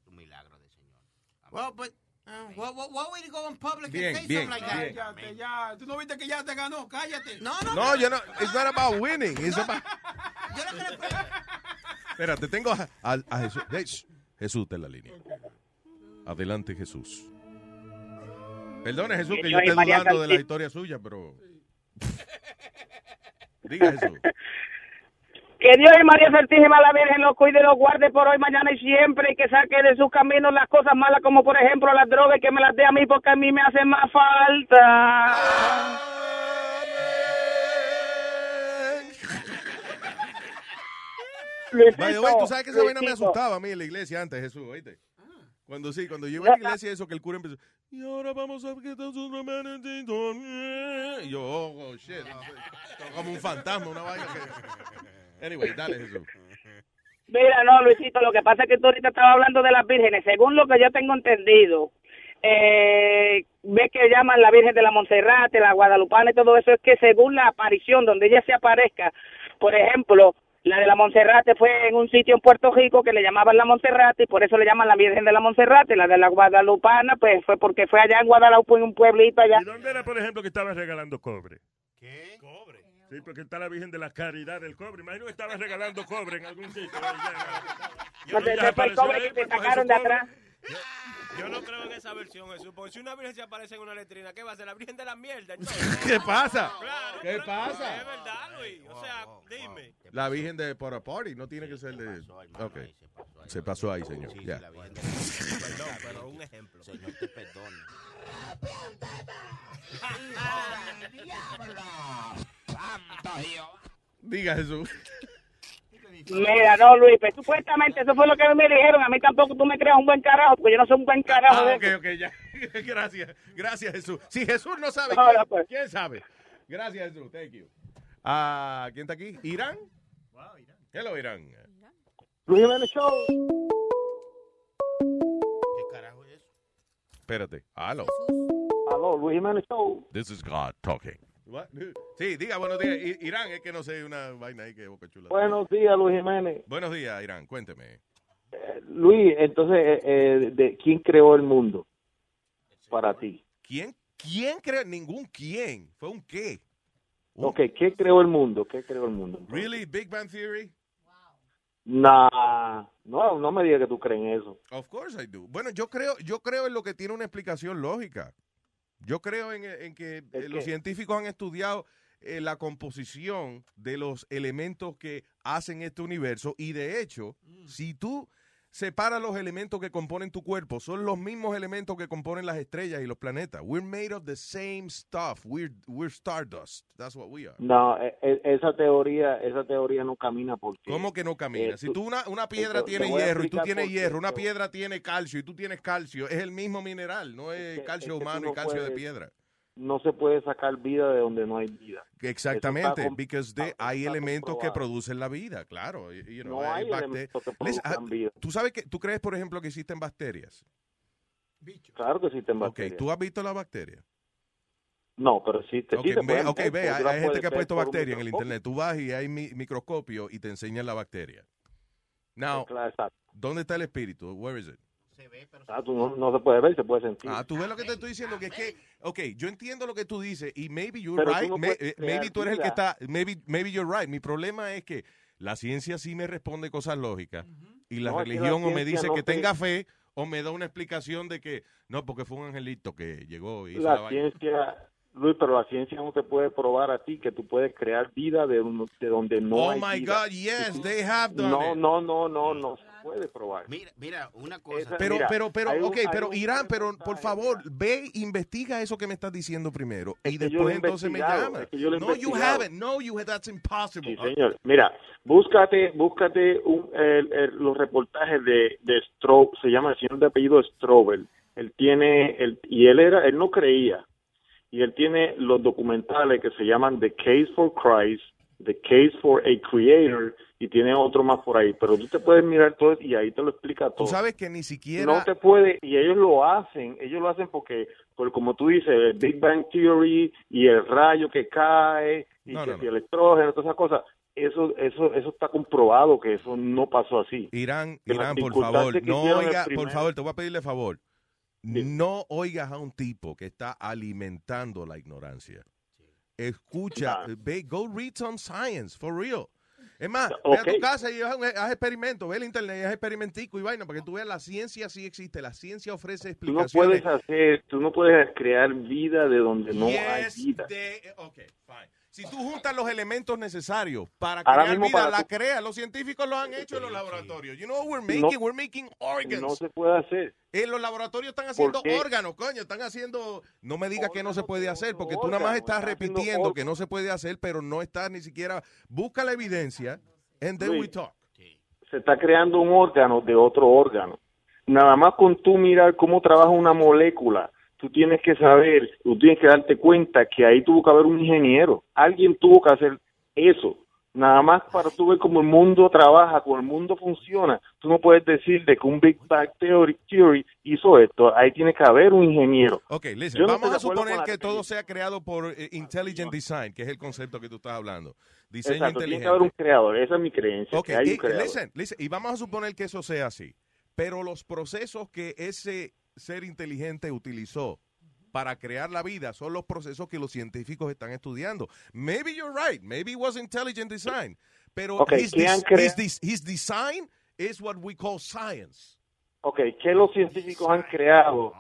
Well, but, uh, what, what, what way to go in public Bien, and say bien, something like that? bien. Cállate ya. ¿Tú no viste que ya te ganó? Cállate. No, no. No, yo no, it's not about winning. It's about, Yo que le espérate, tengo a, a- a Jesús. Hey, Jesús está en la línea. Adelante, Jesús. Perdone, Jesús, que yo Ay, esté María dudando de la historia suya, pero... Diga, Jesús. Que Dios y María Santísima la Virgen lo cuide y lo guarde por hoy, mañana y siempre, y que saque de sus caminos las cosas malas, como por ejemplo las drogas, y que me las dé a mí porque a mí me hace más falta. Way, tú sabes que esa vaina me Luisito. asustaba a mí en la iglesia antes, Jesús, oíste. Cuando sí, cuando yo iba a la iglesia, eso que el cura empezó. Y ahora vamos a que todos sus hermanos y yo, oh, oh, shit. Como un fantasma, una vaina que. Anyway, dale, Jesús. Mira, no, Luisito, lo que pasa es que tú ahorita estabas hablando de las vírgenes. Según lo que yo tengo entendido, eh, ves que llaman la Virgen de la Monserrate, la Guadalupana y todo eso, es que según la aparición, donde ella se aparezca, por ejemplo, la de la Monserrate fue en un sitio en Puerto Rico que le llamaban la Monserrate y por eso le llaman la Virgen de la Monserrate. La de la Guadalupana, pues fue porque fue allá en Guadalupe, en un pueblito allá. ¿Y dónde era, por ejemplo, que estaba regalando cobre? ¿Qué? Cobre. Sí, porque está la Virgen de la Caridad del Cobre. Imagino que estaba regalando cobre en algún sitio. No, ese fue el cobre que te sacaron de atrás. Yo no creo en esa versión, Jesús. Porque si una virgen se aparece en una letrina, ¿qué va a ser? La virgen de la mierda. entonces? ¿Qué pasa? Claro, ¿Qué pasa? Es verdad, Luis. O sea, dime. La Virgen de Party no tiene que ser de. Ok. Se pasó ahí, señor. Ya. Perdón, pero un ejemplo. Señor, te perdone. Diga, Jesús. Mira, no, Luis, pues supuestamente eso fue lo que me dijeron. A mí tampoco tú me creas un buen carajo, porque yo no soy un buen carajo Ah, de ok, eso. ok, ya. Gracias. Gracias, Jesús. Si Jesús no sabe, ¿quién, pues. quién sabe? Gracias, Jesús. Thank you. Ah, ¿Quién está aquí? ¿Irán? Hello, Irán. Luis Jiménez Show. Espérate. Aló. Aló, Luis Jiménez Show. This is God talking. What? Sí, diga buenos días. Irán, es que no sé, una vaina ahí que boca chula. Buenos días, Luis Jiménez. Buenos días, Irán. Cuénteme. Luis, entonces, eh, eh, de, ¿quién creó el mundo para ti? ¿Quién? ¿Quién creó? Ningún quién. Fue un qué. Ok, ¿qué creó el mundo? ¿Qué creó el mundo? Really? Big Bang Theory? Nah, no, no me digas que tú crees en eso. Of course I do. Bueno, yo creo, yo creo en lo que tiene una explicación lógica. Yo creo en, en que eh, los científicos han estudiado eh, la composición de los elementos que hacen este universo y de hecho, si tú separas los elementos que componen tu cuerpo, son los mismos elementos que componen las estrellas y los planetas. We're made of the same stuff. We're, we're stardust. That's what we are. No, eh, eh, esa teoría, esa teoría no camina porque. ¿Cómo que no camina? Eh, si tú una, una piedra tiene hierro y tú tienes hierro, una piedra tiene calcio y tú tienes calcio, es el mismo mineral, no es, que- calcio es que humano no y calcio de puedes- piedra. No se puede sacar vida de donde no hay vida. Exactamente, com- porque hay elementos que producen la vida, claro. y- you know, No hay elementos que ah, vida. ¿Tú sabes que tú crees, por ejemplo, que existen bacterias? Claro que existen Ok, bacterias. ¿tú has visto las bacterias? No, pero existe. Ok, sí se ve, pueden ok, hay, la gente que ha puesto bacterias en el internet. Tú vas y hay mi- microscopio y te enseñan la bacteria. Now, Claro, exacto. ¿dónde está el espíritu? Where is it? Ah, tú no, no se puede ver, se puede sentir. Ah, tú ves lo que te estoy diciendo, que es que, ok, yo entiendo lo que tú dices y maybe you're Pero tú right, no may- puedes eh, maybe tú eres el que está, maybe, maybe you're right. Mi problema es que la ciencia sí me responde cosas lógicas y la No, que la religión o me dice no que te- tenga fe o me da una explicación de que no, porque fue un angelito que llegó y hizo la La ciencia, Luis, pero la ciencia no te puede probar a ti que tú puedes crear vida de, un- de donde no Oh hay my vida. God, yes, they have done No, it. no, no, no, no se puede probar. Mira, mira, una cosa. Esa- Pero, Mira, pero, pero, ok, pero un Irán, pero por favor, ve, investiga eso que me estás diciendo primero y después entonces me investigado, llamas. es que yo lo he No, you haven't. No, you that's impossible. Sí, señor. Mira, búscate, búscate un, el- el- los reportajes de, de Strobe, se llama el señor de apellido Strobel. Él tiene, el, y él era, él no creía, y él tiene los documentales que se llaman The Case for Christ, The Case for a Creator, y tiene otro más por ahí. Pero tú te puedes mirar todo y ahí te lo explica todo. Tú sabes que ni siquiera... No te puede, y ellos lo hacen, ellos lo hacen porque, por como tú dices, el Big Bang Theory y el rayo que cae, y No, que no, si no. el electrógeno, todas esas cosas, eso, eso, eso está comprobado que eso no pasó así. Irán, Que Irán, por favor, no oiga, por favor, te voy a pedirle favor. No oigas a un tipo que está alimentando la ignorancia. Escucha, ve, go read some science, for real. Es más, ve a tu casa y haz, haz experimentos, ve el internet y haz experimentico y vaina, para que tú veas la ciencia sí existe, la ciencia ofrece Tú no explicaciones. puedes hacer, tú no puedes crear vida de donde no hay Yes, vida. de- fine. Si tú juntas los elementos necesarios para Ahora crear mismo vida, para la tú- creas. Los científicos lo han hecho en los laboratorios. You know what we're No- making? we're making organs. No se puede hacer. En los laboratorios están haciendo órganos, coño, están haciendo... No me digas que no se puede hacer, porque tú nada más estás repitiendo que no se puede hacer, pero no estás ni siquiera... Busca la evidencia, and then we talk. Se está creando un órgano de otro órgano. nada más con tú mirar cómo trabaja una molécula, tú tienes que saber, tú tienes que darte cuenta que ahí tuvo que haber un ingeniero. Alguien tuvo que hacer eso. Nada más para tú ver cómo el mundo trabaja, cómo el mundo funciona. Tú no puedes decir de que un Big Bang Theory, theory hizo esto. Ahí tiene que haber un ingeniero. Ok, listen, no vamos a suponer que todo sea creado por eh, Intelligent Design, que es el concepto que tú estás hablando. Diseño Exacto, tiene inteligente. que haber un creador. Esa es mi creencia. Ok, y, listen, listen, y vamos a suponer que eso sea así. Pero los procesos que ese ser inteligente utilizó para crear la vida son los procesos que los científicos están estudiando. Maybe you're right. Maybe it was intelligent design. Pero Ok, his, ¿qué des- han crea- his des- his design is what we call science. Ok, ¿qué los científicos han creado?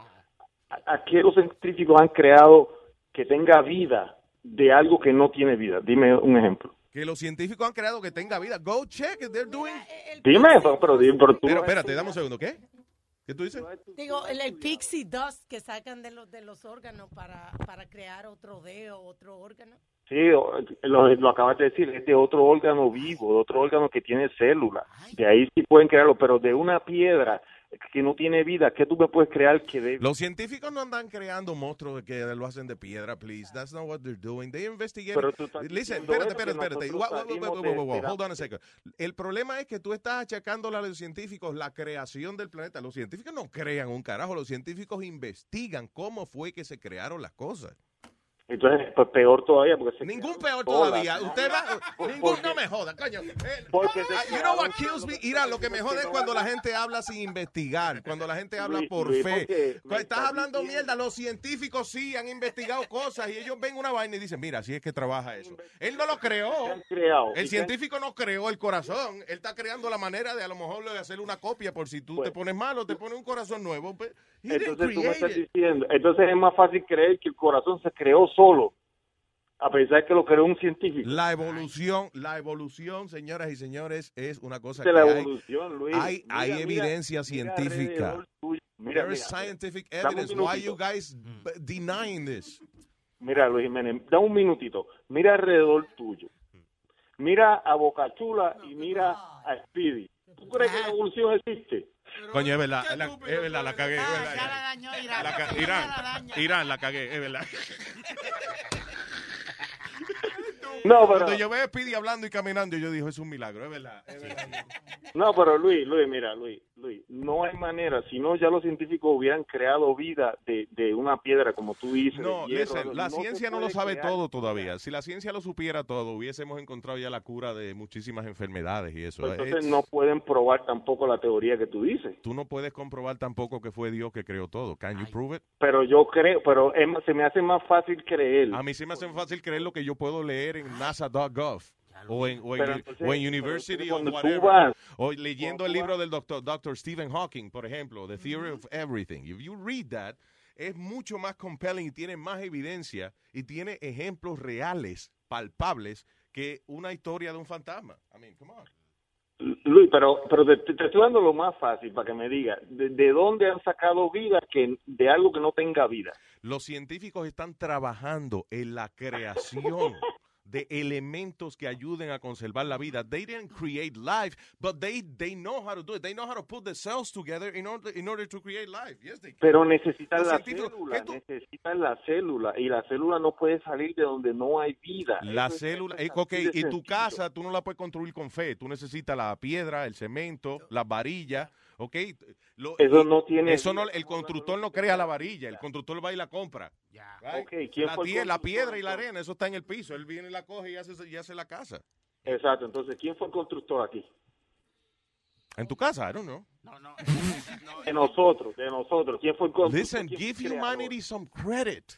¿A, a qué los científicos han creado que tenga vida de algo que no tiene vida? Dime un ejemplo. Que los científicos han creado que tenga vida. Go check. They're doing. Dime, pero, pero, pero tú... Pero espérate, dame un segundo. ¿Qué? ¿Qué tú dices? Digo, el, el pixie dust que sacan de los, de los órganos para, para crear otro dedo, otro órgano. Sí, lo, lo acabas de decir, es de otro órgano vivo, de otro órgano que tiene células. De ahí sí pueden crearlo, pero de una piedra que no tiene vida, ¿qué tú me puedes crear que dé Los científicos no andan creando monstruos que lo hacen de piedra, please. That's not what they're doing. They investigate. Pero tú estás Listen, espérate, espérate, espérate. Hold on a second. El problema es que tú estás achacándole a los científicos la creación del planeta. Los científicos no crean un carajo. Los científicos investigan cómo fue que se crearon las cosas. Entonces, pues peor todavía, porque Ningún peor todavía. Usted va. Ningún, porque- no me joda, coño. Eh, Porque ah, you know what kills me? Mira, lo que me jode es cuando la gente habla sin investigar. Cuando la gente habla por Luis, fe. porque Cuando estás hablando mierda, los científicos sí han investigado cosas y ellos ven una vaina y dicen, mira, así es que trabaja eso. Él no lo creó. creado? El ¿Y qué- científico no creó el corazón. Él está creando la manera de a lo mejor de hacer una copia por si tú te pones malo, te pones un corazón nuevo. Pues, Entonces tú me estás diciendo, entonces es más fácil creer que el corazón se creó solo, a pesar que lo creó un científico. La evolución, la evolución, señoras y señores, es una cosa De que la hay- evolución, Luis. hay, Mira, hay mira, evidencia mira científica. There is scientific evidence. Why you guys denying this? Mira, Luis Jiménez, da un minutito. Mira alrededor tuyo. Mira a Bocachula y mira a Speedy. ¿Tú crees que la evolución existe? Coño, es verdad, es, verdad, la cagué. es verdad. La ca- Irán, Irán, la cagué, es verdad. No, pero- Cuando yo veo a Speedy hablando y caminando, yo digo, es un milagro, es verdad. es verdad. No, pero Luis, Luis, mira, Luis, Luis, no hay manera. Si no, ya los científicos hubieran creado vida de, de una piedra, como tú dices. No, hierro, listen, la No se ciencia no lo sabe crear. todo todavía. Si la ciencia lo supiera todo, hubiésemos encontrado ya la cura de muchísimas enfermedades y eso. Pues Es- entonces no pueden probar tampoco la teoría que tú dices. Tú no puedes comprobar tampoco que fue Dios que creó todo. Can you prove it? Pero yo creo, pero es más- se me hace más fácil creer. A mí sí me hace fácil creer lo que yo puedo leer en nasa.gov o en, o en, entonces- o en University o whatever. vas- o leyendo el libro del doctor, doctor Stephen Hawking, por ejemplo, The Theory of Everything. If you read that, es mucho más compelling y tiene más evidencia y tiene ejemplos reales, palpables, que una historia de un fantasma. I mean, come on. Luis, pero, pero te, te estoy dando lo más fácil para que me digas. ¿De, de dónde han sacado vida que de algo que no tenga vida? Los científicos están trabajando en la creación de elementos que ayuden a conservar la vida. They didn't create life, but they, they know how to do it. They know how to put the cells together in order, in order to create life. Yes, they can. Pero necesitan la célula, necesitan la célula y la célula no puede salir de donde no hay vida. La Eso célula, es eh, ok, y tu sencillo. casa tú no la puedes construir con fe. Tú necesitas la piedra, el cemento, las varillas, ok. Lo- Eso no tiene Eso no, el constructor no crea la varilla, el constructor va y la compra. Right? Ok, ¿quién la, fue el tie- la constructor, piedra y la arena, eso está en el piso. Él viene y la coge y hace, y hace la casa. Exacto, entonces, ¿quién fue el constructor aquí? En tu casa, I don't know. De nosotros, de nosotros. ¿Quién fue el constructor? Listen, ¿Quién give humanity some credit.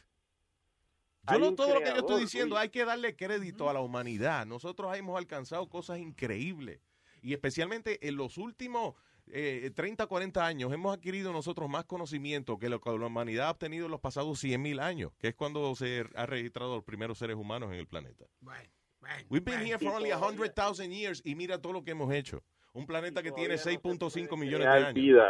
Yo no, todo lo que yo estoy diciendo, hay que darle crédito a la humanidad. Nosotros hemos alcanzado cosas increíbles. Y especialmente en los últimos eh, 30, 40 años, hemos adquirido nosotros más conocimiento que lo que la humanidad ha obtenido en los pasados 100 mil años, que es cuando se ha registrado los primeros seres humanos en el planeta. We've been here for only 100,000 years y mira todo lo que hemos hecho. Un planeta que tiene 6.5 millones de años. vida.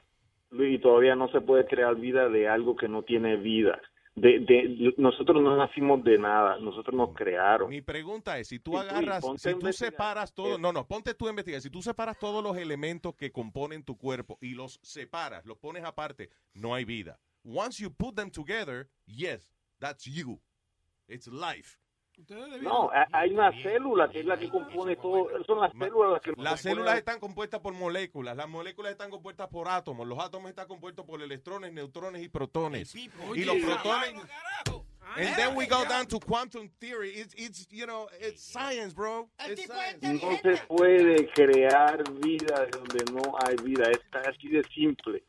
Luis, y todavía no se puede crear vida de algo que no tiene vida. De, de- nosotros no nacimos de nada, nosotros nos crearon. Mi pregunta es, si tú agarras, si tú separas todo, eso. no, no, ponte tú a investigar, si tú separas todos los elementos que componen tu cuerpo y los separas, los pones aparte, no hay vida. Once you put them together, yes, that's you. It's life. No, ha- hay una célula que es la que compone todo, son las células las que Las células están compuestas por moléculas, las moléculas están compuestas por átomos, los átomos están compuestos por electrones, neutrones y protones. Y los Oye, protones... And then we go down to quantum theory. It's, it's you know, it's science, bro. It's science. No se puede crear vida de donde no hay vida, está así de simple.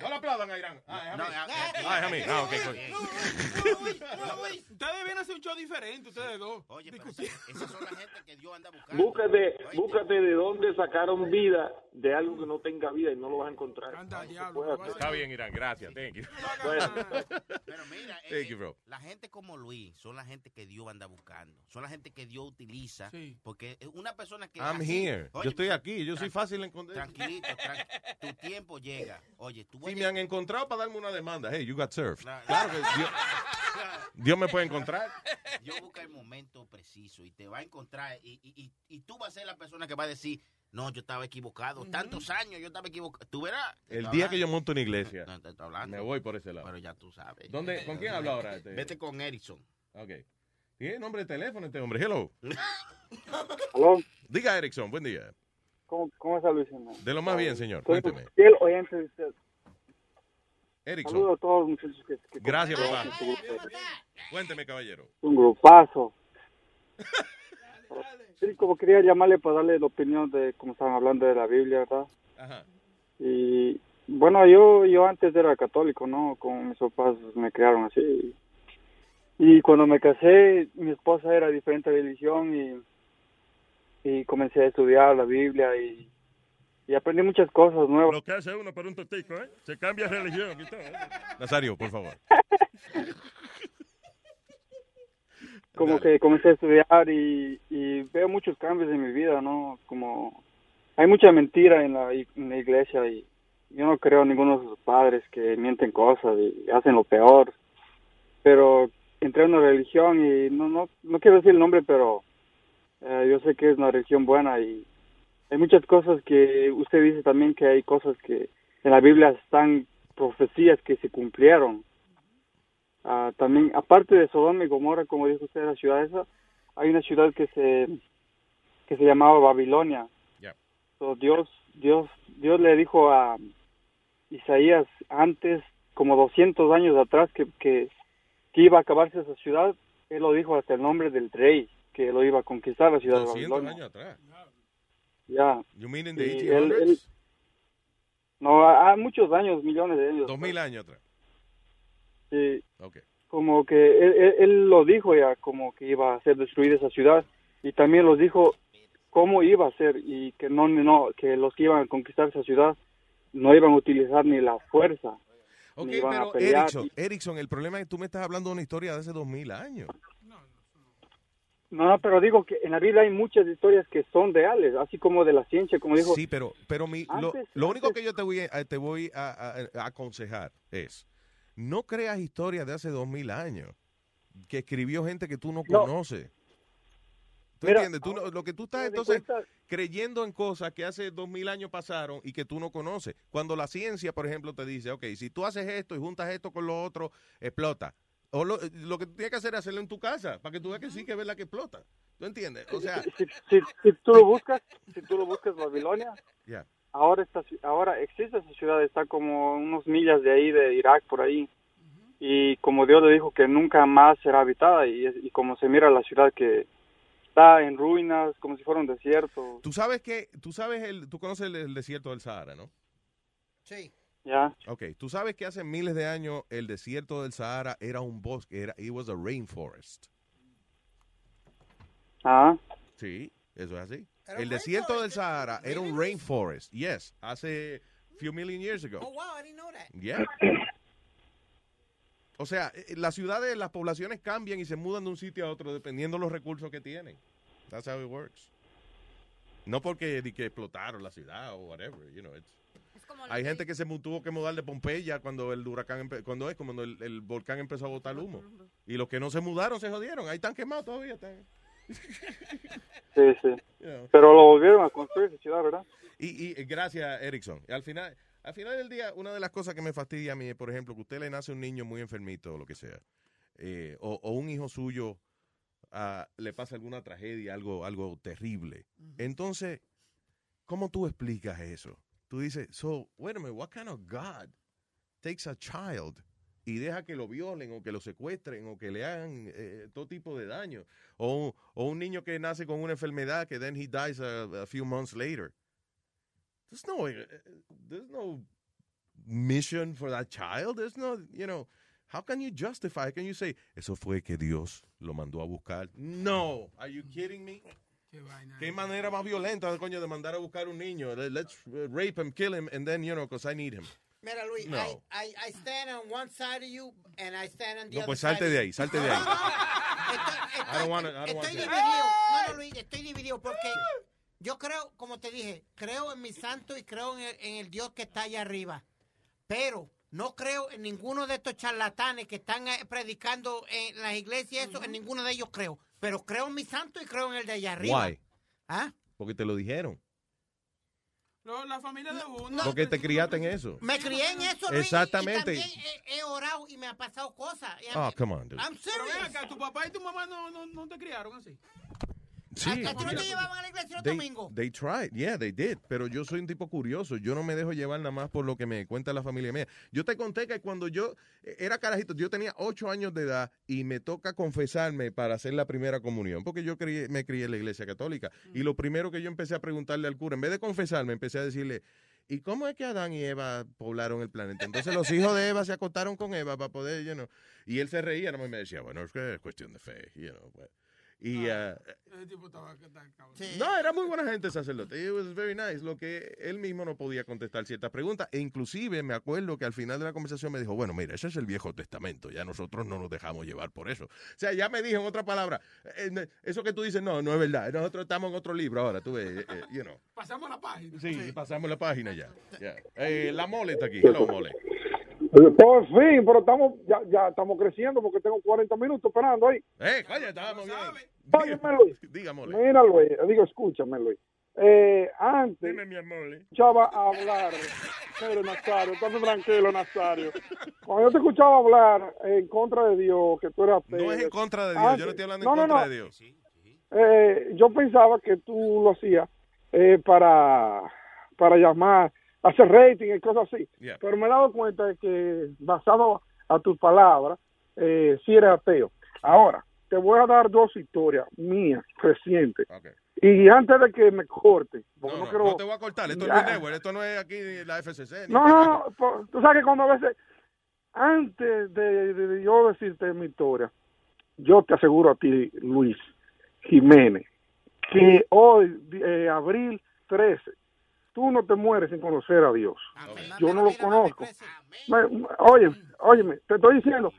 No lo aplaudan a Irán. Ah, No, déjame. ah, Ah. Ah, ok, coño. Ustedes deben hacer un show diferente, ustedes dos. Oye, pero esa- esas son la gente que Dios anda buscando. Búscate, búscate de dónde sacaron vida de algo que no tenga vida y no lo vas a encontrar. Está bien, Irán. Gracias. Thank you. Pero mira, eh, Thank you, bro. la gente como Luis son la gente que Dios anda buscando. Son la gente que Dios utiliza. Porque es una persona que. I'm here. Yo estoy aquí. Yo soy fácil de encontrar. Tranquilito, tran- tu tiempo llega. Oye, tú Si me han encontrado para darme una demanda, hey, you got served. Claro. Claro que Dios, Dios me puede encontrar. Dios busca el momento preciso y te va a encontrar. Y, y, y, y tú vas a ser la persona que va a decir: No, yo estaba equivocado. Tantos años yo estaba equivocado. Tú verás. El día que yo monto una iglesia, No, te estoy hablando. me voy por ese lado. Pero ya tú sabes. ¿Dónde, ¿Con quién habla ahora? Este? Vete con Erickson. Ok. ¿Tiene nombre de teléfono este hombre? Hello. Aló, Diga, Erickson, buen día. ¿cómo, cómo está Luis? hermano? De lo más bien, señor. Soy Cuénteme. fiel oyente de usted. Erickson. Saludo a todos los muchachos que, que Gracias, papá. Cuénteme, caballero. Un grupazo. Sí, como quería llamarle para darle la opinión de cómo estaban hablando de la Biblia, ¿verdad? Ajá. Y bueno, yo yo antes era católico, ¿no? Con mis papás me criaron así. Y cuando me casé, mi esposa era de diferente religión y, y comencé a estudiar la Biblia y, y aprendí muchas cosas nuevas. Lo que hace uno por un totico, ¿eh? Se cambia de religión y todo. ¿eh? Nazario, por favor. como que comencé a estudiar y, y veo muchos cambios en mi vida, ¿no? Como hay mucha mentira en la, en la iglesia y yo no creo en ninguno de esos padres que mienten cosas y hacen lo peor. Pero entré en una religión y no no no quiero decir el nombre, pero eh, yo sé que es una religión buena y hay muchas cosas que usted dice también que hay cosas que en la Biblia están profecías que se cumplieron. Ah, también, aparte de Sodoma y Gomorra, como dijo usted, la ciudad esa, hay una ciudad que se que se llamaba Babilonia. Ya. So, Dios, Dios, Dios le dijo a Isaías antes, como 200 años atrás, que, que, que iba a acabarse esa ciudad. Él lo dijo hasta el nombre del rey, que lo iba a conquistar la ciudad de 200 Babilonia. años atrás. Ya. You mean in the Y él- 1800s? él- no, ha muchos años, millones de años. 2000 años atrás. Sí. Ok. como que él, él- él lo dijo ya, como que iba a ser destruida esa ciudad y también los dijo cómo iba a ser y que no, no, que los que iban a conquistar esa ciudad no iban a utilizar ni la fuerza. Ok, ni iban a pero pelear. Erickson, Erickson, el problema es que tú me estás hablando de una historia de hace 2000 años. No, no, pero digo que en la Biblia hay muchas historias que son reales, así como de la ciencia, como dijo. Sí, pero, pero mi, lo, Antes- único que yo te voy, a, te voy a, a- a aconsejar es, no creas historias de hace 2000 años que escribió gente que tú no No. conoces. ¿Tú Mira, entiendes? Tú no- lo que tú estás entonces cuenta- creyendo en cosas que hace 2000 años pasaron y que tú no conoces. Cuando la ciencia, por ejemplo, te dice, ok, si tú haces esto y juntas esto con lo otro, explota. O lo, lo que tú tienes que hacer es hacerlo en tu casa, para que tú veas que sí que es verdad que explota. ¿Tú entiendes? O sea, si, si, si tú lo buscas, si tú lo buscas Babilonia, ahora está, ahora existe esa ciudad, está como unos millas de ahí, de Irak, por ahí. Y como Dios le dijo que nunca más será habitada, y, y como se mira la ciudad que está en ruinas, como si fuera un desierto. Tú sabes que, tú sabes el, tú conoces el, el desierto del Sahara, ¿no? Sí. Ya. Ok, tú sabes que hace miles de años el desierto del Sahara era un bosque, era, it was a rainforest. Ah. Sí, eso es así. El desierto del Sahara era un rainforest, yes, hace few million years ago. Oh, wow, I didn't know that. Yeah. O sea, eh, las ciudades, las poblaciones cambian y se mudan de un sitio a otro dependiendo de los recursos que tienen. That's how it works. No porque di que explotaron la ciudad o whatever, you know, it's hay gente que se tuvo que mudar de Pompeya cuando el huracán, cuando es, cuando el, el volcán empezó a botar humo. Y los que no se mudaron se jodieron. Ahí están quemados todavía. Están. Sí, sí. Yeah. Pero lo volvieron a construir ciudad, ¿verdad? Y, y gracias, Erickson. Al final, al final del día, una de las cosas que me fastidia a mí es, por ejemplo, que usted le nace un niño muy enfermito o lo que sea, eh, o, o un hijo suyo ah, le pasa alguna tragedia, algo, algo terrible. Entonces, ¿cómo tú explicas eso? Tú dices, so, wait a minute, what kind of God takes a child y deja que lo violen o que lo secuestren o que le hagan eh, todo tipo de daño? O, o un niño que nace con una enfermedad que then he dies a, a few months later. There's no, eh, there's no mission for that child. There's no, you know, how can you justify? Can you say, eso fue que Dios lo mandó a buscar? No. Are you kidding me? Qué manera más violenta, coño, de mandar a buscar un niño. Le- Let's rape him, kill him, and then, you know, because I need him. Mira, Luis, No. I, I, I stand on one side of you and I stand on the No, other pues side salte of de you. ahí, salte de ahí. Estoy want dividido. No, no, Luis, estoy dividido porque yo creo, como te dije, creo en mi santo y creo en el, en el Dios que está allá arriba. Pero no creo en ninguno de estos charlatanes que están eh, predicando en las iglesias, eso, en ninguno de ellos creo. Pero creo en mi santo y creo en el de allá arriba. Why? ¿Ah? Porque te lo dijeron. La familia de uno. Porque te criaste en eso. Me crié en eso, Luis, Exactamente. Y también he, he orado y me han pasado cosas. Oh, come on, dude. I'm Pero ven serious. acá, tu papá y tu mamá no, no, no te criaron así. Sí. ¿A ti no te llevaban a la iglesia los They, domingos? they tried, yeah, they did. Pero yo soy un tipo curioso. Yo no me dejo llevar nada más por lo que me cuenta la familia mía. Yo te conté que cuando yo eh, era carajito, yo tenía ocho años de edad y me toca confesarme para hacer la primera comunión, porque yo crié- me crié en la iglesia católica. Y lo primero que yo empecé a preguntarle al cura, en vez de confesarme, empecé a decirle, ¿y cómo es que Adán y Eva poblaron el planeta? Entonces los hijos de Eva se acostaron con Eva para poder, you know. Y él se reía, nomás me decía, bueno, es que es cuestión de fe, you know. pues. Y, ah, Ese tipo estaba estaba cabrón. no, era muy buena gente el sacerdote. It was very nice. Lo que él mismo no podía contestar ciertas preguntas. E inclusive me acuerdo que al final de la conversación me dijo, bueno, mira, ese es el Viejo Testamento. Ya nosotros no nos dejamos llevar por eso. O sea, ya me dijo en otra palabra, eh, ne- eso que tú dices, no, no es verdad. Nosotros estamos en otro libro ahora, tú ves, eh, eh, you know. Pasamos la página. Sí, pasamos la página ya. ya. Eh, la mole está aquí. Hello, mole. Por fin, pero estamos ya, ya estamos creciendo porque tengo 40 minutos esperando ahí. Eh, coño, estábamos bien. Óyeme, Luis. Dígamole. Mira, Luis, digo, escúchame, Luis. Eh, antes Dime, mi amor. escuchaba hablar, pero Nazario, estate tranquilo, Nazario. Cuando yo te escuchaba hablar en contra de Dios, que tú eras No es en ateo, contra de Dios. Yo antes- no estoy hablando en no, no, contra no. de Dios. eh, yo pensaba que tú lo hacías eh, para, para llamar, hacer rating y cosas así. Yeah. Pero me he dado cuenta de que, basado a tus palabras, eh, sí eres ateo. Ahora, te voy a dar dos historias mías, recientes. Y antes de que me corte, No, no, no, quiero... no te voy a cortar. Esto es Ya. Luis Network. Esto no es aquí la FCC. No, no, no, tú sabes que cuando a veces, antes de, de- de yo decirte mi historia, yo te aseguro a ti, Luis Jiménez, que hoy, eh, abril 13, tú no te mueres sin conocer a Dios. Yo no lo conozco. Oye, óyeme, te estoy diciendo,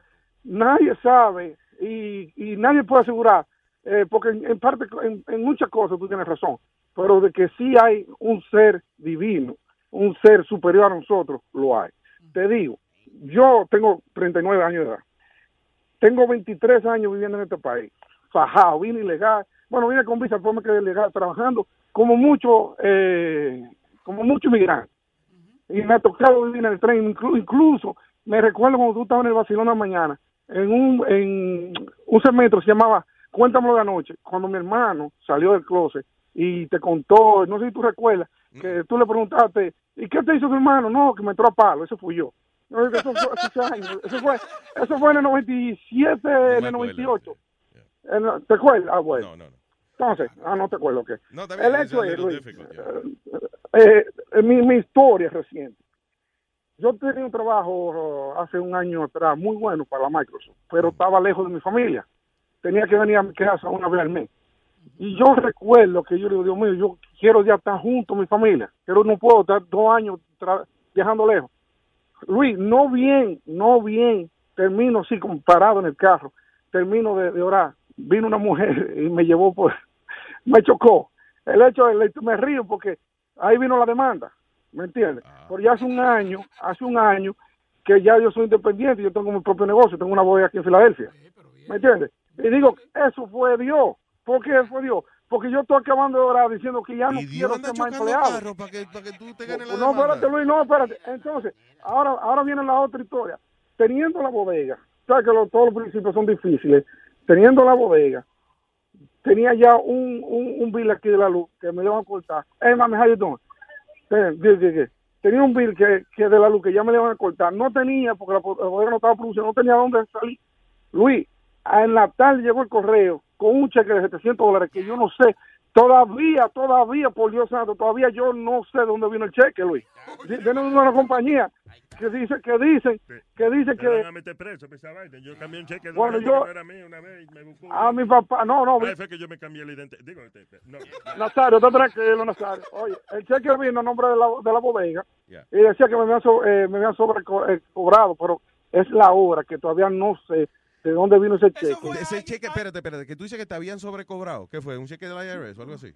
nadie sabe y, y nadie puede asegurar, eh, porque en, en parte, en, en muchas cosas tú tienes razón, pero de que sí hay un ser divino, un ser superior a nosotros, lo hay. Te digo, yo tengo 39 años de edad, tengo 23 años viviendo en este país, fajado, vine ilegal, bueno, vine con visa, después me quedé ilegal trabajando, como mucho, eh, como mucho inmigrante y me ha tocado vivir en el tren. Inclu- incluso me recuerdo cuando tú estabas en el Barcelona mañana, en un, en un segmento que se llamaba Cuéntamelo de anoche, cuando mi hermano salió del closet y te contó, no sé si tú recuerdas, que tú le preguntaste, ¿y qué te hizo tu hermano? No, que me entró a palo, ese fui yo. No, eso, fue, eso fue eso fue en el 97, en el 98. En el- ¿Te acuerdas? Ah, bueno. No, no, no. Entonces, ah, no te acuerdo qué. No, el hecho es, Luis, difficult, eh, eh, mi, mi historia reciente. Yo tenía un trabajo uh, hace un año atrás muy bueno para la Microsoft, pero estaba lejos de mi familia. Tenía que venir a mi casa una vez al mes. Y yo recuerdo que yo le digo, Dios mío, yo quiero ya estar junto a mi familia, pero no puedo estar dos años viajando lejos. Luis, no bien, no bien, termino así como parado en el carro, termino de, de orar, vino una mujer y me llevó por, me chocó. El hecho, el- me río porque ahí vino la demanda. ¿me entiendes? Pero ya hace un año, hace un año que ya yo soy independiente, yo tengo mi propio negocio, tengo una bodega aquí en Filadelfia, ¿me entiendes? Y digo, eso fue Dios. ¿Por qué fue Dios? Porque yo estoy acabando de orar diciendo que ya no quiero ser más empleado. para que, para que tú te ganes la No, demanda. espérate, Luis, no, espérate. Entonces, ahora, ahora viene la otra historia. Teniendo la bodega, sabes que todos los principios son difíciles. Teniendo la bodega, tenía ya un, un, un bill aquí de la luz que me le van a cortar. Hey, mami, how you doing? Tenía un bill que, que de la luz que ya me le van a cortar. No tenía, porque la, la no estaba produciendo, no tenía dónde salir. Luis, en la tarde llegó el correo con un cheque de 700 dólares que yo no sé. Todavía, todavía, por Dios santo, todavía yo no sé de dónde vino el cheque, Luis. Viene de una compañía que dice, que dicen, que dice Te van que a meter preso por esa vaina. Yo cambié un cheque de Bueno, una yo- que era mío una vez y me buscó. a mi papá, no, no, fue que yo me cambié la identidad. Digo, este, este, no. Nazario, está tranquilo, Nazario. Oye, el cheque vino a nombre de la, de la bodega Yeah. y decía que me habían, so- eh, me habían sobre eh, cobrado, pero es la hora que todavía no sé de dónde vino ese cheque. Ese cheque, espérate, espérate, que tú dices que te habían sobrecobrado. ¿Qué fue? ¿Un cheque de la IRS o algo así?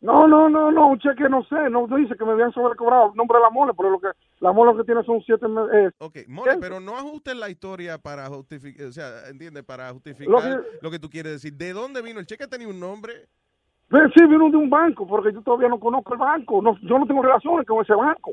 No, no, no, no, un cheque no sé, no dice que me habían sobrecobrado el nombre de la mole, pero lo que la mole lo que tiene son siete meses. Eh, Ok, Mole, pero no ajustes la historia para justificar, o sea, entiende, para justificar Lo lo que- que, tú quieres decir. ¿De dónde vino? ¿El cheque tenía un nombre? Pero sí, vino de un banco, porque yo todavía no conozco el banco, no, yo no tengo relaciones con ese banco.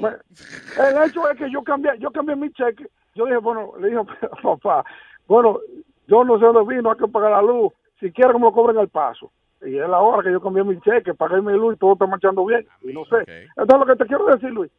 Me- El hecho es que yo cambié, yo cambié mi cheque, yo dije, bueno, le dije a papá, bueno, yo no sé dónde vino, hay que pagar la luz, si quiere que me lo cobren al paso. Y es la hora que yo cambié mi cheque, pagué mi luz y todo está marchando bien, y no sé. Entonces lo que te quiero decir, Luis,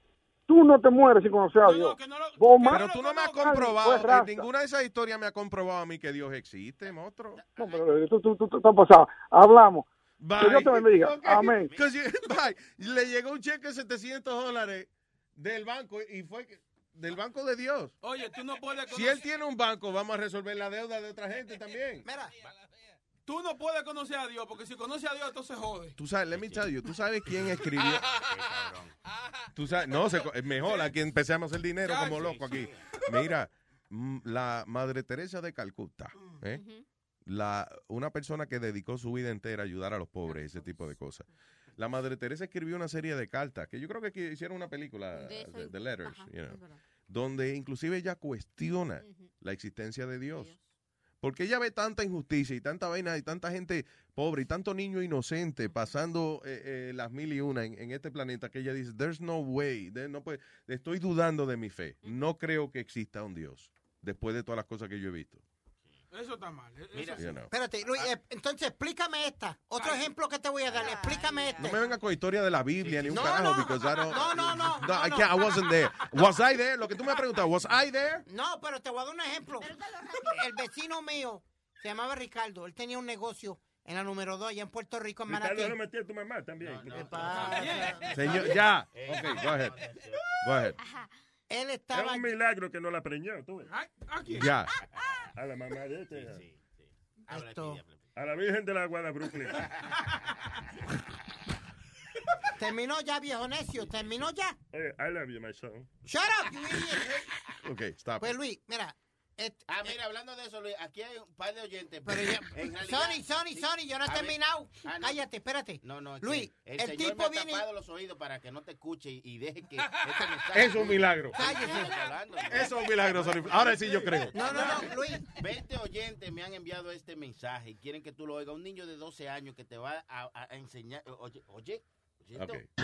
tú no te mueres sin conocer a Dios. Vos Pero tú no me has Pues, comprobado, raza. ninguna de esas historias me ha comprobado a mí que Dios existe, monstruo. No, pero eh, tú, tú, tú, tú estás pasado. Hablamos. Bye. Que Dios te bendiga. Ok. Amén. 'Cause you- bye. Le llegó un cheque de 700 dólares del banco y fue que- del banco de Dios. Oye, tú no puedes Si él tiene un banco, vamos a resolver la deuda de otra gente también. Mira, tú no puedes conocer a Dios, porque si conoces a Dios, entonces jode. Tú sabes, let me tell you, tú sabes quién escribió. Tú sabes, no, se mejor, aquí empezamos el dinero como loco aquí. Mira, mm, la Madre Teresa de Calcuta, ¿eh? la, una persona que dedicó su vida entera a ayudar a los pobres, ese tipo de cosas. La Madre Teresa escribió una serie de cartas, que yo creo que hicieron una película, De eso- de, de Letters, ajá, you know, donde inclusive ella cuestiona la existencia de Dios. Porque ella ve tanta injusticia y tanta vaina y tanta gente pobre y tanto niño inocente pasando eh, eh, las mil y una en, en este planeta que ella dice, there's no way, there- no puede- estoy dudando de mi fe. No creo que exista un Dios después de todas las cosas que yo he visto. Eso está mal. e- Eso sí. You know. Espérate, Luis, eh, entonces explícame esta. Otro ejemplo que te voy a dar. Explícame este. No me venga con historia de la Biblia ni un No, carajo, no. because I don't- No, no, no, No, no, I no. can't, I wasn't there. Was I there? Lo que tú me has preguntado, was I there? No, pero te voy a dar un ejemplo. El vecino mío se llamaba Ricardo. Él tenía un negocio en la número 2 allá en Puerto Rico, en Manatí. Ricardo lo metió a tu mamá también. Señor, ya. Ok, go ahead. Go ahead. Él Es estaba... un milagro que no la preñó, tú ves. Ya. A la mamá de este. Esto. A la Virgen de la Guada Brooklyn. Terminó ya, viejo necio. Terminó ya. Eh, I love you, my son. Shut up, you idiot. Ok, stop. Pues Luis, mira. Ah, mira, hablando de eso, Luis, aquí hay un par de oyentes. Pero ya- Sony, Sony, Sony, yo no he terminado. Ah, no. Cállate, espérate. No, no, es Luis, que el, el, señor me tipo ha viene... tapado los oídos para que no te escuche y, y deje que este mensaje... Es un milagro. Cállese. Eso es un milagro, Sony. Ahora sí yo creo. No, no, no, Luis. 20 oyentes me han enviado este mensaje y quieren que tú lo oigas. Un niño de 12 años que te va a, a enseñar... Oye, oye.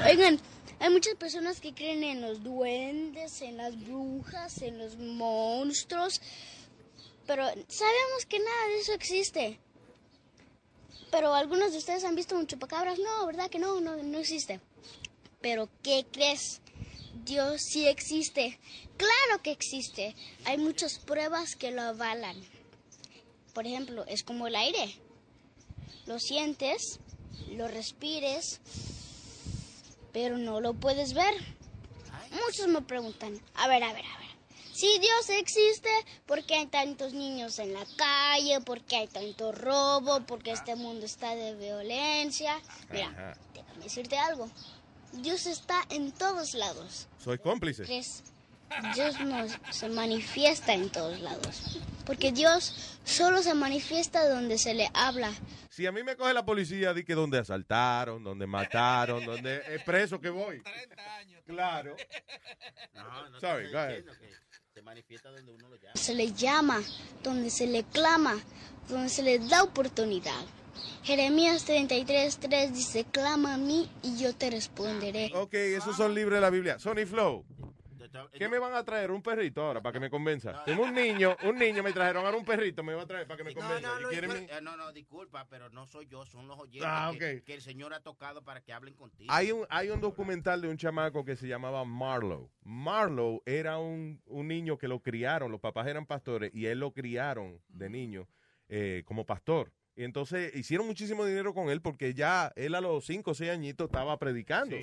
Oigan, hay muchas personas que creen en los duendes, en las brujas, en los monstruos, pero sabemos que nada de eso existe. Pero algunos de ustedes han visto un chupacabras. No, ¿verdad que no? No, no existe. Pero ¿qué crees? Dios sí existe. Claro que existe. Hay muchas pruebas que lo avalan. Por ejemplo, es como el aire. Lo sientes, lo respires, pero no lo puedes ver. Muchos me preguntan, a ver, a ver, a ver, si Dios existe, ¿por qué hay tantos niños en la calle? ¿Por qué hay tanto robo? ¿Por qué este mundo está de violencia? Mira, déjame decirte algo. Dios está en todos lados. Soy cómplice. ¿Crees? Dios no se manifiesta en todos lados. porque Dios solo se manifiesta donde se le habla. Si a mí me coge la policía, di que donde asaltaron, donde mataron, donde es preso que voy. Claro. No, no Sorry, te se manifiesta donde uno lo llama. Se le llama, donde se le clama, donde se le da oportunidad. Jeremías 33:3 dice, clama a mí y yo te responderé. Ok, esos son libres de la Biblia. Sony Flow. ¿Qué me van a traer? ¿Un perrito ahora para que me convenza? Tengo un niño, un niño me trajeron ahora un perrito, me va a traer para que me convenza. ¿Y quieren mi- Eh, no, no, disculpa, pero no soy yo, son los oyentes Ah, que, el Señor ha tocado para que hablen contigo. Hay un, hay un documental de un chamaco que se llamaba Marlowe. Marlowe era un, un niño que lo criaron, los papás eran pastores y él lo criaron de niño eh, como pastor. Y entonces hicieron muchísimo dinero con él porque ya él a los 5 o 6 añitos estaba predicando.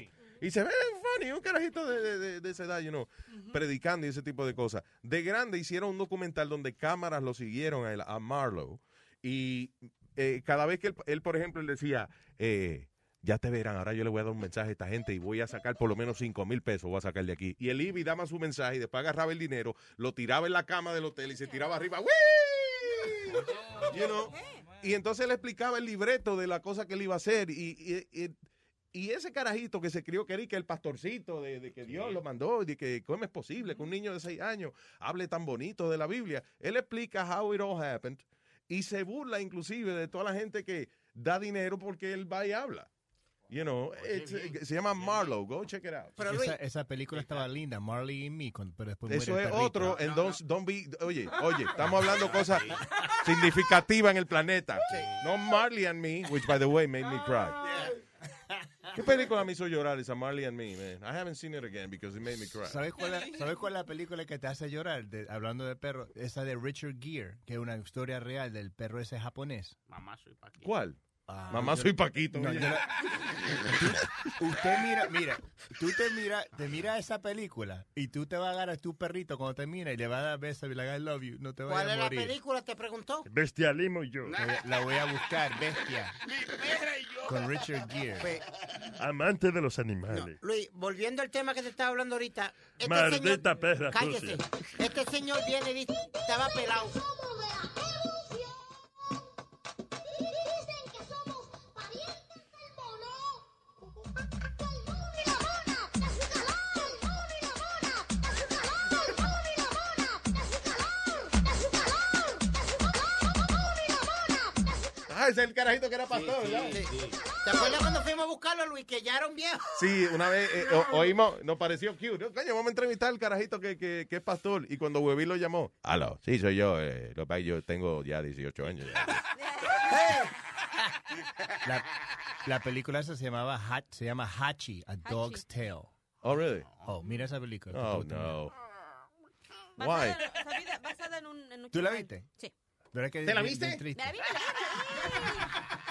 Y se ve funny, un carajito de, de- de- de esa edad, you know, predicando y ese tipo de cosas. De grande hicieron un documental donde cámaras lo siguieron a, él, a Marlowe. Y eh, cada vez que él, él, por ejemplo, él decía, eh, ya te verán, ahora yo le voy a dar un mensaje a esta gente y voy a sacar por lo menos 5 mil pesos, voy a sacar de aquí. Y él iba y daba su mensaje y después agarraba el dinero, lo tiraba en la cama del hotel y se tiraba arriba. ¡Wii! You know? Y entonces le explicaba el libreto de la cosa que él iba a hacer. Y, y- y- y ese carajito que se crió, que era el pastorcito de, de que Dios lo mandó, y de que cómo es posible que un niño de 6 años hable tan bonito de la Biblia. Él explica how it all happened y se burla inclusive de toda la gente que da dinero porque él va y habla. You know, it's- eh, se llama Marlowe. Go check it out. esa, esa película estaba linda, Marley y Me, con- pero después Eso muere es otro, en don't, don't be, oye, oye, estamos hablando cosas significativas en el planeta. No Marley and Me, which by the way made me cry. ¿Qué película me hizo llorar esa Marley and Me, man? I haven't seen it again because it made me cry. ¿Sabes cuál, es, ¿Sabes cuál es la película que te hace llorar? De- hablando de perro, esa de Richard Gere, que es una historia real del perro ese japonés. Mamá, soy. ¿Cuál? Ah, Mamá, yo- soy Paquito. No, yo usted mira, mira, tú te mira, te mira esa película y tú te vas a agarrar a tu perrito cuando termina y le vas a dar besos y le vas a I love you, no te ¿Cuál vayas es a la morir. película? ¿Te preguntó? Bestialismo y yo. La, voy a buscar, bestia. Con Richard Gere. Pues, Amante de los animales. Luis, volviendo al tema que te estaba hablando ahorita. Este Maldita señor, perra Cállese. sucia. Este señor viene y dice, estaba pelado. Ah, ese es el carajito que era pastor, ¿verdad? ¿Te acuerdas cuando fuimos a buscarlo, Luis, que ya era un viejo? Sí, una vez eh, o- oímos, nos pareció cute. ¿no? Coño, vamos a entrevistar al carajito que, que, que es pastor. Y cuando Huevín lo llamó, aló, sí, soy yo. Eh, lo que pasa es que yo tengo ya 18 años. ya". La, la película esa se llamaba se llama Hachi, A Dog's Tale. Oh, really? Oh, mira esa película. Oh, no. Why? basada- basada en un, en un ¿Tú la viste? Sí. ¿Verdad que ¿Te la es bien- viste? bien la vi, me la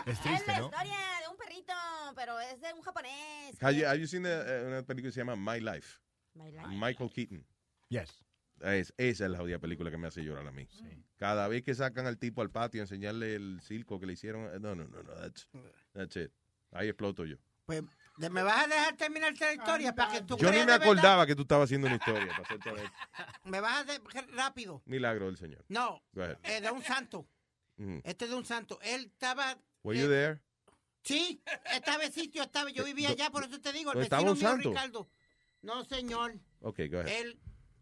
vi. Es Es triste, la ¿no? historia de un perrito, pero es de un japonés. Have you, have you seen the, eh, una película que se llama My Life? My Life. Michael Keaton. Yes. Es, esa es la jodida película que me hace llorar a mí. Cada vez que sacan al tipo al patio a enseñarle el circo que le hicieron, eh, no, no, no, no, that's, that's it. Ahí exploto yo. Pues, ¿me vas a dejar terminar esta historia para que tú Yo ni me acordaba que tú estabas haciendo una historia. para ¿Me vas a de- rápido? Milagro del Señor. No, eh, de un santo. Mhm. Este es de un santo. Él estaba... Were you there? Sí, esta vez sitio estaba, yo vivía allá, por eso te digo, el ¿Dónde estaba vecino un mío, santo? Ricardo. No, señor. Ok, go ahead. Él,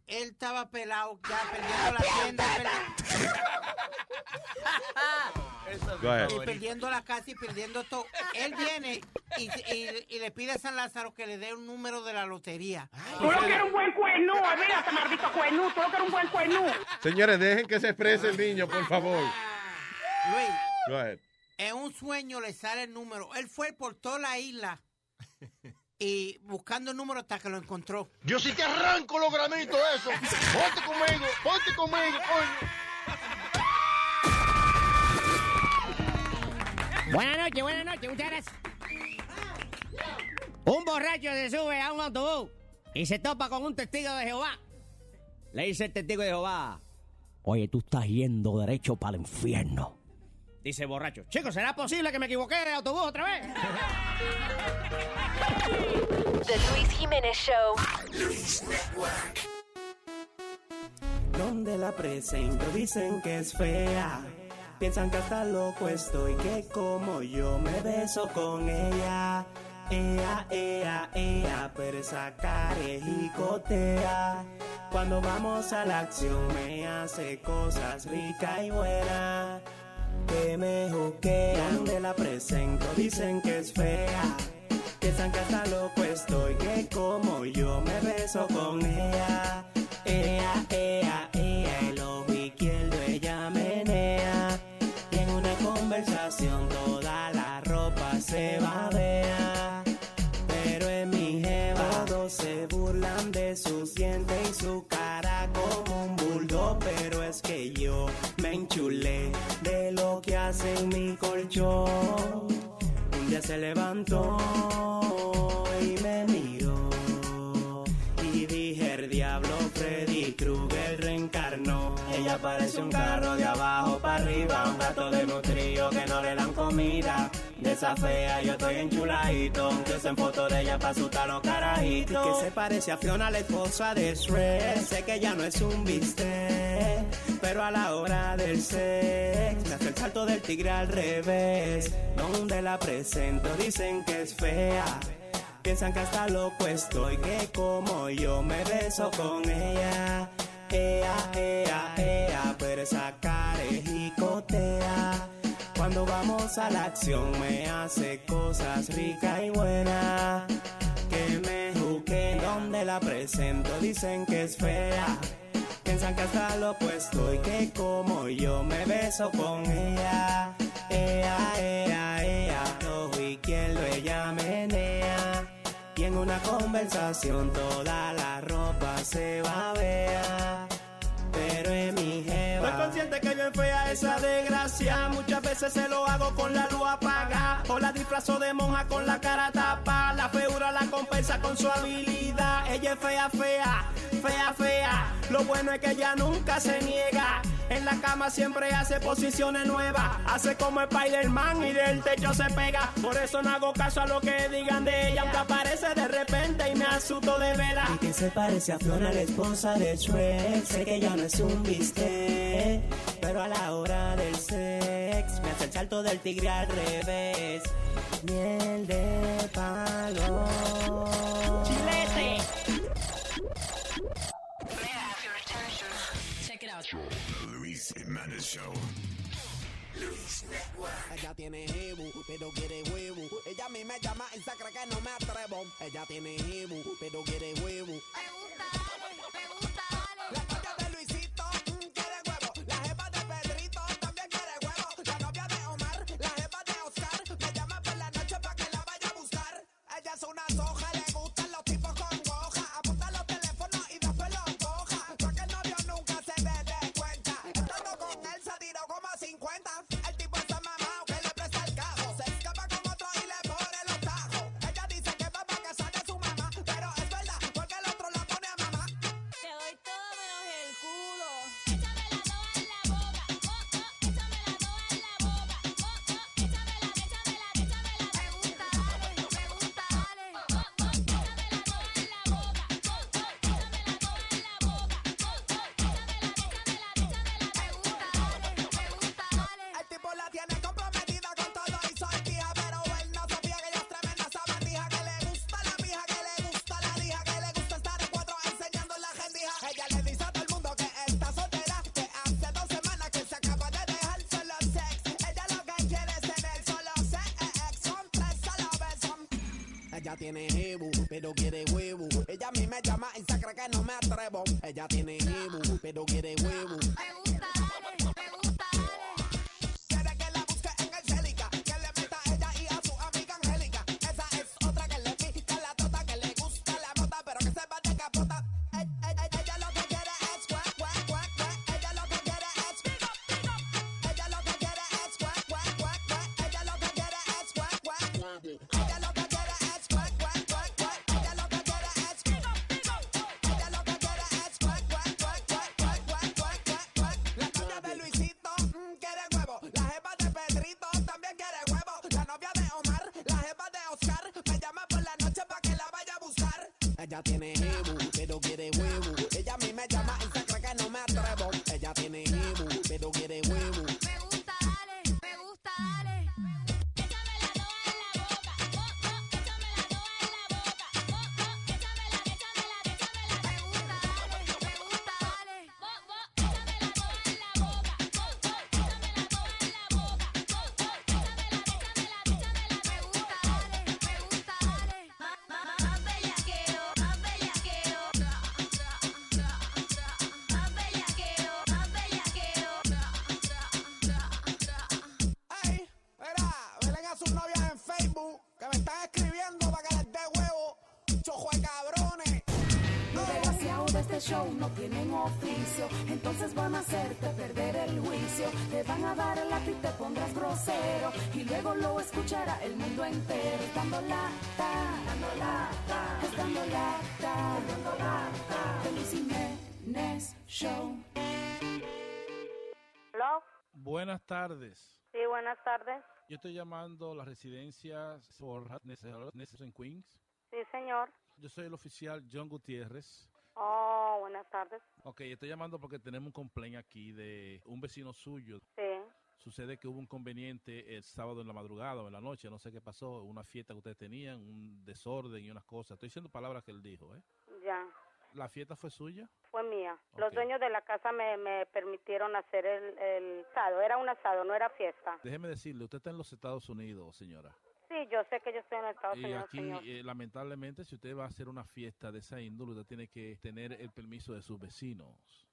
él estaba pelado, ya perdiendo la tienda, y perdiendo la casa y perdiendo todo. Él viene y, y- y le pide a San Lázaro que le dé un número de la lotería. Tú lo que eres un buen cuernú, olvídate, maldito cuernú. Tú lo que eres un buen cuernú. Señores, dejen que se exprese el niño, por favor. Luis, Go ahead. en un sueño le sale el número. Él fue por toda la isla y buscando el número hasta que lo encontró. Yo sí te arranco los granitos eso. Ponte conmigo, ponte conmigo, coño. Buenas noches, buenas noches, muchas gracias. Un borracho se sube a un autobús y se topa con un testigo de Jehová. Le dice el testigo de Jehová, oye, tú estás yendo derecho para el infierno. Dice el borracho, chicos, ¿será posible que me equivoqué de autobús otra vez? The Luis Jiménez Show. donde la presento dicen que es fea. Piensan que hasta loco estoy, que como yo me beso con ella. Ea, ea, ea, pero esa. Cuando vamos a la acción me hace cosas ricas y buenas. Que me juquean, donde la presento dicen que es fea. Piensan que hasta loco estoy, que como yo me beso con ella. Ea, ea, ea, el ojo se babea. Pero en mi jeva todos se burlan de sus dientes y su cara como un bulldog. Pero es que yo me enchulé de lo que hace en mi colchón. Un día se levantó y me miró y dije el diablo Freddy Krueger reencarnó. Ella parece un carro de abajo para arriba, un gato de nutrío que no le dan comida. Esa fea yo estoy enchuladito, aunque en foto de ella pa' asustar los carajitos. Que se parece a Fiona, la esposa de Shrek. Sé que ya no es un bistec, pero a la hora del sex me hace el salto del tigre al revés. Donde la presento dicen que es fea. Piensan que hasta loco estoy, que como yo me beso con ella. Ea, ea, ea, pero esa carejicotea. Cuando vamos a la acción me hace cosas ricas y buenas. Que me juque donde la presento, dicen que es fea. Piensan que hasta loco estoy, que como yo me beso con ella. Ea, ea, ea, ojo izquierdo ella menea. Y en una conversación toda la ropa se va a ver. Pero en mi jeva. Estoy consciente que yo en fea esa desgracia. Muchas veces se lo hago con la luz apagada. O la disfrazo de monja con la cara tapa. La feura la compensa con su habilidad. Ella es fea, fea, fea, fea. Lo bueno es que ella nunca se niega. En la cama siempre hace posiciones nuevas. Hace como Spider-Man y del techo se pega. Por eso no hago caso a lo que digan de ella. Aunque aparece de repente y me asusto de vera. Y que se parece a Fiona, la esposa de Shrek. Sé que ya no es un bistec. Pero a la hora del sex me hace el salto del tigre al revés. Miel de palo. Chilete. Check it out. Luis Jiménez Show. Luis Network. Ella tiene jebu, pero quiere huevo. Ella a mí me llama y se cree que no me atrevo. Ella tiene jebu, pero quiere huevo. La Ella tiene jebu, pero quiere huevo. Ella a mí me llama y se cree que no me atrevo. Ella tiene jebu, pero quiere huevo. Luego lo escuchará el mundo entero. Dando lata, dando lata, dando lata, dando lata. De Luis Jiménez Show. ¿Hello? Buenas tardes. Sí, buenas tardes. Yo estoy llamando a las residencias por en Queens. Sí, señor. Yo soy el oficial John Gutiérrez. Oh, buenas tardes. Ok, estoy llamando porque tenemos un complaint aquí de un vecino suyo. Sí. Sucede que hubo un conveniente el sábado en la madrugada o en la noche, no sé qué pasó, una fiesta que ustedes tenían, un desorden y unas cosas. Estoy diciendo palabras que él dijo, ¿eh? Ya, ¿La fiesta fue suya? fue mía. Los dueños de la casa me, me permitieron hacer el, el asado. Era un asado, no era fiesta. Déjeme decirle, usted está en los Estados Unidos, señora. Sí, yo sé que yo estoy en Estados Y Unidos, aquí, señor. eh, lamentablemente, si usted va a hacer una fiesta de esa índole, usted tiene que tener el permiso de sus vecinos.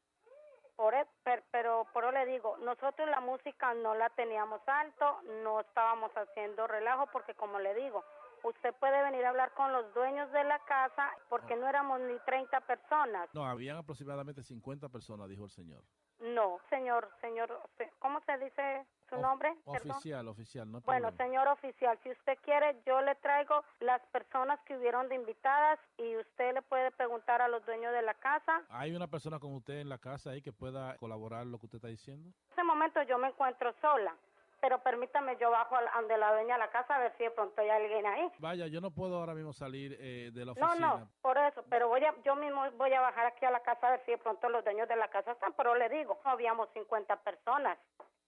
Por e- per- pero por eso le digo, nosotros la música no la teníamos alto, no estábamos haciendo relajo porque como le digo, usted puede venir a hablar con los dueños de la casa porque no éramos ni 30 personas. No, habían aproximadamente 50 personas, dijo el señor. No, señor, señor, se- ¿cómo se dice su nombre? Perdón. Oficial, oficial, no Bueno, problema. señor oficial, si usted quiere, yo le traigo las personas que hubieron de invitadas y usted le puede preguntar a los dueños de la casa. ¿Hay una persona con usted en la casa ahí que pueda colaborar lo que usted está diciendo? En ese momento yo me encuentro sola, pero permítame, yo bajo al- donde la dueña de la casa a ver si de pronto hay alguien ahí. Vaya, yo no puedo ahora mismo salir eh, de la No, oficina. no, por eso, pero voy a, yo mismo voy a bajar aquí a la casa a ver si de pronto los dueños de la casa están, pero le digo, no habíamos 50 personas,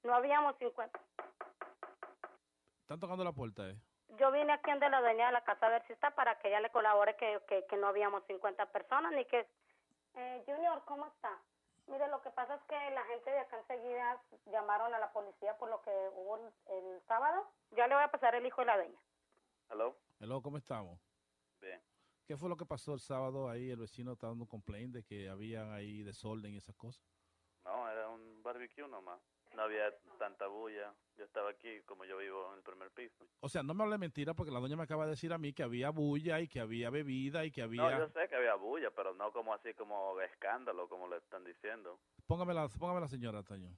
no habíamos 50. Están tocando la puerta, ¿eh? Yo vine aquí donde la dueña de la casa a ver si está para que ella le colabore que, que, que no habíamos 50 personas ni que... Eh, Junior, ¿cómo está? Mire, lo que pasa es que la gente de acá enseguida llamaron a la policía por lo que hubo el, el sábado. Ya le voy a pasar el hijo de la dueña. Hello. Hello, ¿cómo estamos? Bien. ¿Qué fue lo que pasó el sábado ahí? El vecino está dando un complaint de que había ahí desorden y esas cosas. No, era un barbecue nomás. No había tanta bulla. Yo estaba aquí, como yo vivo en el primer piso. O sea, no me hable mentira porque la doña me acaba de decir a mí que había bulla y que había bebida y que había... No, yo sé que había bulla, pero no como así como de escándalo, como le están diciendo. Póngame la, póngame la señora, Taño.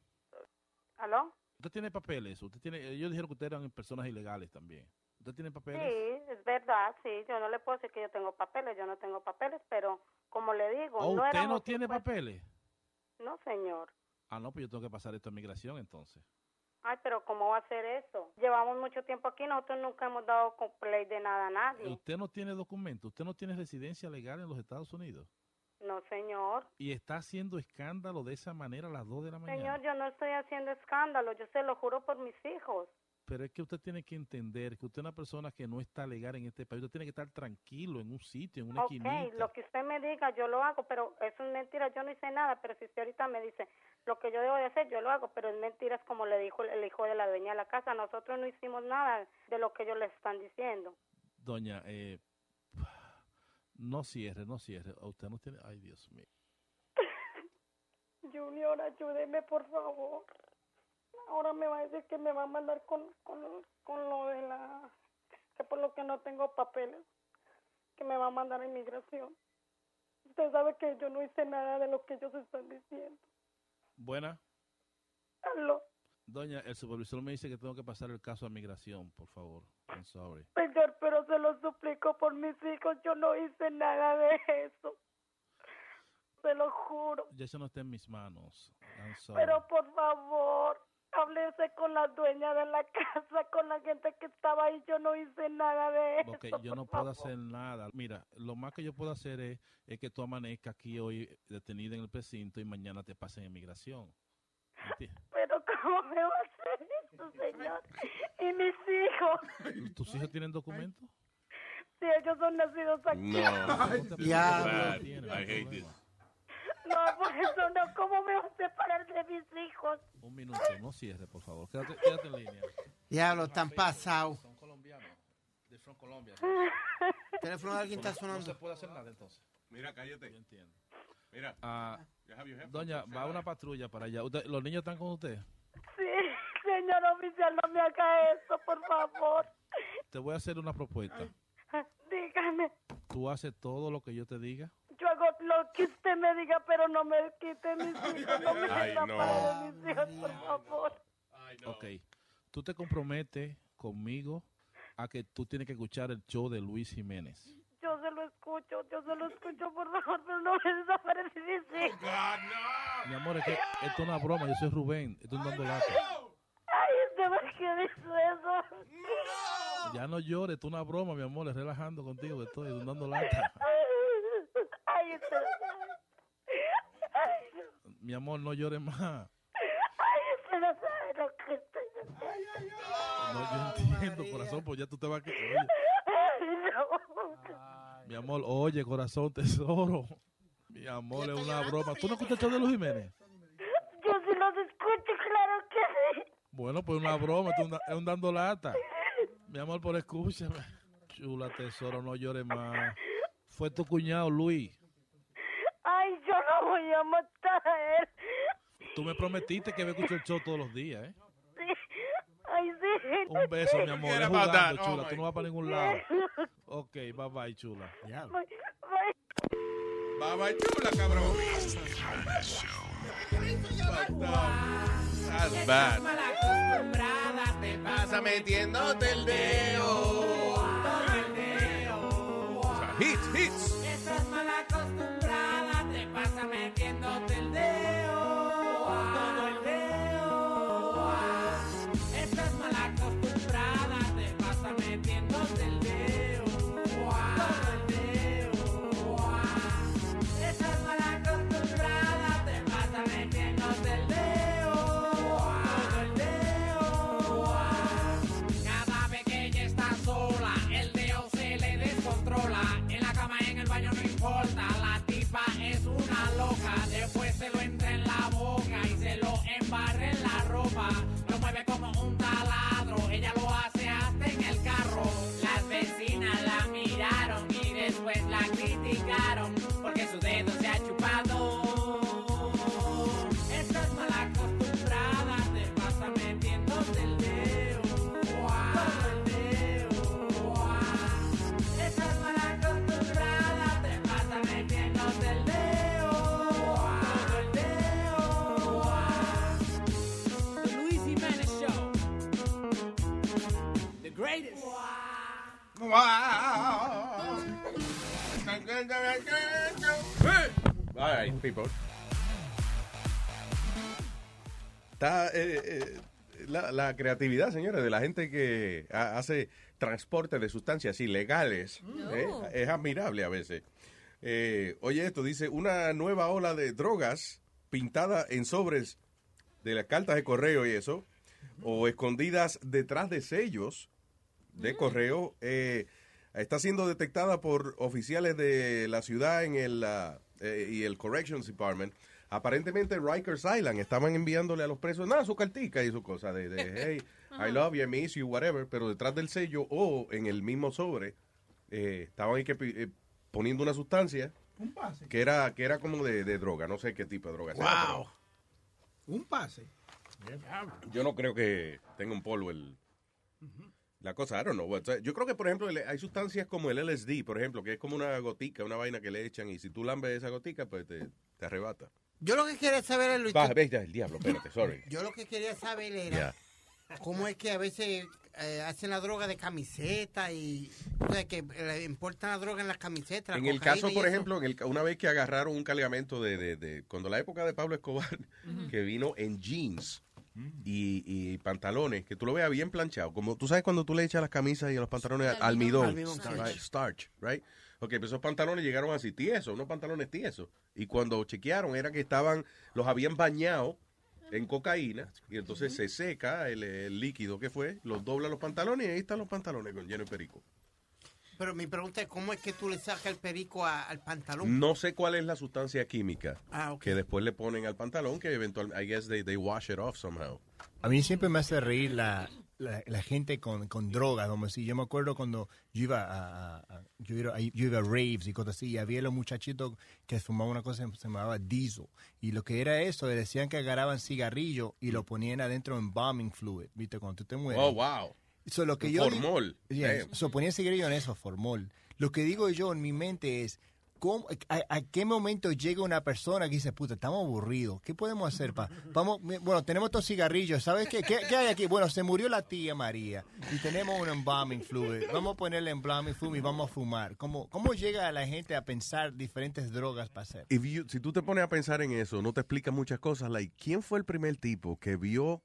¿Aló? Usted tiene papeles, usted tiene... Ellos dijeron que ustedes eran personas ilegales también. ¿Usted tiene papeles? Sí, es verdad, sí. Yo no le puedo decir que yo tengo papeles, yo no tengo papeles, pero como le digo, ¿O no usted no tiene 50 papeles? No, señor. Ah, no, pues yo tengo que pasar esto a migración entonces. Ay, pero ¿cómo va a ser eso? Llevamos mucho tiempo aquí, nosotros nunca hemos dado play de nada a nadie. Usted no tiene documento, usted no tiene residencia legal en los Estados Unidos. No, señor. Y está haciendo escándalo de esa manera a las 2 de la mañana. Señor, yo no estoy haciendo escándalo, yo se lo juro por mis hijos. Pero es que usted tiene que entender que usted es una persona que no está legal en este país. Usted tiene que estar tranquilo en un sitio, en una Ok, esquinita. lo que usted me diga, yo lo hago, pero es mentira, yo no hice nada, pero si usted ahorita me dice lo que yo debo de hacer, yo lo hago, pero es mentira, es como le dijo el hijo de la dueña de la casa, nosotros no hicimos nada de lo que ellos les están diciendo. Doña, eh, no cierre, no cierre. Usted no tiene... Ay, Dios mío. Junior, ayúdeme, por favor. Ahora me va a decir que me va a mandar con, con, con lo de la... que por lo que no tengo papeles, que me va a mandar a inmigración. Usted sabe que yo no hice nada de lo que ellos están diciendo. Buena. Aló. Doña, el supervisor me dice que tengo que pasar el caso a migración, por favor. I'm sorry. Señor, pero se lo suplico por mis hijos, yo no hice nada de eso. Se lo juro. Ya eso no está en mis manos. I'm sorry. Pero por favor, háblese con la dueña de la casa, con la gente que estaba ahí, yo no hice nada de eso. Porque yo no puedo hacer nada. Mira, lo más que yo puedo hacer es, es que tú amanezcas aquí hoy detenido en el precinto y mañana te pasen en migración. ¿Entiendes? Pero ¿cómo me va a hacer eso, señor? Y mis hijos, ¿Tus hijos tienen documentos? si ellos son nacidos aquí. Diablo. I hate this. No, por eso no, ¿cómo me va a separar de mis hijos? Un minuto, no cierre, por favor. Quédate, quédate en línea. Diablo, están pasados. Son colombianos. De from Colombia. Teléfono de alguien está No sonando. se puede hacer nada entonces. Mira, cállate. Yo entiendo. Mira. Ah, doña, va una patrulla para allá. Usted- ¿Los niños están con usted? Sí, señor oficial, no me haga eso, por favor. Te voy a hacer una propuesta. Dígame, Tú haces todo lo que yo te diga. Yo hago lo que usted me diga, pero no me quite mis hijos, no me Ay, no. de mis hijos, por favor. Ok. Tú te comprometes conmigo a que tú tienes que escuchar el show de Luis Jiménez. Yo se lo escucho, yo se lo escucho, por favor, pero no me desaparece mis hijos. Mi amor, es que esto es una broma. Yo soy Rubén. Estoy dando lata. Ay, ¿usted por qué dijo eso? Ya no llores. Esto es una broma, mi amor. Es relajando contigo. Estoy dando lata. Ay, usted... Ay, Mi amor, no llores más. ay, usted no sabe lo que estoy haciendo. No, yo entiendo, corazón, pues ya tú te vas a... que- Oye, Ay, no. mi amor, oye, corazón, tesoro. Mi amor, es una broma. ¿Tú no escuchas el show de Luis Jiménez? Yo sí los escucho, claro que sí. Bueno, pues una broma, es un dando lata. Mi amor, por escúchame. Chula, tesoro, no llores más. Fue tu cuñado, Luis. Voy a matar a él. Tú me prometiste que me escuchar el show todos los días, ¿eh? Sí. Ay, sí. Un beso, mi amor. Es jugando, chula. Tú no vas para ningún lado. Ok, bye bye, chula. Bye, bye. Bye bye, chula, cabrón. That's bad. te Pasa metiéndote el dedo. O sea, hits, hits. Metiéndote All right, people. Está eh, eh, la, la creatividad, señores, de la gente que ha- hace transporte de sustancias ilegales. eh, es admirable a veces. Eh, oye, esto dice una nueva ola de drogas pintada en sobres de las cartas de correo y eso, o escondidas detrás de sellos de correo, eh, está siendo detectada por oficiales de la ciudad en el eh, y el Corrections Department. Aparentemente Rikers Island estaban enviándole a los presos nada, su cartica y su cosa de, de, hey, I love you, I miss you, whatever, pero detrás del sello o en el mismo sobre eh, estaban ahí que, eh, poniendo una sustancia Un pase. que era que era como de, de droga, no sé qué tipo de droga. sea, Wow. Un pase. Yo no creo que tenga un polvo el la cosa, I don't know. Yo creo que, por ejemplo, hay sustancias como el LSD, por ejemplo, que es como una gotica, una vaina que le echan y si tú lambes esa gotica, pues te, te arrebata. Yo lo que quería saber es Luis. Baja, ve, ya, el diablo, espérate, sorry. Yo lo que quería saber era cómo es que a veces eh, hacen la droga de camiseta y o sea, que eh, importan la droga en las camisetas. la En el caso, por eso. ejemplo, en el, una vez que agarraron un cargamento de, de, de- cuando la época de Pablo Escobar, que vino en jeans y, y pantalones, que tú lo veas bien planchado, como tú sabes cuando tú le echas las camisas y a los pantalones almidón. almidón, Almidón, right, starch. starch, right? Ok, pues esos pantalones llegaron así tiesos, unos pantalones tiesos, y cuando chequearon era que estaban, los habían bañado en cocaína, y entonces se seca el, el líquido que fue, los dobla los pantalones y ahí están los pantalones con lleno de perico. Pero mi pregunta es cómo es que tú le sacas el perico a- al pantalón. No sé cuál es la sustancia química Ah, ok. que después le ponen al pantalón que eventualmente, I guess they, they wash it off somehow. A mí siempre me hace reír la, la, la gente con, con drogas, como si yo me acuerdo cuando yo iba a, a- a- yo iba, a- yo iba a raves y cosas así, y había los muchachitos que fumaban una cosa que se llamaba diesel, y lo que era eso, decían que agarraban cigarrillo y lo ponían adentro en bombing fluid, viste, cuando tú te mueres. Oh, wow. So, lo que yo formol. Yeah, so, ponía cigarrillo en eso, formol. Lo que digo yo en mi mente es, ¿cómo- a, a qué momento llega una persona que dice, puta, estamos aburridos? ¿Qué podemos hacer? Pa? Vamos, bueno, tenemos estos cigarrillos. ¿Sabes qué? ¿Qué, qué hay aquí? Bueno, se murió la tía María y tenemos un embalming fluid. Vamos a ponerle embalming fluid y vamos a fumar. ¿Cómo, ¿Cómo llega la gente a pensar diferentes drogas para hacer? If you- si tú te pones a pensar en eso, no te explica muchas cosas. Like, ¿quién fue el primer tipo que vio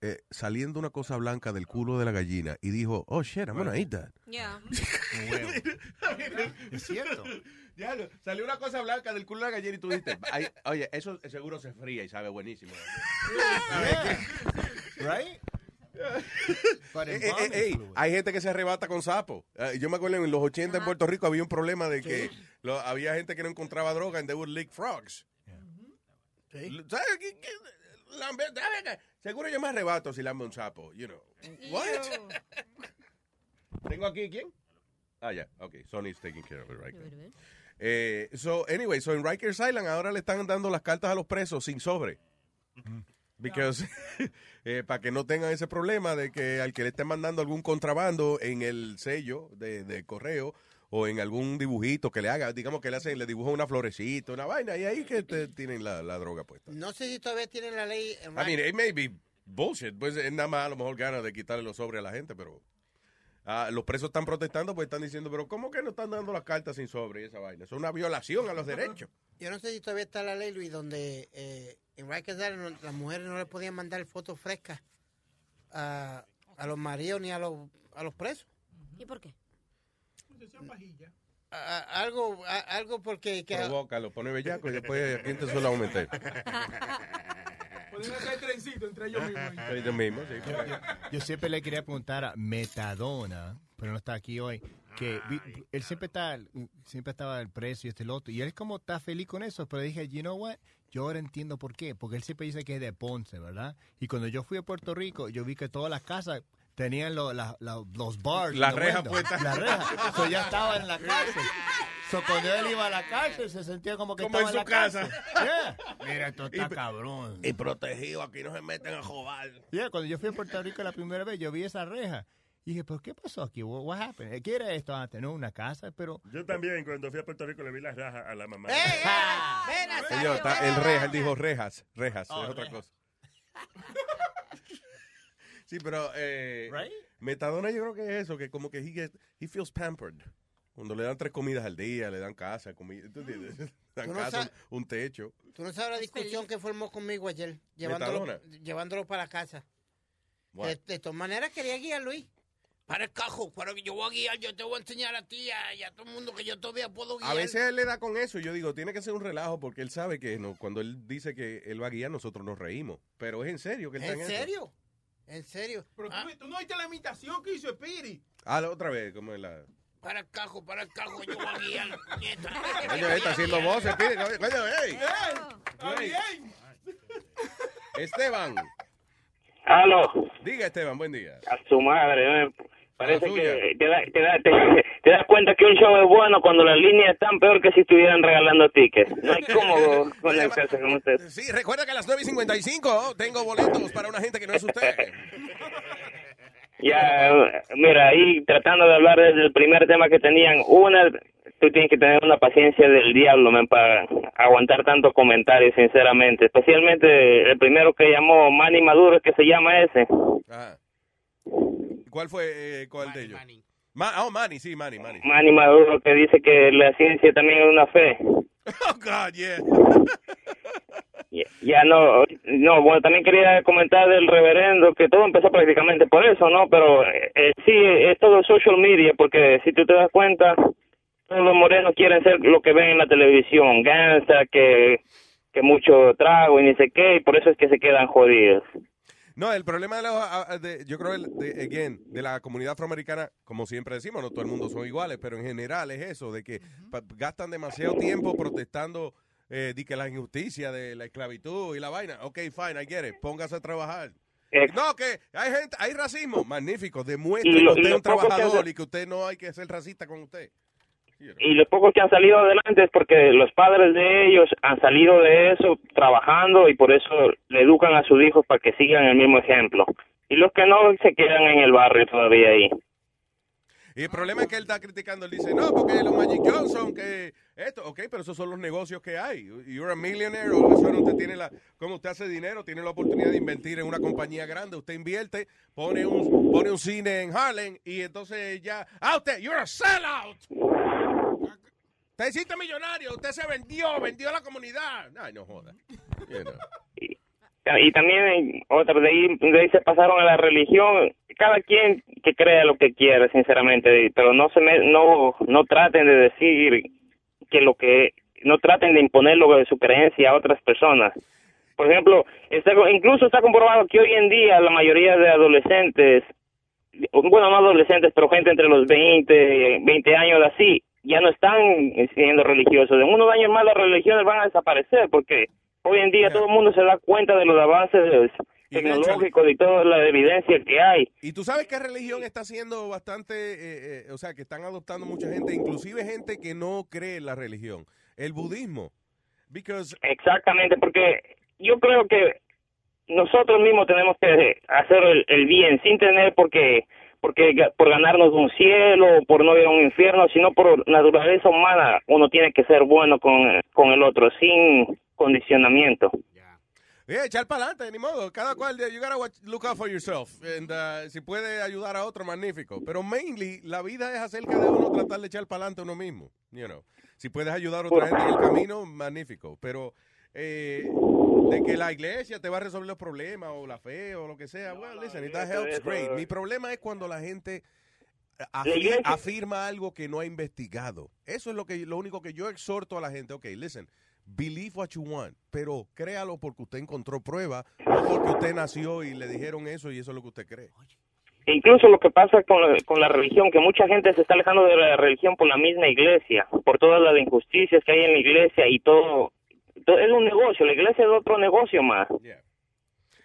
eh, saliendo una cosa blanca del culo de la gallina y dijo, oh shit, I'm gonna eat that? Yeah. Es cierto. Ya, salió una cosa blanca del culo de la gallina y tú dijiste, "Ay, oye, eso seguro se fría y sabe buenísimo. Right? Eh, eh, eh, hay gente que se arrebata con sapo. Eh, yo me acuerdo en los 80 en Puerto Rico había un problema de que lo- había gente que no encontraba droga and they would lick frogs. L- ¿Sabes qué- qué? Lambe-. Seguro yo me arrebato si lambe un sapo, you know. What? ¿Tengo aquí quién? Ah, ya, ok. Sony's taking care of it right now. Eh, so, anyway, so en Rikers Island ahora le están dando las cartas a los presos sin sobre. Because, eh, para que no tengan ese problema de que al que le estén mandando algún contrabando en el sello de, de correo o en algún dibujito que le haga, digamos que le hacen, le dibujan una florecita, una vaina, y ahí que te tienen la, la droga puesta. No sé si todavía tienen la ley. en I mean, it may be bullshit, pues es nada más a lo mejor ganas de quitarle los sobres a la gente, pero ah, los presos están protestando pues están diciendo, pero ¿cómo que no están dando las cartas sin sobre y esa vaina? Es una violación a los derechos. Yo no sé si todavía está la ley, Luis, donde eh, en Rikers Island las mujeres no le podían mandar fotos frescas a, a los maridos ni a los, a los presos. ¿Y por qué? A- a- algo, a- algo porque... Que, Provoca, lo pone bellaco y después aquí te suele aumentar. Pueden hacer trencito entre ellos mismos. Soy yo mismo, sí. Yo siempre le quería preguntar a Metadona, pero no está aquí hoy, que vi- él siempre está, siempre estaba el precio y este y lo otro, y él como está feliz con eso, pero dije, you know what, yo ahora entiendo por qué, porque él siempre dice que es de Ponce, ¿verdad? Y cuando yo fui a Puerto Rico, yo vi que todas las casas tenían lo- la- la- los bars. La reja puesta. La reja. So ya estaba en la cárcel. So cuando él iba a la cárcel se sentía como que Como estaba en la su casa. cárcel. Yeah. Mira, esto está Y- cabrón. Y protegido, aquí no se meten a jobar. Yeah, cuando yo fui a Puerto Rico la primera vez, yo vi esa reja. Y dije, ¿pero qué pasó aquí? What, happened? ¿Qué era esto antes? ¿No? Una casa, pero... Yo también, cuando fui a Puerto Rico, le vi las rajas a la mamá. Señor, está el rejas, él dijo rejas, rejas, Oh, es otra rejas. cosa. sí, pero eh, Right? Metadona yo creo que es eso, que como que he, get- he feels pampered. Cuando le dan tres comidas al día, le dan casa, comida. Le dan no casa, un, un techo. Tú no sabes la discusión que formó conmigo ayer, llevándolo, Metadona. llevándolo para casa. De, de todas maneras quería guiar, Luis. Para el cajo, para que yo voy a guiar, yo te voy a enseñar a ti y a, y a todo el mundo que yo todavía puedo guiar. A veces él le da con eso. Yo digo, tiene que ser un relajo porque él sabe que no, cuando él dice que él va a guiar, nosotros nos reímos. Pero es en serio que él está ¿En eso. ¿En serio? Pero tú, tú no oíste la imitación que hizo Spiri. Ah, la otra vez, como es la... Para el cajo, para el cajo, yo voy a guiar, nieta. Coño, está haciendo voces, pide, coño, coño, ey. Está bien. Esteban. Aló, Diga, Esteban, buen día. a su madre. Parece que te, da- te, da- te- te das cuenta que un show es bueno cuando las líneas están peor que si estuvieran regalando tickets. No hay cómo conectarse con usted. Sí, recuerda que a las 9 y 55 tengo boletos para una gente que no es usted. Ya, mira, ahí tratando de hablar desde el primer tema que tenían, una, tú tienes que tener una paciencia del diablo, man, para aguantar tantos comentarios, sinceramente. Especialmente el primero que llamó Manny Maduro, que se llama ese. Ajá. ¿Cuál fue eh, cuál de ellos? Ma- oh, Manny, sí, Manny, Manny. Manny Maduro que dice que la ciencia también es una fe. Oh, God, yeah. Ya, ya no, no, bueno, también quería comentar del reverendo, que todo empezó prácticamente por eso, ¿no? Pero eh, eh, sí, es todo social media, porque si tú te das cuenta, todos los morenos quieren ser lo que ven en la televisión, gangsta, que, que mucho trago y ni sé qué, y por eso es que se quedan jodidos. No, el problema de, los, ah, ah, de- yo creo, el, de, again, de la comunidad afroamericana, como siempre decimos, no todo el mundo son iguales, pero en general es eso, de que pa- gastan demasiado tiempo protestando eh, de que la injusticia de la esclavitud y la vaina. Ok, fine, I get it, póngase a trabajar. No, que hay gente, hay racismo, magnífico, demuestre que usted es un que trabajador hace- y que usted no hay que ser racista con usted. Y los pocos que han salido adelante es porque los padres de ellos han salido de eso trabajando y por eso le educan a sus hijos para que sigan el mismo ejemplo. Y los que no se quedan en el barrio todavía ahí. Y el problema es que él está criticando, él dice, no, porque los Magic Johnson, que esto, ok, pero esos son los negocios que hay. You're a millionaire, o eso usted tiene la, como usted hace dinero, tiene la oportunidad de invertir en una compañía grande, usted invierte, pone un, pone un cine en Harlem y entonces ya, ah, usted, you're a sellout. Usted hiciste millonario, usted se vendió, vendió a la comunidad. Ay, no joda. Y también otra de ahí, de ahí se pasaron a la religión cada quien que crea lo que quiere sinceramente pero no se me, no no traten de decir que lo que no traten de imponer lo de su creencia a otras personas por ejemplo está, incluso está comprobado que hoy en día la mayoría de adolescentes bueno no adolescentes pero gente entre los 20 20 años así ya no están siendo religiosos en unos años más las religiones van a desaparecer porque hoy en día todo el mundo se da cuenta de los avances tecnológicos y toda la evidencia que hay. Y tú sabes qué religión está haciendo bastante, eh, eh, o sea, que están adoptando mucha gente, inclusive gente que no cree en la religión, el budismo. Because Exactamente, porque yo creo que nosotros mismos tenemos que hacer el, el bien sin tener porque porque por ganarnos un cielo, por no ir a un infierno, sino por naturaleza humana, uno tiene que ser bueno con, con el otro, sin condicionamiento. Yeah, echar para adelante, ni modo. Cada cual, you gotta watch- look out for yourself. And, uh, si puede ayudar a otro, magnífico. Pero mainly, la vida es acerca de uno tratar de echar para adelante uno mismo. You know. Si puedes ayudar a otra gente en el camino, magnífico. Pero eh, de que la iglesia te va a resolver los problemas, o la fe, o lo que sea, well, listen, if that helps, great. Mi problema es cuando la gente afirma algo que no ha investigado. Eso es lo que lo único que yo exhorto a la gente. Ok, listen, believe what you want, pero créalo porque usted encontró prueba, no porque usted nació y le dijeron eso y eso es lo que usted cree. Incluso lo que pasa con la, con la religión, que mucha gente se está alejando de la religión por la misma iglesia, por todas las injusticias que hay en la iglesia y todo- es un negocio, la iglesia es otro negocio más.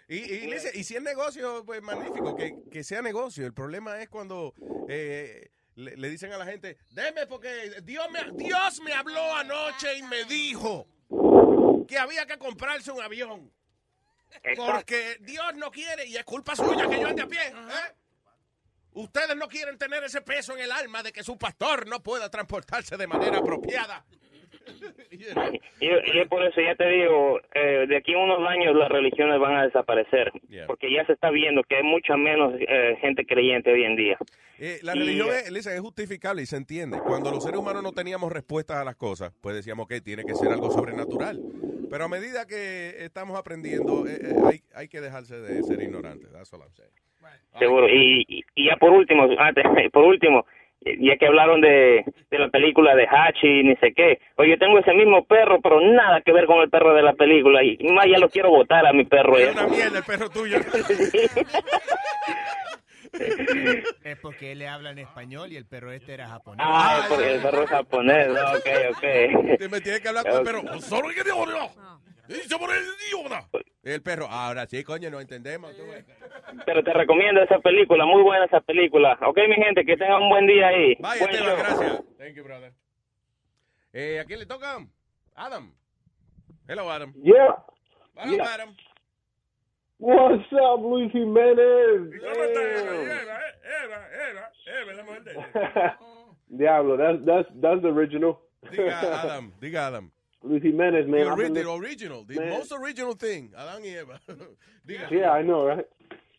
Y, y, listen, y si es negocio, pues magnífico, que, que sea negocio. El problema es cuando eh, le, le dicen a la gente, deme porque Dios me, Dios me habló anoche y me dijo que había que comprarse un avión. Porque Dios no quiere, y es culpa suya que yo ande a pie. ¿eh? Ustedes no quieren tener ese peso en el alma de que su pastor no pueda transportarse de manera apropiada. Y, es por eso, ya te digo, eh, de aquí a unos años las religiones van a desaparecer, porque ya se está viendo que hay mucha menos eh, gente creyente hoy en día. Eh, la Y, religión es, justificable y se entiende. Cuando los seres humanos no teníamos respuestas a las cosas, pues decíamos que tiene que ser algo sobrenatural. Pero a medida que estamos aprendiendo, eh, eh, hay, hay que dejarse de ser ignorantes. That's all I'm saying. Seguro. Y, y- y ya por último, antes, por último, ya que hablaron de, de la película de Hachi y ni sé qué, oye, yo tengo ese mismo perro, pero nada que ver con el perro de la película. Y más ya lo quiero votar a mi perro. Es ya. una mierda el perro tuyo. Es porque él le habla en español y el perro este era japonés. Ah, es porque el perro es japonés. no, Ok, ok. Te me tienes que hablar con el perro. "Solo que Dios, Dios". Dice por el perro, ahora sí, coño, no entendemos. tú. Pero te recomiendo esa película, muy buena esa película. Ok, mi gente, que tengan un buen día ahí. Vaya, Buen Esteban, gracias. Thank you, brother. Eh, ¿A quién le toca? Adam. Hello, Adam. Yeah. Hello, Yeah. Adam. What's up, Luis Jiménez? Diablo, that's that's that's the original. Diga Adam, diga Adam. Luis Jiménez, man. the, ori- the original, the Man. most original thing. Adán y Eva. diga. Yeah, I know, right?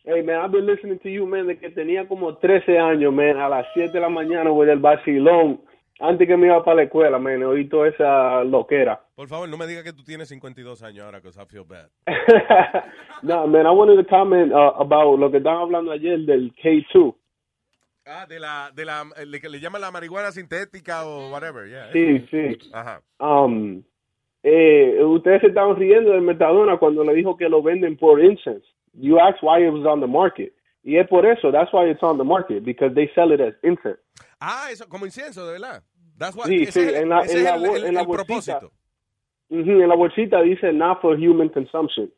Hey, man, I've been listening to you, man, de que tenía como 13 años, man, a las 7 de la mañana, güey, del vacilón. Antes que me iba para la escuela, man, oí toda esa loquera. Por favor, no me diga que tú tienes 52 años ahora, because I feel bad. no, man, I wanted to comment uh, about lo que estaban hablando ayer del K2. Ah, de la, de la, le, que le llaman la marihuana sintética o whatever, yeah. Sí, sí. Ajá. Um, eh, ustedes se estaban riendo del Metadona cuando le dijo que lo venden por incense. You asked why it was on the market. Y es por eso, that's why it's on the market, because they sell it as incense. Ah, eso, como incienso, de verdad. That's what, Sí, ese sí, es el- en la, ese en es la, el- el- en la el bolsita. propósito. Ujú, en la bolsita dice not for human consumption.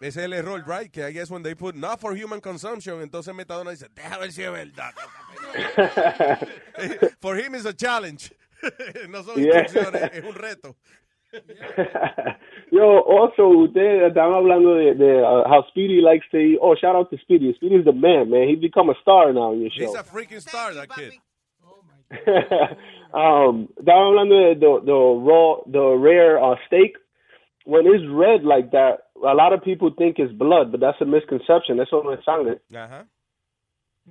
Ese es el error, right? Que I guess when they put not for human consumption, entonces Metadona dice, deja ver si es verdad. for him is a challenge. no son Yeah. instrucciones, es un reto. Yo, also, ustedes estaban hablando de, de uh, how Speedy likes to eat. Oh, shout out to Speedy. Speedy's the man, man. He's become a star now in your show. He's a freaking star, that kid. Um, estaba hablando de the, the raw, the rare uh, steak. When it's red like that, a lot of people think it's blood, but that's a misconception. That's no es sangre. Ajá.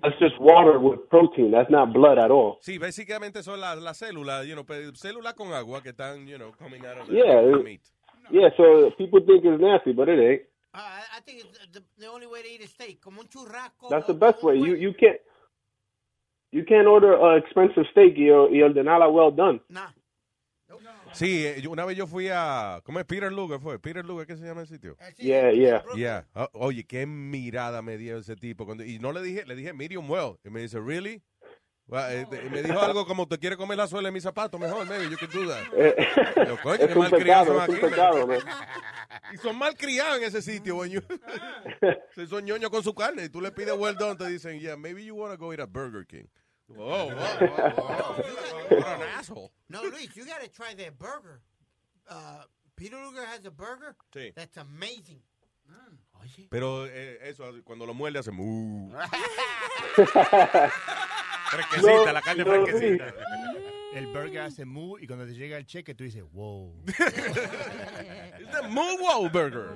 That's just water with protein. That's not blood at all. Sí, básicamente son las las células, you know, pe- células con agua que están, you know, coming out of the, Yeah, the meat. Yeah, so people think it's nasty, but it ain't. Uh, I, I think it's the, the only way to eat a steak, como un churrasco. That's the best way. You you can't you can't order a expensive steak y, y ordenarla well done. Sí, eh, yo- una vez yo fui a, ¿cómo es? Peter Luger fue, Peter Luger, ¿qué se llama el sitio? Yeah, yeah. Yeah. O- oye, qué mirada me dio ese tipo. Cuando, y no le dije, le dije medium well. Y me dice, really? Well, eh, de- me dijo algo como, te quiere comer la suela de mis zapatos mejor, maybe you can do that. Yo, coño, es qué un malcriados pecado, son es un aquí, pecado, man. man. Y son mal criados en ese sitio, coño. Se son ñoños con su carne. Y tú le pides well done, te dicen, yeah, maybe you want to go eat at Burger King. Oh, wow, wow, wow. What an asshole. No, Luis, you gotta try their burger. Uh, Peter Luger has a burger. Sí. That's amazing. Pero eh, eso, cuando lo muerde hace mu. Fresquecita, la carne no, fresquecita. El burger hace mu y cuando te llega el cheque tú dices, wow. It's the Moo Wow Burger.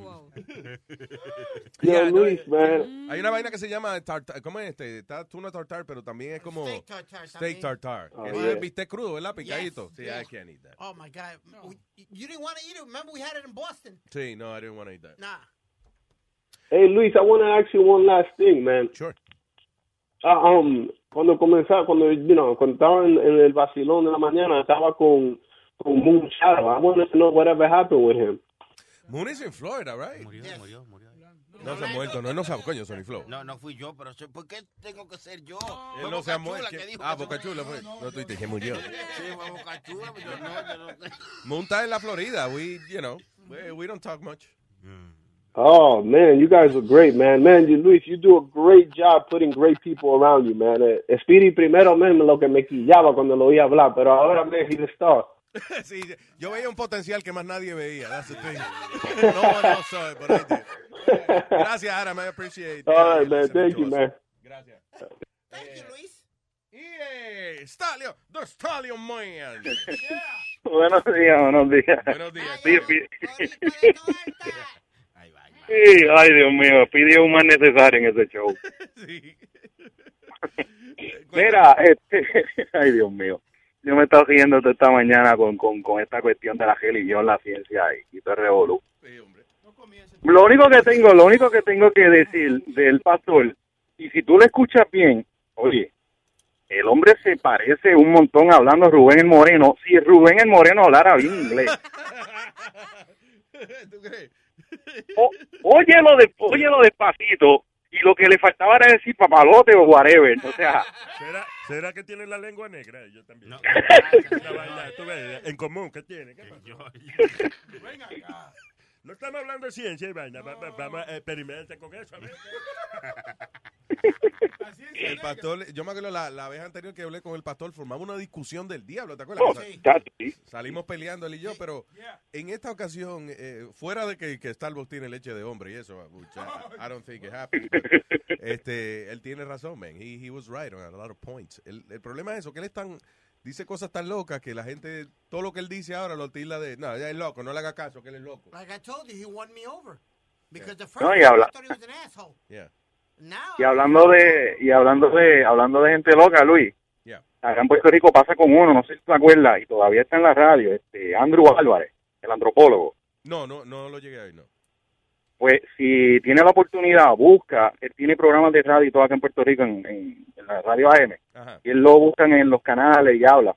Yeah, no, Luis, man. Hay una vaina que se llama tartar, ¿cómo es este? Está tuna tartar, pero también es como Steak tartare steak tartar. Oh, que yeah. es bistec crudo, ¿verdad? Picadito. Yes, Sí, yes. I can't eat that. Oh my God, We- you didn't want to eat it. Remember we had it in Boston. Sí, no, I didn't want to eat that. Nah. Hey, Luis, I want to ask you one last thing, man. Sure. Ah, um, cuando comenzaba, cuando, you know, cuando estaba en, en el vacilón de la mañana, estaba con, con Moon Shadow. I want to know whatever happened with him. Moon is in Florida, right? Murió, murió, murió. No se ha muerto, no, no sabe, coño, Sony Flow. No, no fui yo, pero soy- ¿por qué tengo que ser yo? Él no se ha muerto. que dijo Ah, que se Boca Chula fue. No, tú dices que murió. Sí, fue Boca Chula, pero yo no, yo no. Moon está en la Florida. We, you know, we, we don't talk much. Oh man, you guys are great, man. Man, you, Luis, you do a great job putting great people around you, man. Eh, Speedy primero, man, lo que me quillaba cuando lo oía hablar, pero ahora, man, he's a star. sí, yo veía un potencial que más nadie veía. That's the thing. No one else saw it, but I did. Gracias, Adam. I appreciate it. All right, man. Thank you, man. Gracias. Y eh, Stallion, the Stallion Man. Buenos días, buenos días. Buenos días. Sí, Sí, ay, Dios mío, pidió un más necesario en ese show. Mira, este, ay, Dios mío. Yo me he estado siguiendo toda esta mañana con, con, con esta cuestión de la religión, la ciencia y, y todo el revolú. Lo único que tengo, lo único que tengo que decir del pastor, y si tú lo escuchas bien, oye, el hombre se parece un montón hablando Rubén el Moreno. Si Rubén el Moreno hablara bien inglés. O- óyelo, de, óyelo despacito. Y lo que le faltaba era decir papalote o whatever. O sea, ¿Será, ¿Será que tiene la lengua negra? Yo también. No. En común, ¿qué tiene? ¿Qué pasa? No estamos hablando de ciencia y vaina. va- va- Vamos a experimentar con eso. El pastor, yo me acuerdo la, la vez anterior que hablé con el pastor, formamos una discusión del diablo, ¿te Oh, acuerdas? sí. Sí. Salimos peleando él y yo, pero en esta ocasión, eh, fuera de que, que Starbucks tiene leche de hombre y eso, which I, I don't think it happens, but, este, él tiene razón, man. He, he was right on a lot of points. El, el problema es eso, que él es tan, dice cosas tan locas que la gente, todo lo que él dice ahora lo tilda de, no, ya es loco, no le haga caso, que él es loco. Like I told you, he won me over. Because the first No, y time habla- I thought he was an asshole. Yeah. Now, y hablando de y hablando de hablando de gente loca, Luis. Yeah. Acá en Puerto Rico pasa con uno, no sé si te acuerdas, y todavía está en la radio, este Andrew Álvarez, el antropólogo. No, no, no lo llegué a ir, no. Pues si tiene la oportunidad, busca, él tiene programas de radio y todo acá en Puerto Rico, en, en- en la radio AM, Ajá. y él lo buscan en los canales y habla.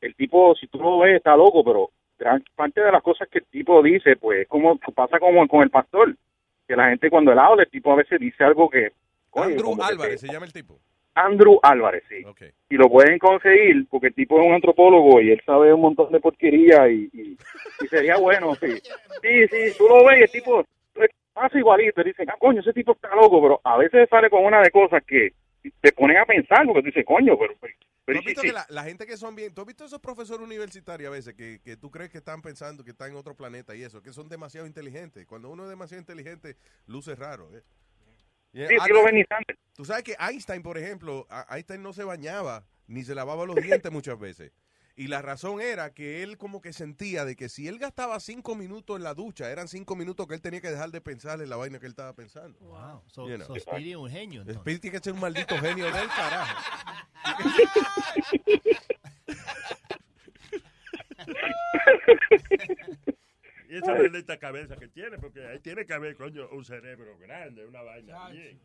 El tipo, si tú lo ves, está loco, pero gran parte de las cosas que el tipo dice, pues como pasa como con el pastor, que la gente cuando él habla, el tipo a veces dice algo que... Andrew que Álvarez se llama el tipo. Andrew Álvarez, sí. Y lo pueden conseguir porque el tipo es un antropólogo y él sabe un montón de porquería y, y, y sería bueno, sí. Sí, sí, tú lo ves el tipo pasa igualito. Dicen, ah, coño, ese tipo está loco, pero a veces sale con una de cosas que te ponen a pensar porque tú dices, coño, pero... pero, ¿Tú pero has sí, visto sí. que la, la gente que son bien, tú has visto esos profesores universitarios a veces que, que tú crees que están pensando que están en otro planeta y eso, que son demasiado inteligentes. Cuando uno es demasiado inteligente, luce raro. ¿eh? Sí, sí lo ven. Tú sabes que Einstein, por ejemplo, Einstein no se bañaba ni se lavaba los dientes muchas veces. Y la razón era que él como que sentía de que si él gastaba cinco minutos en la ducha, eran cinco minutos que él tenía que dejar de pensar en la vaina que él estaba pensando. Wow. So, You know. so Speedy es un genio. entonces. Speedy tiene que ser un maldito genio del carajo. Y esa maldita cabeza que tiene, porque ahí tiene que haber, coño, un cerebro grande, una vaina bien.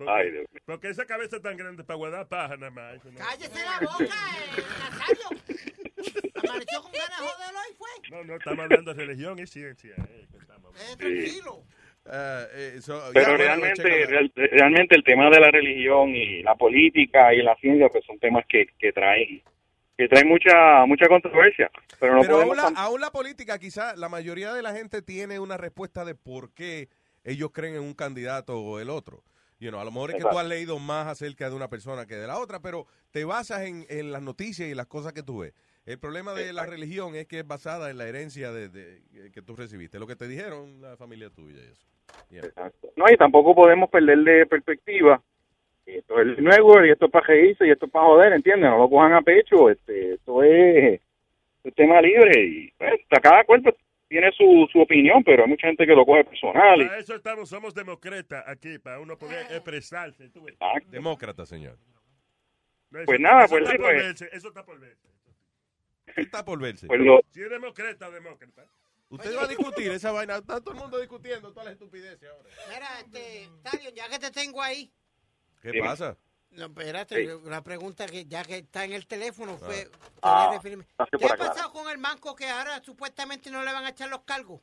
Porque, Ay, Dios porque esa cabeza tan grande para guardar paja nada más. eso no- ¡Cállese la boca, eh, Nazario! Amaneció con ganas de joderlo y fue. No, no, estamos hablando de religión y ciencia. eh, que estamos- Eh, tranquilo. Ah, eh, so- ya, Pero bueno, realmente, real- realmente el tema de la religión y la política y la ciencia pues son temas que, que traen que traen mucha mucha controversia. Pero no Pero podemos aún la, tam- aún la política, quizá la mayoría de la gente tiene una respuesta de por qué ellos creen en un candidato o el otro. You know, a lo mejor es que tú has leído más acerca de una persona que de la otra, pero te basas en, en las noticias y las cosas que tú ves. El problema de la religión es que es basada en la herencia de, de- que tú recibiste, lo que te dijeron la familia tuya y eso. Yeah. Exacto. No, y tampoco podemos perder de perspectiva. Esto es el network y esto es para reírse y esto es para joder, ¿entiendes? No lo cojan a pecho. Este, esto es un tema libre y pues, cada cual pues, tiene su, su opinión, pero hay mucha gente que lo coge personal. Y, Para eso estamos, somos demócratas aquí, para uno poder expresarse. tú ves. Demócrata, señor. No, eso- Pues nada, eso pues está sí, por pues. verse, Eso está por verse. Está por verse. Pues lo- Si es demócrata, demócrata. Usted va a discutir esa vaina, está todo el mundo discutiendo todas las estupideces ahora. Mira, este, Tario, ya que te tengo ahí. ¿Qué Dime. pasa? No, espérate, Sí. la pregunta que ya que está en el teléfono fue... Ah, gracias ¿Qué ha pasado con el banco que ahora supuestamente no le van a echar los cargos?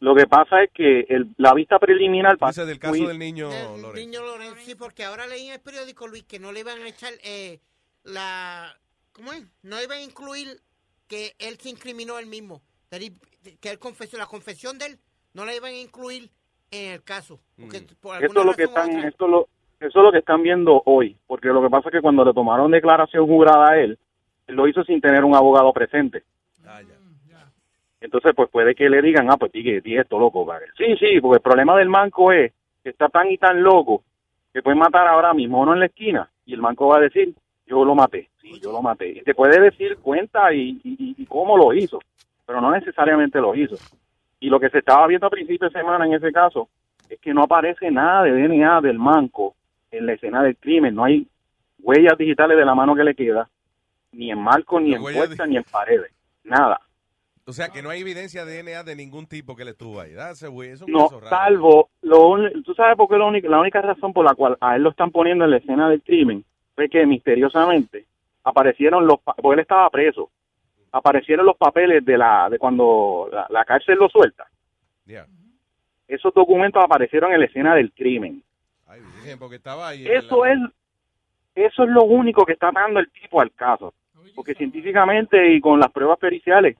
lo que pasa es que el- la vista preliminar Dice del caso del niño Del Lorenzo. niño Lorenzo, sí, porque ahora leí en el periódico, Luis, que no le iban a echar eh, la... ¿Cómo es? No iban a incluir que él se incriminó él mismo. Que él confesó, la confesión de él no la iban a incluir en el caso. Porque por alguna Eso es lo que están, otra- eso es lo, eso es lo que están viendo hoy, porque lo que pasa es que cuando le tomaron declaración jurada a él, él lo hizo sin tener un abogado presente. Ah, ya. Entonces, pues puede que le digan, ah, pues dije, dije esto loco. Sí, sí, porque el problema del manco es que está tan y tan loco que puede matar ahora mismo uno en la esquina y el manco va a decir, yo lo maté, sí, yo lo maté. Y te puede decir cuenta y, y, y cómo lo hizo, pero no necesariamente lo hizo. Y lo que se estaba viendo a principio de semana en ese caso es que no aparece nada de DNA del manco en la escena del crimen. No hay huellas digitales de la mano que le queda, ni en marco, ni No, en huellas puerta, ni en paredes. Nada. O sea, que no hay evidencia de DNA de ningún tipo que le estuvo ahí. That's a way- es un No, caso raro. salvo, lo uni- tú sabes por qué lo único- la única razón por la cual a él lo están poniendo en la escena del crimen fue que misteriosamente aparecieron los, porque él estaba preso, aparecieron los papeles de la de cuando la, la cárcel lo suelta. Yeah. Esos documentos aparecieron en la escena del crimen. Ay, virgen, porque estaba ahí. en Eso la- es, eso es lo único que está dando el tipo al caso, porque científicamente y con las pruebas periciales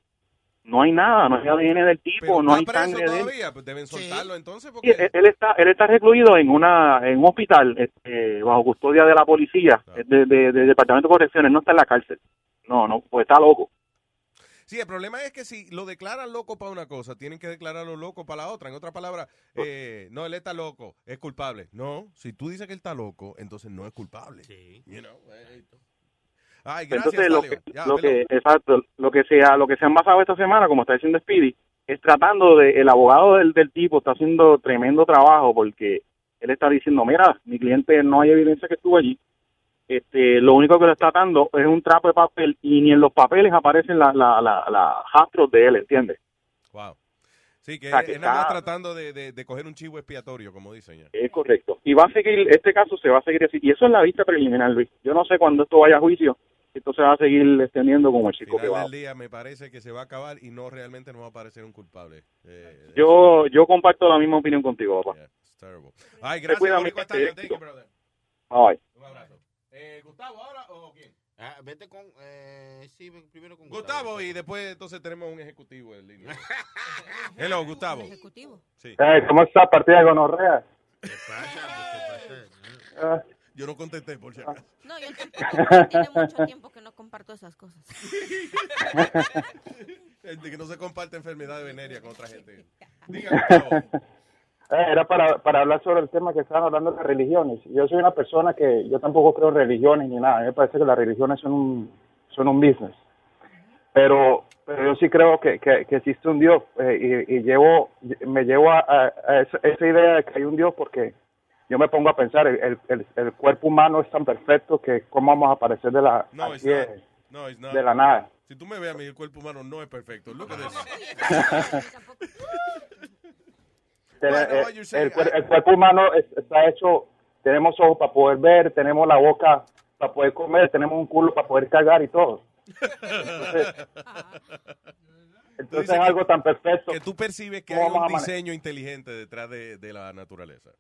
no hay nada, no hay ADN del tipo, Pero no hay sangre de él. todavía, pues deben soltarlo entonces porque... él, él está él está recluido en una en un hospital este, bajo custodia de la policía de, de- del departamento de correcciones no está en la cárcel. No no pues está loco Sí, el problema es que si lo declaran loco para una cosa, tienen que declararlo loco para la otra. En otras palabras, eh, no, él está loco, es culpable. No, si tú dices que él está loco, entonces no es culpable. You know, eh, Ay, gracias, entonces lo que, Ya, lo que exacto lo que sea lo que se han basado esta semana como está diciendo Speedy es tratando de el abogado del, del tipo está haciendo tremendo trabajo porque él está diciendo mira mi cliente no hay evidencia que estuvo allí este lo único que lo está dando es un trapo de papel y ni en los papeles aparecen las la, la, la rastros de él ¿entiendes? Wow. Sí, que O sea, que más está- tratando de, de- de coger un chivo expiatorio, como dicen ya. Es correcto. Y va a seguir, este caso se va a seguir así. Y eso es la vista preliminar, Luis. Yo no sé cuándo esto vaya a juicio. Esto se va a seguir extendiendo como el chico que va. del día me parece que se va a acabar y no realmente no va a aparecer un culpable. Eh, Yo, yo comparto la misma opinión contigo, papá. it's terrible. Ay, gracias, cuida. Thank you, brother. Bye. Un abrazo. Eh, ¿Gustavo ahora o quién? Ah, vete con. Eh, sí, primero con Gustavo y después entonces tenemos un ejecutivo en línea. Hello, Gustavo. ejecutivo? Sí. ¿Cómo está partida de gonorrea? ¿Qué pasa? ¿Qué pasa? Ah, Yo no contesté por si acaso. No, yo tampoco. Tiene mucho tiempo que no comparto esas cosas. Gente que no se comparte enfermedad venérea con otra gente. Diga, Gustavo. eh, era para, para hablar sobre el tema que estaban hablando de las religiones. Yo soy una persona que yo tampoco creo en religiones ni nada. A mí me parece que las religiones son un, son un business. Pero, pero yo sí creo que, que, que existe un Dios eh, y, y llevo, me llevo a, a- a esa, esa idea de que hay un Dios porque yo me pongo a pensar, el, el, el cuerpo humano es tan perfecto que cómo vamos a aparecer de la, No, así it's not. de- No, it's not. de la nada. Si tú me ves a mí, el cuerpo humano no es perfecto. Look at this. Tener- Bueno, eh, what you're saying, el, cuer- el cuerpo humano es- está hecho, tenemos ojos para poder ver, tenemos la boca para poder comer, tenemos un culo para poder cagar y todo. Entonces es algo tan perfecto. Que tú percibes que ¿Cómo hay un diseño inteligente detrás de, de la naturaleza.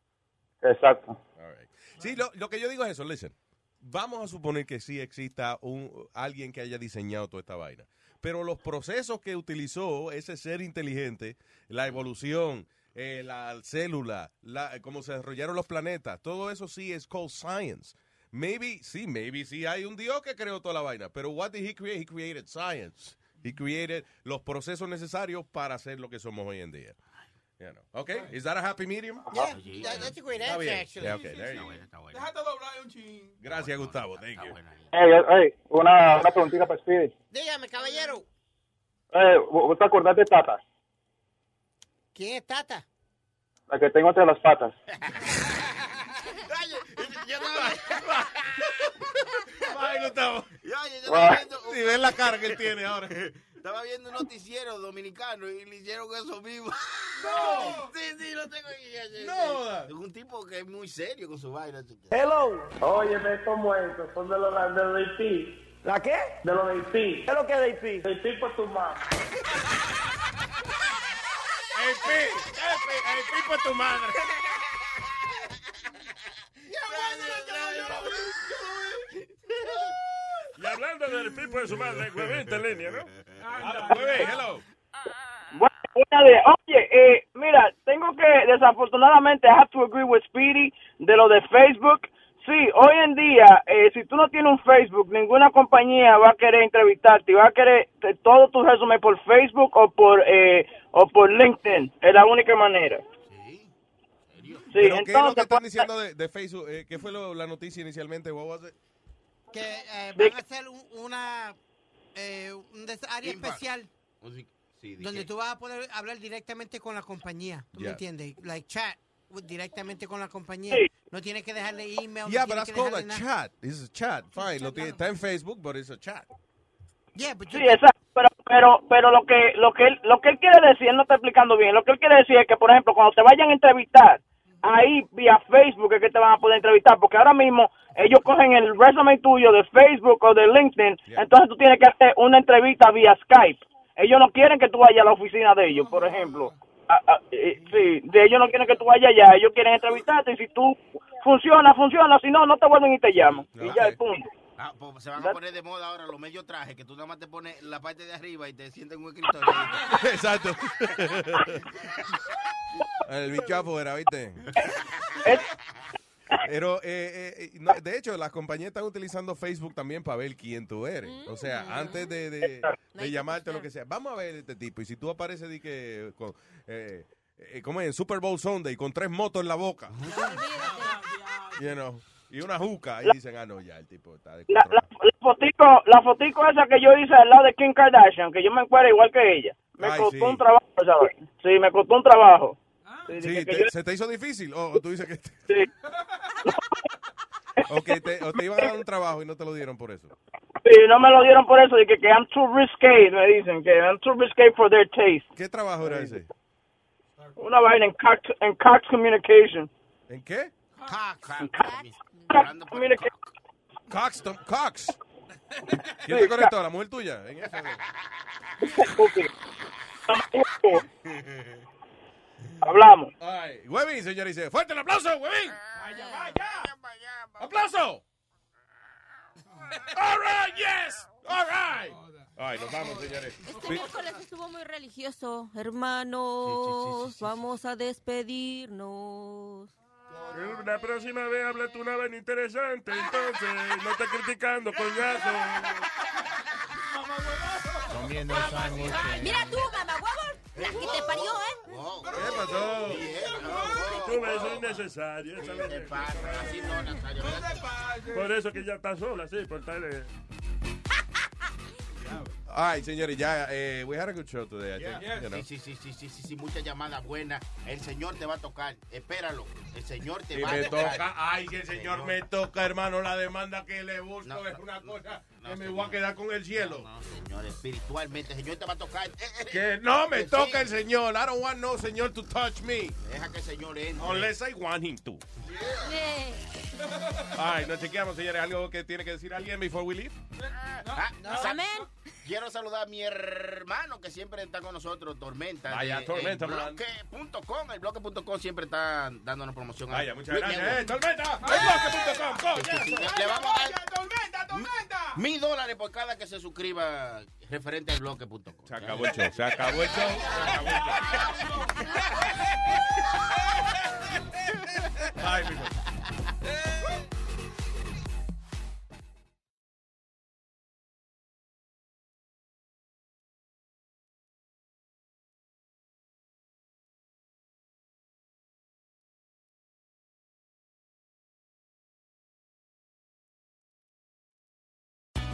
Exacto. All right. Sí, lo, lo que yo digo es eso, listen. Vamos a suponer que sí exista un alguien que haya diseñado toda esta vaina. Pero los procesos que utilizó ese ser inteligente, la evolución, eh, la célula, la, cómo se desarrollaron los planetas, todo eso sí es called science. Maybe, sí, maybe sí hay un Dios que creó toda la vaina. Pero what did he create? He created science. He created los procesos necesarios para hacer lo que somos hoy en día. You know. Okay, is that a happy medium? Yeah, that- that's a great answer, bien. actually. Yeah, okay, there you go. Déjate doblar un ching. Gracias, Gustavo. Thank you. Hey, hey, una, una preguntita para Speedy. Dígame, caballero. Eh, ¿Vos te acordás de Tata? ¿Quién es Tata? La que tengo entre las patas. Ay, Gustavo. Si ves la cara que él tiene ahora. estaba viendo un noticiero dominicano y le hicieron eso mismo. No. Sí, sí, lo tengo aquí. No. Es un tipo que es muy serio con su vaina. Hello. Óyeme, ¿cómo es? Son de los de los de IP. ¿La qué? De los de IP. ¿Qué es lo que es de IP? De IP por tu mamá. El pi, el pi, el pi por tu madre. Y hablando del pipo de su madre, huevín en línea, ¿no? Huevín, hello. Bueno, Oye, eh, mira, tengo que, desafortunadamente, I have to agree with Speedy de lo de Facebook. Sí, hoy en día, eh, si tú no tienes un Facebook, ninguna compañía va a querer entrevistarte y va a querer todo tu resumen por Facebook o por eh, o por LinkedIn. Es la única manera. Sí, ¿Pero qué es lo que entonces, están diciendo de, de Facebook? Eh, ¿Qué fue lo- la noticia inicialmente? Que eh, van a hacer un- una eh, un des- área Impact. especial Sí, ¿de donde qué? tú vas a poder hablar directamente con la compañía. ¿Tú me entiendes? Like chat directamente con la compañía. Sí. No tienes que dejarle email. Yeah, no but that's called a dejarle nada. chat. It's a chat. Fine. Lo tiene- está en Facebook, but it's a chat. Yeah, but Sí, exacto. Pero, pero, pero lo que, lo que, él, lo que él quiere decir, él no está explicando bien. Lo que él quiere decir es que, por ejemplo, cuando te vayan a entrevistar, ahí vía Facebook es que te van a poder entrevistar, porque ahora mismo ellos cogen el resumen tuyo de Facebook o de LinkedIn, entonces tú tienes que hacer una entrevista vía Skype. Ellos no quieren que tú vayas a la oficina de ellos, por ejemplo. Eh, sí, de ellos no quieren que tú vayas allá, ellos quieren entrevistarte y si tú funciona, funciona, si no, no te vuelven y te llaman. Y ya, el punto. Ah, pues se van a poner de moda ahora los medios trajes, que tú nada más te pones la parte de arriba y te sientes en un escritorio. Exacto. El bicho afuera, ¿viste? Pero, eh, eh, no, de hecho, las compañías están utilizando Facebook también para ver quién tú eres. O sea, antes de, de, de llamarte lo que sea, vamos a ver este tipo. Y si tú apareces de que, con, eh, eh, ¿cómo es? En Super Bowl Sunday con tres motos en la boca. You know, y una juca. Y dicen, ah, no, ya, el tipo está de La, la, la fotico, la fotico esa que yo hice al lado de Kim Kardashian, que yo me encuentro igual que ella. Me Ay, costó sí. un trabajo, ¿sabes? Sí, me costó un trabajo. Sí, Sí, que te- yo- ¿Se te hizo difícil? O tú dices que... te- o, que te, o te iban a dar un trabajo y no te lo dieron por eso. sí, no me lo dieron por eso, dije que I'm too risque, me dicen, que I'm too risque for their taste. ¿Qué trabajo era ese? Una vaina en Cox, en Cox Communication. ¿En qué? Cox Communication. Cox, Tom- Cox. ¿Quién te conectó? ¿La mujer tuya? En eso. Hablamos. Ay, Webin, señor, dice, fuerte el aplauso, Webin. ¡Aplauso! All right, yes, all right. Ay, nos vamos, señores. Este miércoles estuvo muy religioso, hermanos. Vamos a despedirnos. La próxima vez habla tú una vaina interesante, entonces no te criticando, coñazo. Comiendo sándwich. Mira tú, mamá la que te parió, ¿eh? ¿Qué pasó? Tú ves, es innecesario. esa. Así no, Nazario. Por eso que ya está sola, sí, por tal... eh, Ay, señores, ya, eh, we had a good show today, I Yeah. think, you know. Sí, sí, sí, sí, sí, sí, muchas llamadas buenas. El Señor te va a tocar. Espéralo. El Señor te Si va me a tocar. toca, ay, si el señor me toca, hermano, la demanda que le busco es una cosa que me voy a quedar con el cielo. No, señor, espiritualmente, el Señor te va a tocar. Eh, eh, Que no me que toca sí. el señor. I don't want no señor to touch me. Deja que el Señor entre. Unless I want him to. Ay, nos chequeamos, señores. ¿Algo que tiene que decir alguien before we leave? Ah, sa- Amén. Quiero saludar a mi hermano que siempre está con nosotros, Tormenta. Vaya, de Tormenta, el bloque.com. El bloque.com siempre está dándonos promoción. Vaya, muchas gracias. Eh, Tormenta, el bloque.com. Le, vamos a dar mil dólares por cada que se suscriba referente al bloque.com. Se acabó el show, se acabó el show, se acabó el show. Ay, mi